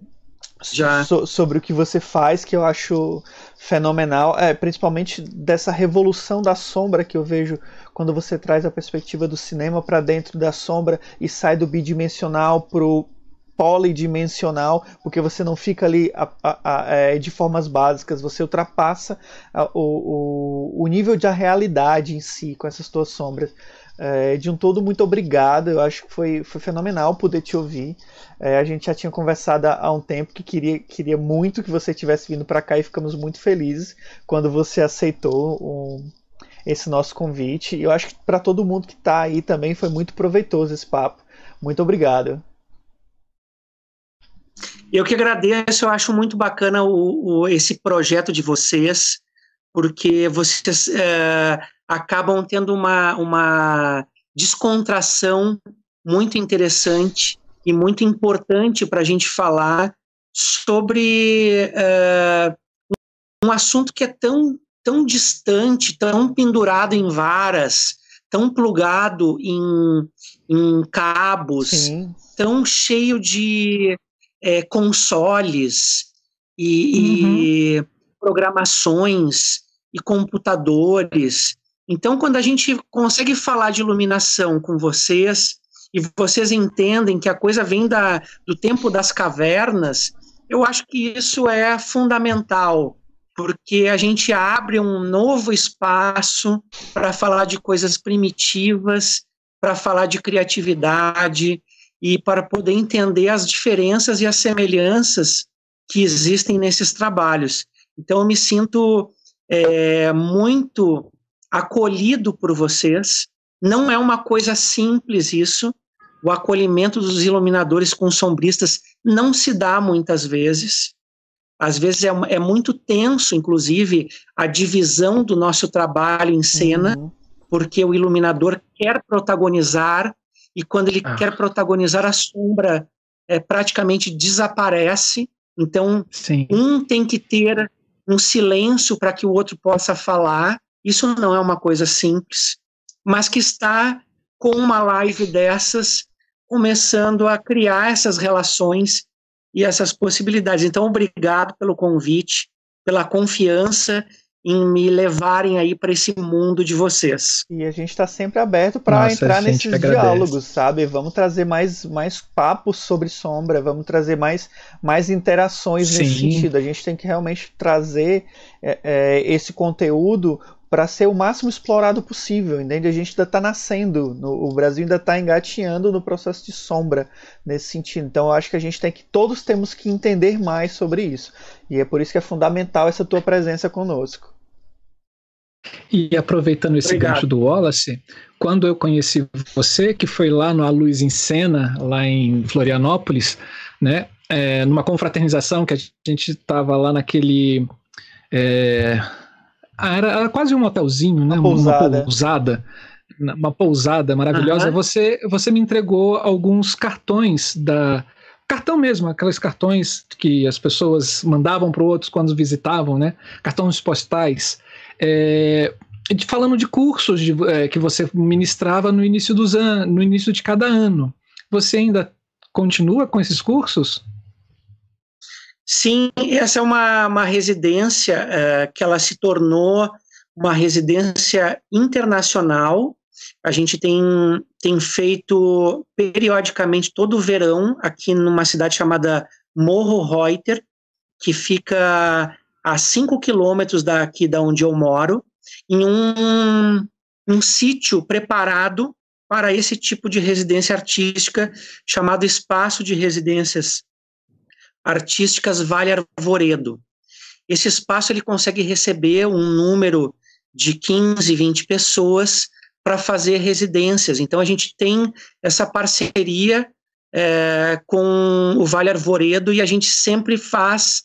So, sobre o que você faz, que eu acho fenomenal, é, principalmente dessa revolução da sombra que eu vejo quando você traz a perspectiva do cinema para dentro da sombra e sai do bidimensional pro polidimensional, porque você não fica ali a, a, a, é, de formas básicas, você ultrapassa o, o, o nível da realidade em si com essas tuas sombras. É, de um todo, muito obrigado. Eu acho que foi, foi fenomenal poder te ouvir. É, a gente já tinha conversado há um tempo que queria, queria muito que você tivesse vindo para cá e ficamos muito felizes quando você aceitou um, esse nosso convite. E eu acho que para todo mundo que está aí também foi muito proveitoso esse papo. Muito obrigado. Eu que agradeço, eu acho muito bacana o, o esse projeto de vocês, porque vocês é, acabam tendo uma, uma descontração muito interessante e muito importante para a gente falar sobre uh, um assunto que é tão, tão distante, tão pendurado em varas, tão plugado em, em cabos, Sim. tão cheio de é, consoles e, uhum. e programações e computadores. Então, quando a gente consegue falar de iluminação com vocês, e vocês entendem que a coisa vem da, do tempo das cavernas, eu acho que isso é fundamental, porque a gente abre um novo espaço para falar de coisas primitivas, para falar de criatividade e para poder entender as diferenças e as semelhanças que existem nesses trabalhos. Então, eu me sinto é, muito acolhido por vocês. Não é uma coisa simples isso, o acolhimento dos iluminadores com sombristas não se dá muitas vezes. Às vezes é, é muito tenso, inclusive, a divisão do nosso trabalho em cena, uhum. porque o iluminador quer protagonizar e quando ele ah. quer protagonizar, a sombra é, praticamente desaparece. Então, Sim. um tem que ter um silêncio para que o outro possa falar. Isso não é uma coisa simples, mas que está com uma live dessas começando a criar essas relações e essas possibilidades. Então, obrigado pelo convite, pela confiança em me levarem aí para esse mundo de vocês. E a gente está sempre aberto para entrar nesses diálogos, sabe? Vamos trazer mais, mais papos sobre sombra, vamos trazer mais, mais interações Sim. nesse sentido. A gente tem que realmente trazer é, é, esse conteúdo para ser o máximo explorado possível, entende? A gente ainda está nascendo, no, o Brasil ainda está engatinhando no processo de sombra nesse sentido. Então, eu acho que a gente tem que todos temos que entender mais sobre isso. E é por isso que é fundamental essa tua presença conosco. E aproveitando esse Obrigado. gancho do Wallace, quando eu conheci você, que foi lá no A Luz em Cena, lá em Florianópolis, né, é, numa confraternização que a gente estava lá naquele é, era, era, quase um hotelzinho, né? Uma pousada. Uma pousada, uma pousada maravilhosa. Uhum. Você, você me entregou alguns cartões da cartão mesmo, aqueles cartões que as pessoas mandavam para outros quando visitavam, né? Cartões postais. É, falando de cursos de, é, que você ministrava no início dos anos, no início de cada ano. Você ainda continua com esses cursos? Sim, essa é uma, uma residência uh, que ela se tornou uma residência internacional. A gente tem, tem feito periodicamente todo o verão aqui numa cidade chamada Morro Reuter, que fica a 5 quilômetros daqui da onde eu moro, em um, um sítio preparado para esse tipo de residência artística, chamado Espaço de Residências Artísticas Vale Arvoredo. Esse espaço ele consegue receber um número de 15, 20 pessoas para fazer residências. Então a gente tem essa parceria é, com o Vale Arvoredo e a gente sempre faz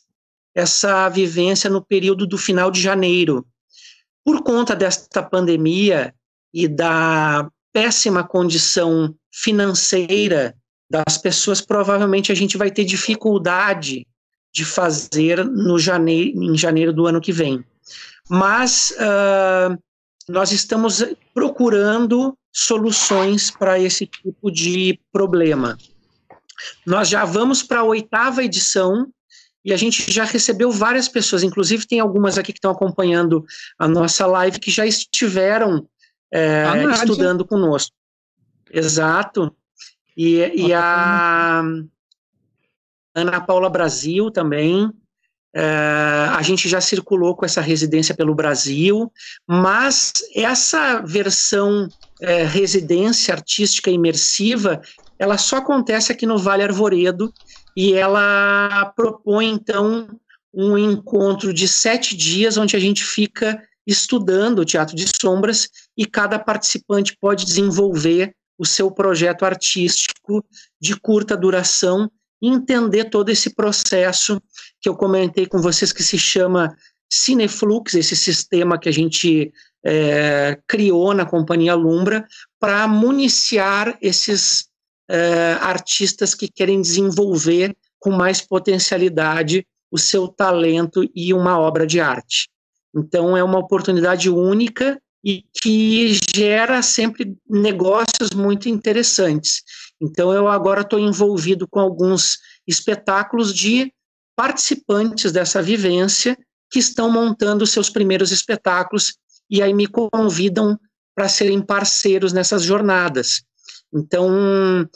essa vivência no período do final de janeiro. Por conta desta pandemia e da péssima condição financeira das pessoas, provavelmente a gente vai ter dificuldade de fazer no janeiro, em janeiro do ano que vem. Mas uh, nós estamos procurando soluções para esse tipo de problema. Nós já vamos para a oitava edição e a gente já recebeu várias pessoas, inclusive tem algumas aqui que estão acompanhando a nossa live que já estiveram é, estudando conosco. Exato. E, e a Ana Paula Brasil também. É, a gente já circulou com essa residência pelo Brasil, mas essa versão é, residência artística imersiva, ela só acontece aqui no Vale Arvoredo e ela propõe, então, um encontro de sete dias onde a gente fica estudando o teatro de sombras e cada participante pode desenvolver o seu projeto artístico de curta duração e entender todo esse processo que eu comentei com vocês que se chama Cineflux, esse sistema que a gente é, criou na companhia Lumbra para municiar esses é, artistas que querem desenvolver com mais potencialidade o seu talento e uma obra de arte. Então, é uma oportunidade única e que gera sempre negócios muito interessantes. Então, eu agora estou envolvido com alguns espetáculos de participantes dessa vivência que estão montando seus primeiros espetáculos e aí me convidam para serem parceiros nessas jornadas. Então,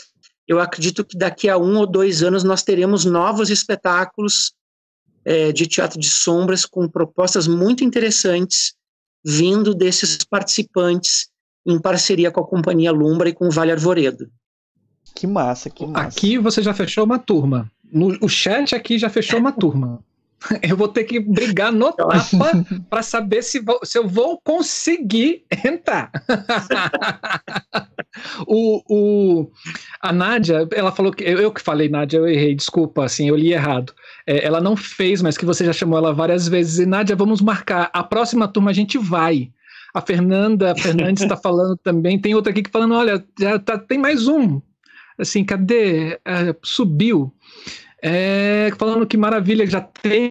eu acredito que daqui a um ou dois anos nós teremos novos espetáculos é, de teatro de sombras com propostas muito interessantes vindo desses participantes em parceria com a Companhia Lumbra e com o Vale Arvoredo. Que massa, que massa. Aqui você já fechou uma turma. No, o chat aqui já fechou uma turma. Eu vou ter que brigar no tapa para saber se, vou, se eu vou conseguir entrar. o, o, a Nádia, ela falou que. Eu, eu, que falei, Nádia, eu errei, desculpa, assim, eu li errado. É, ela não fez, mas que você já chamou ela várias vezes. E, Nádia, vamos marcar. A próxima turma a gente vai. A Fernanda a Fernandes está falando também. Tem outra aqui que falando: olha, já tá, tem mais um. Assim, cadê? É, subiu. É, falando que maravilha, já tem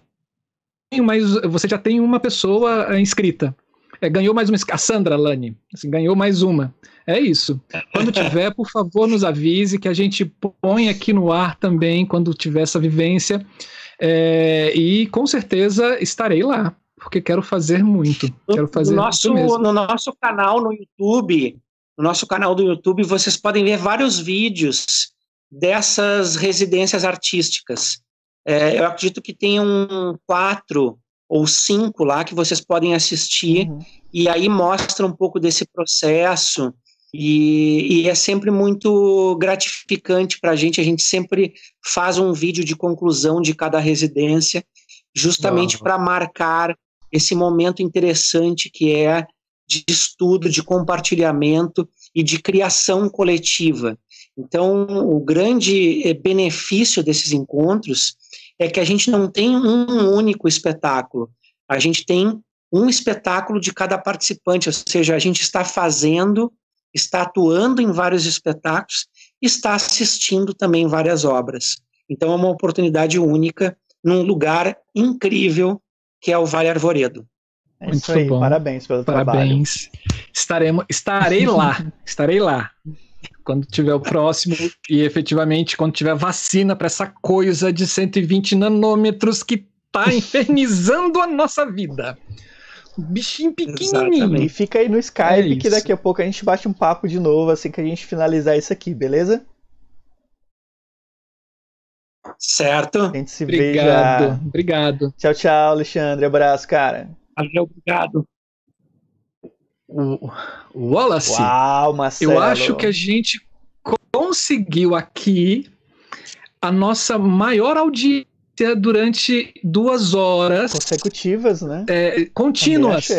mais, você já tem uma pessoa é, inscrita. É, ganhou mais uma. A Sandra Lani, assim, ganhou mais uma. É isso. Quando tiver, por favor, nos avise que a gente põe aqui no ar também quando tiver essa vivência. É, e com certeza estarei lá, porque quero fazer muito. Quero fazer no nosso, no nosso canal no YouTube, no nosso canal do YouTube, vocês podem ver vários vídeos dessas residências artísticas. É, eu acredito que tem um quatro ou cinco lá que vocês podem assistir uhum. e aí mostra um pouco desse processo e, e é sempre muito gratificante para a gente. A gente sempre faz um vídeo de conclusão de cada residência, justamente para marcar esse momento interessante que é de estudo, de compartilhamento e de criação coletiva. Então, o grande eh, benefício desses encontros é que a gente não tem um único espetáculo, a gente tem um espetáculo de cada participante, ou seja, a gente está fazendo, está atuando em vários espetáculos, está assistindo também várias obras. Então, é uma oportunidade única num lugar incrível que é o Vale Arvoredo. É isso Muito aí, bom. parabéns pelo parabéns. trabalho. Estaremos, estarei lá, estarei lá quando tiver o próximo e efetivamente quando tiver vacina para essa coisa de 120 nanômetros que tá infernizando a nossa vida. bichinho pequenininho. Exatamente. E fica aí no Skype é que daqui a pouco a gente bate um papo de novo assim que a gente finalizar isso aqui, beleza? Certo. A gente se obrigado, veja. Obrigado. Tchau, tchau, Alexandre. Abraço, cara. Valeu, obrigado. O, Wallace, Uau, Marcelo. eu acho que a gente conseguiu aqui a nossa maior audiência durante duas horas consecutivas, né? É, contínuas.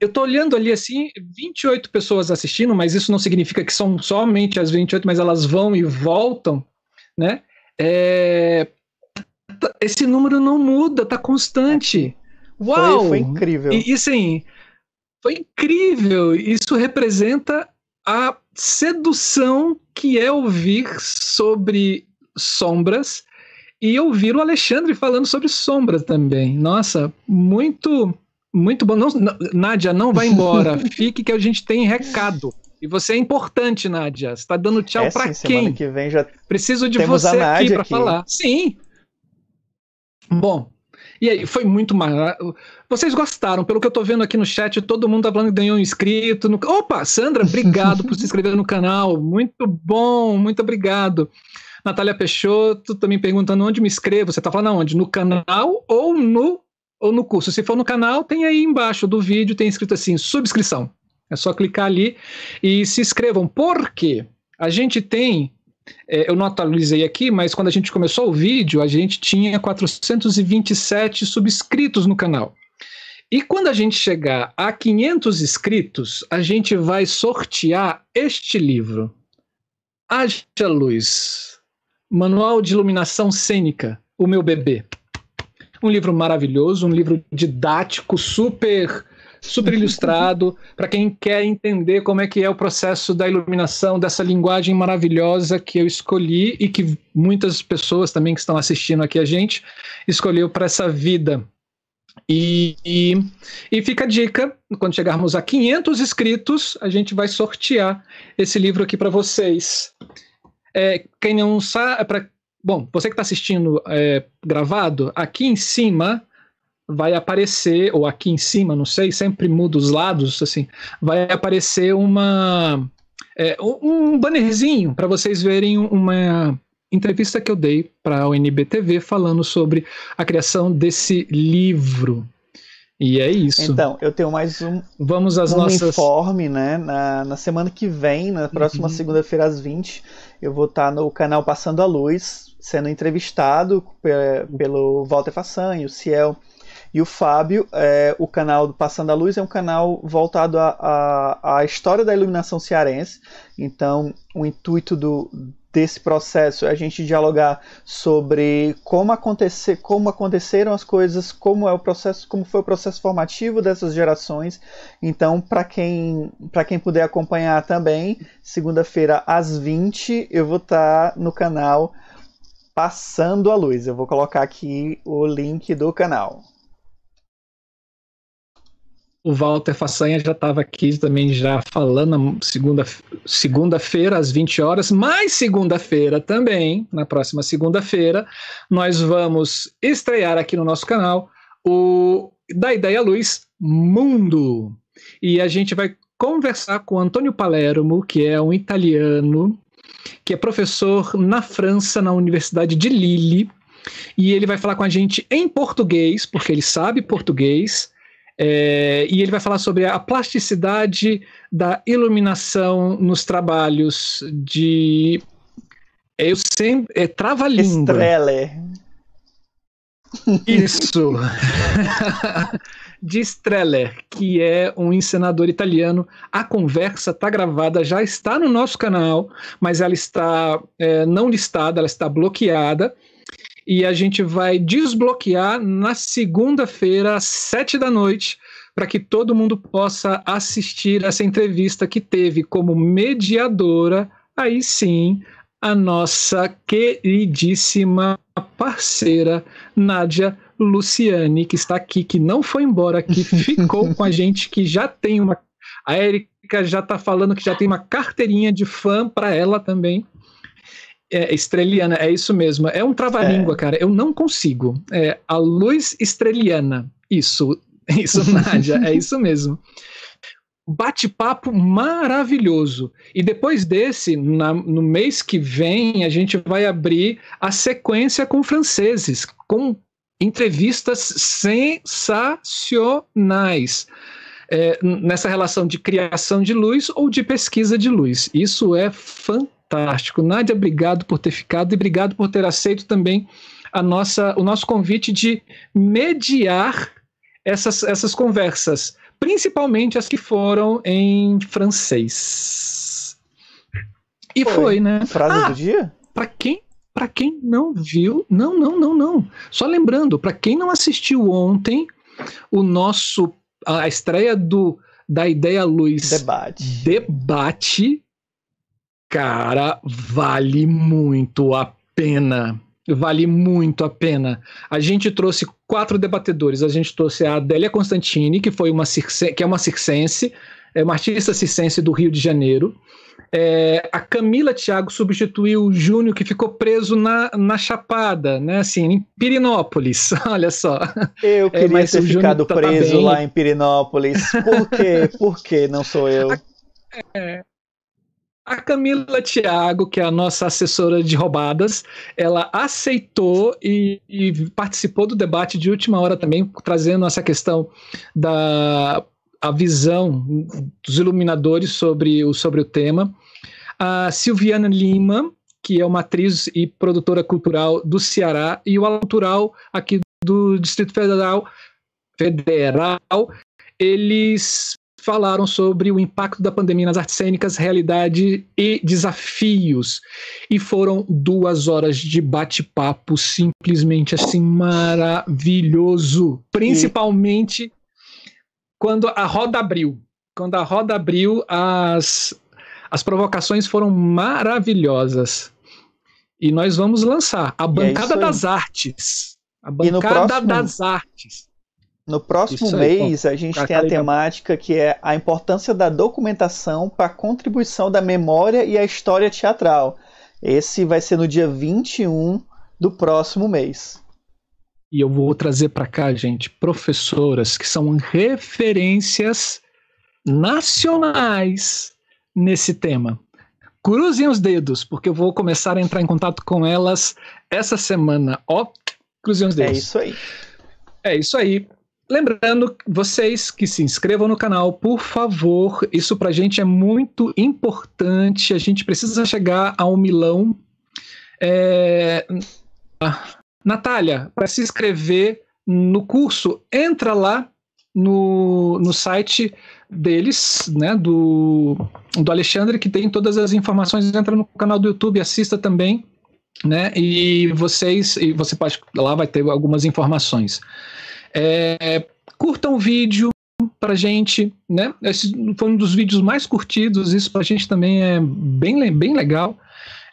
Eu tô olhando ali assim, 28 pessoas assistindo, mas isso não significa que são somente as 28, mas elas vão e voltam, né? É, esse número não muda, tá constante. Uau! Foi, foi incrível. E, e assim, foi incrível. Isso representa a sedução que é ouvir sobre sombras e ouvir o Alexandre falando sobre sombras também. Nossa, muito, muito bom. Não, Nádia, não vai embora. Fique que a gente tem recado. E você é importante, Nádia. Você está dando tchau é, para quem? que vem já Preciso de você aqui para falar. Sim. Bom, e aí, foi muito maravilhoso. Vocês gostaram, pelo que eu tô vendo aqui no chat, todo mundo tá falando que ganhou um inscrito. No... Opa, Sandra, obrigado por se inscrever no canal. Muito bom, muito obrigado. Natália Peixoto também perguntando onde me inscrevo. Você tá falando aonde? No canal ou no, ou no curso? Se for no canal, tem aí embaixo do vídeo, tem escrito assim, subscrição. É só clicar ali e se inscrevam. Por quê? A gente tem é, eu não atualizei aqui, mas quando a gente começou o vídeo, a gente tinha 427 subscritos no canal. E quando a gente chegar a 500 inscritos, a gente vai sortear este livro. Haja Luz, Manual de Iluminação Cênica, O Meu Bebê. Um livro maravilhoso, um livro didático, super super ilustrado, para quem quer entender como é que é o processo da iluminação, dessa linguagem maravilhosa que eu escolhi e que muitas pessoas também que estão assistindo aqui a gente escolheu para essa vida. E, e, e, fica a dica, quando chegarmos a 500 inscritos, a gente vai sortear esse livro aqui para vocês. É, quem não sabe, é bom, você que está assistindo é, gravado, aqui em cima vai aparecer, ou aqui em cima, não sei, sempre muda os lados, assim, vai aparecer uma é, um bannerzinho para vocês verem uma entrevista que eu dei para a UNBTV falando sobre a criação desse livro. E é isso. Então, eu tenho mais um, Vamos às um nossas... informe, né? Na, na semana que vem, na próxima uhum. segunda-feira às 20, eu vou estar no canal Passando a Luz, sendo entrevistado pelo Walter e o Ciel e o Fábio, é, o canal do Passando a Luz é um canal voltado à história da iluminação cearense. Então, o intuito do, desse processo é a gente dialogar sobre como acontecer, como aconteceram as coisas, como é o processo, como foi o processo formativo dessas gerações. Então, para quem para quem puder acompanhar também, segunda-feira às 20, eu vou estar tá no canal Passando a Luz. Eu vou colocar aqui o link do canal. O Walter Façanha já estava aqui também já falando segunda segunda-feira às 20 horas, mais segunda-feira também, na próxima segunda-feira, nós vamos estrear aqui no nosso canal o Da Ideia Luz Mundo. E a gente vai conversar com Antônio Palermo, que é um italiano, que é professor na França, na Universidade de Lille, e ele vai falar com a gente em português, porque ele sabe português é, e ele vai falar sobre a plasticidade da iluminação nos trabalhos de. Eu sempre. É trava-língua. Estrele. Isso. de Streller, que é um encenador italiano. A conversa está gravada, já está no nosso canal, mas ela está é, não listada, ela está bloqueada e a gente vai desbloquear na segunda-feira, às sete da noite, para que todo mundo possa assistir essa entrevista que teve como mediadora, aí sim, a nossa queridíssima parceira Nádia Luciane, que está aqui, que não foi embora, que ficou com a gente, que já tem uma. A Érica já está falando que já tem uma carteirinha de fã para ela também. É, estreliana, é isso mesmo. É um trava-língua, é. cara. Eu não consigo. É a luz estreliana. Isso, isso, Nádia, é isso mesmo. Bate-papo maravilhoso. E depois desse, na, no mês que vem, a gente vai abrir a sequência com franceses, com entrevistas sensacionais. é, nessa relação de criação de luz ou de pesquisa de luz. Isso é fantástico. Nádia, obrigado por ter ficado e obrigado por ter aceito também a nossa, o nosso convite de mediar essas, essas conversas, principalmente as que foram em francês. E foi, foi né? Frase ah, do dia? Para quem para quem não viu, não, não, não, não. Só lembrando, para quem não assistiu ontem o nosso a estreia do da Ideia Luz debate. Debate, cara, vale muito a pena. Vale muito a pena. A gente trouxe quatro debatedores. A gente trouxe a Adélia Constantini, que foi uma circe, que é uma circense, é uma artista circense do Rio de Janeiro. É, a Camila Thiago substituiu o Júnior, que ficou preso na, na Chapada, né? Assim, em Pirinópolis, olha só. Eu é, queria é, ter ficado tá, preso tá lá em Pirinópolis. Por quê? Por que não sou eu? A, é, a Camila Thiago, que é a nossa assessora de roubadas, ela aceitou e, e participou do debate de última hora também, trazendo essa questão da a visão dos iluminadores sobre o, sobre o tema. A Silviana Lima, que é uma atriz e produtora cultural do Ceará, e o autoral aqui do Distrito Federal, Federal eles falaram sobre o impacto da pandemia nas artes cênicas, realidade e desafios. E foram duas horas de bate-papo simplesmente assim maravilhoso. Principalmente quando a roda abriu. Quando a roda abriu, as, as provocações foram maravilhosas. E nós vamos lançar a é Bancada é das Artes. A Bancada próximo, das Artes. No próximo aí, mês, a gente tem a temática que é a importância da documentação para a contribuição da memória e a história teatral. Esse vai ser no dia 21 do próximo mês. E eu vou trazer para cá, gente, professoras que são referências nacionais nesse tema. Cruzem os dedos, porque eu vou começar a entrar em contato com elas essa semana. Ó, cruzem os é dedos. É isso aí. É isso aí. Lembrando, vocês que se inscrevam no canal, por favor, isso pra gente é muito importante. A gente precisa chegar a um milão. É... Natália, para se inscrever no curso, entra lá no, no site deles, né, do, do Alexandre, que tem todas as informações. Entra no canal do YouTube, assista também, né, e vocês, e você pode, lá vai ter algumas informações. É, curtam o vídeo pra gente, né, esse foi um dos vídeos mais curtidos, isso pra gente também é bem, bem legal.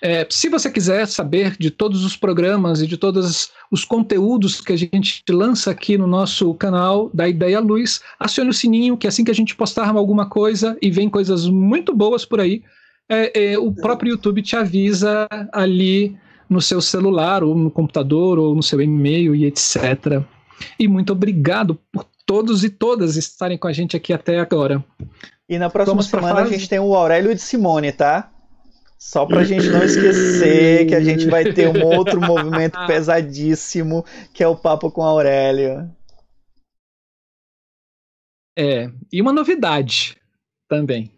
É, se você quiser saber de todos os programas e de todos os conteúdos que a gente lança aqui no nosso canal da Ideia Luz, acione o sininho, que assim que a gente postar alguma coisa e vem coisas muito boas por aí, é, é, o próprio YouTube te avisa ali no seu celular, ou no computador, ou no seu e-mail e etc. E muito obrigado por todos e todas estarem com a gente aqui até agora. E na próxima Vamos semana a gente tem o Aurélio de Simone, tá? Só pra gente não esquecer que a gente vai ter um outro movimento pesadíssimo, que é o Papo com a Aurélia. É, e uma novidade também.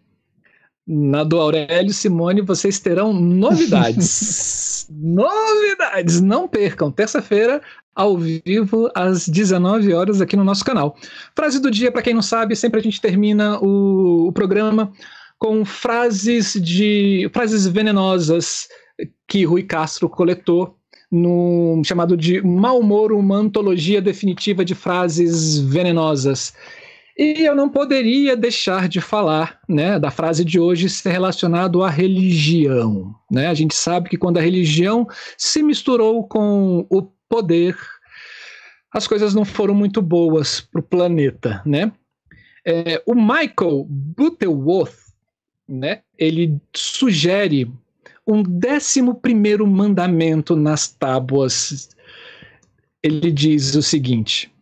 Na do Aurélio Simone vocês terão novidades. novidades! Não percam, terça-feira, ao vivo, às 19 horas, aqui no nosso canal. Frase do dia, para quem não sabe, sempre a gente termina o, o programa com frases de frases venenosas que Rui Castro coletou no chamado de Mal Humor, uma antologia definitiva de frases venenosas. E eu não poderia deixar de falar, né, da frase de hoje ser relacionado à religião, né? A gente sabe que quando a religião se misturou com o poder, as coisas não foram muito boas para o planeta, né? É, o Michael Butterworth né, ele sugere um décimo primeiro mandamento nas tábuas. Ele diz o seguinte: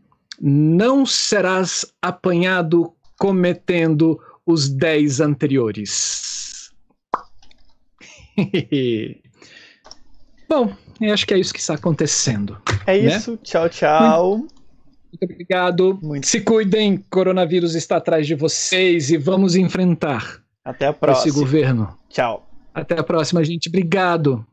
não serás apanhado cometendo os dez anteriores. Bom, eu acho que é isso que está acontecendo. É né? isso. Tchau, tchau. Muito obrigado. Muito. Se cuidem, coronavírus está atrás de vocês e vamos enfrentar. Até a próxima. Esse governo. Tchau. Até a próxima, gente. Obrigado.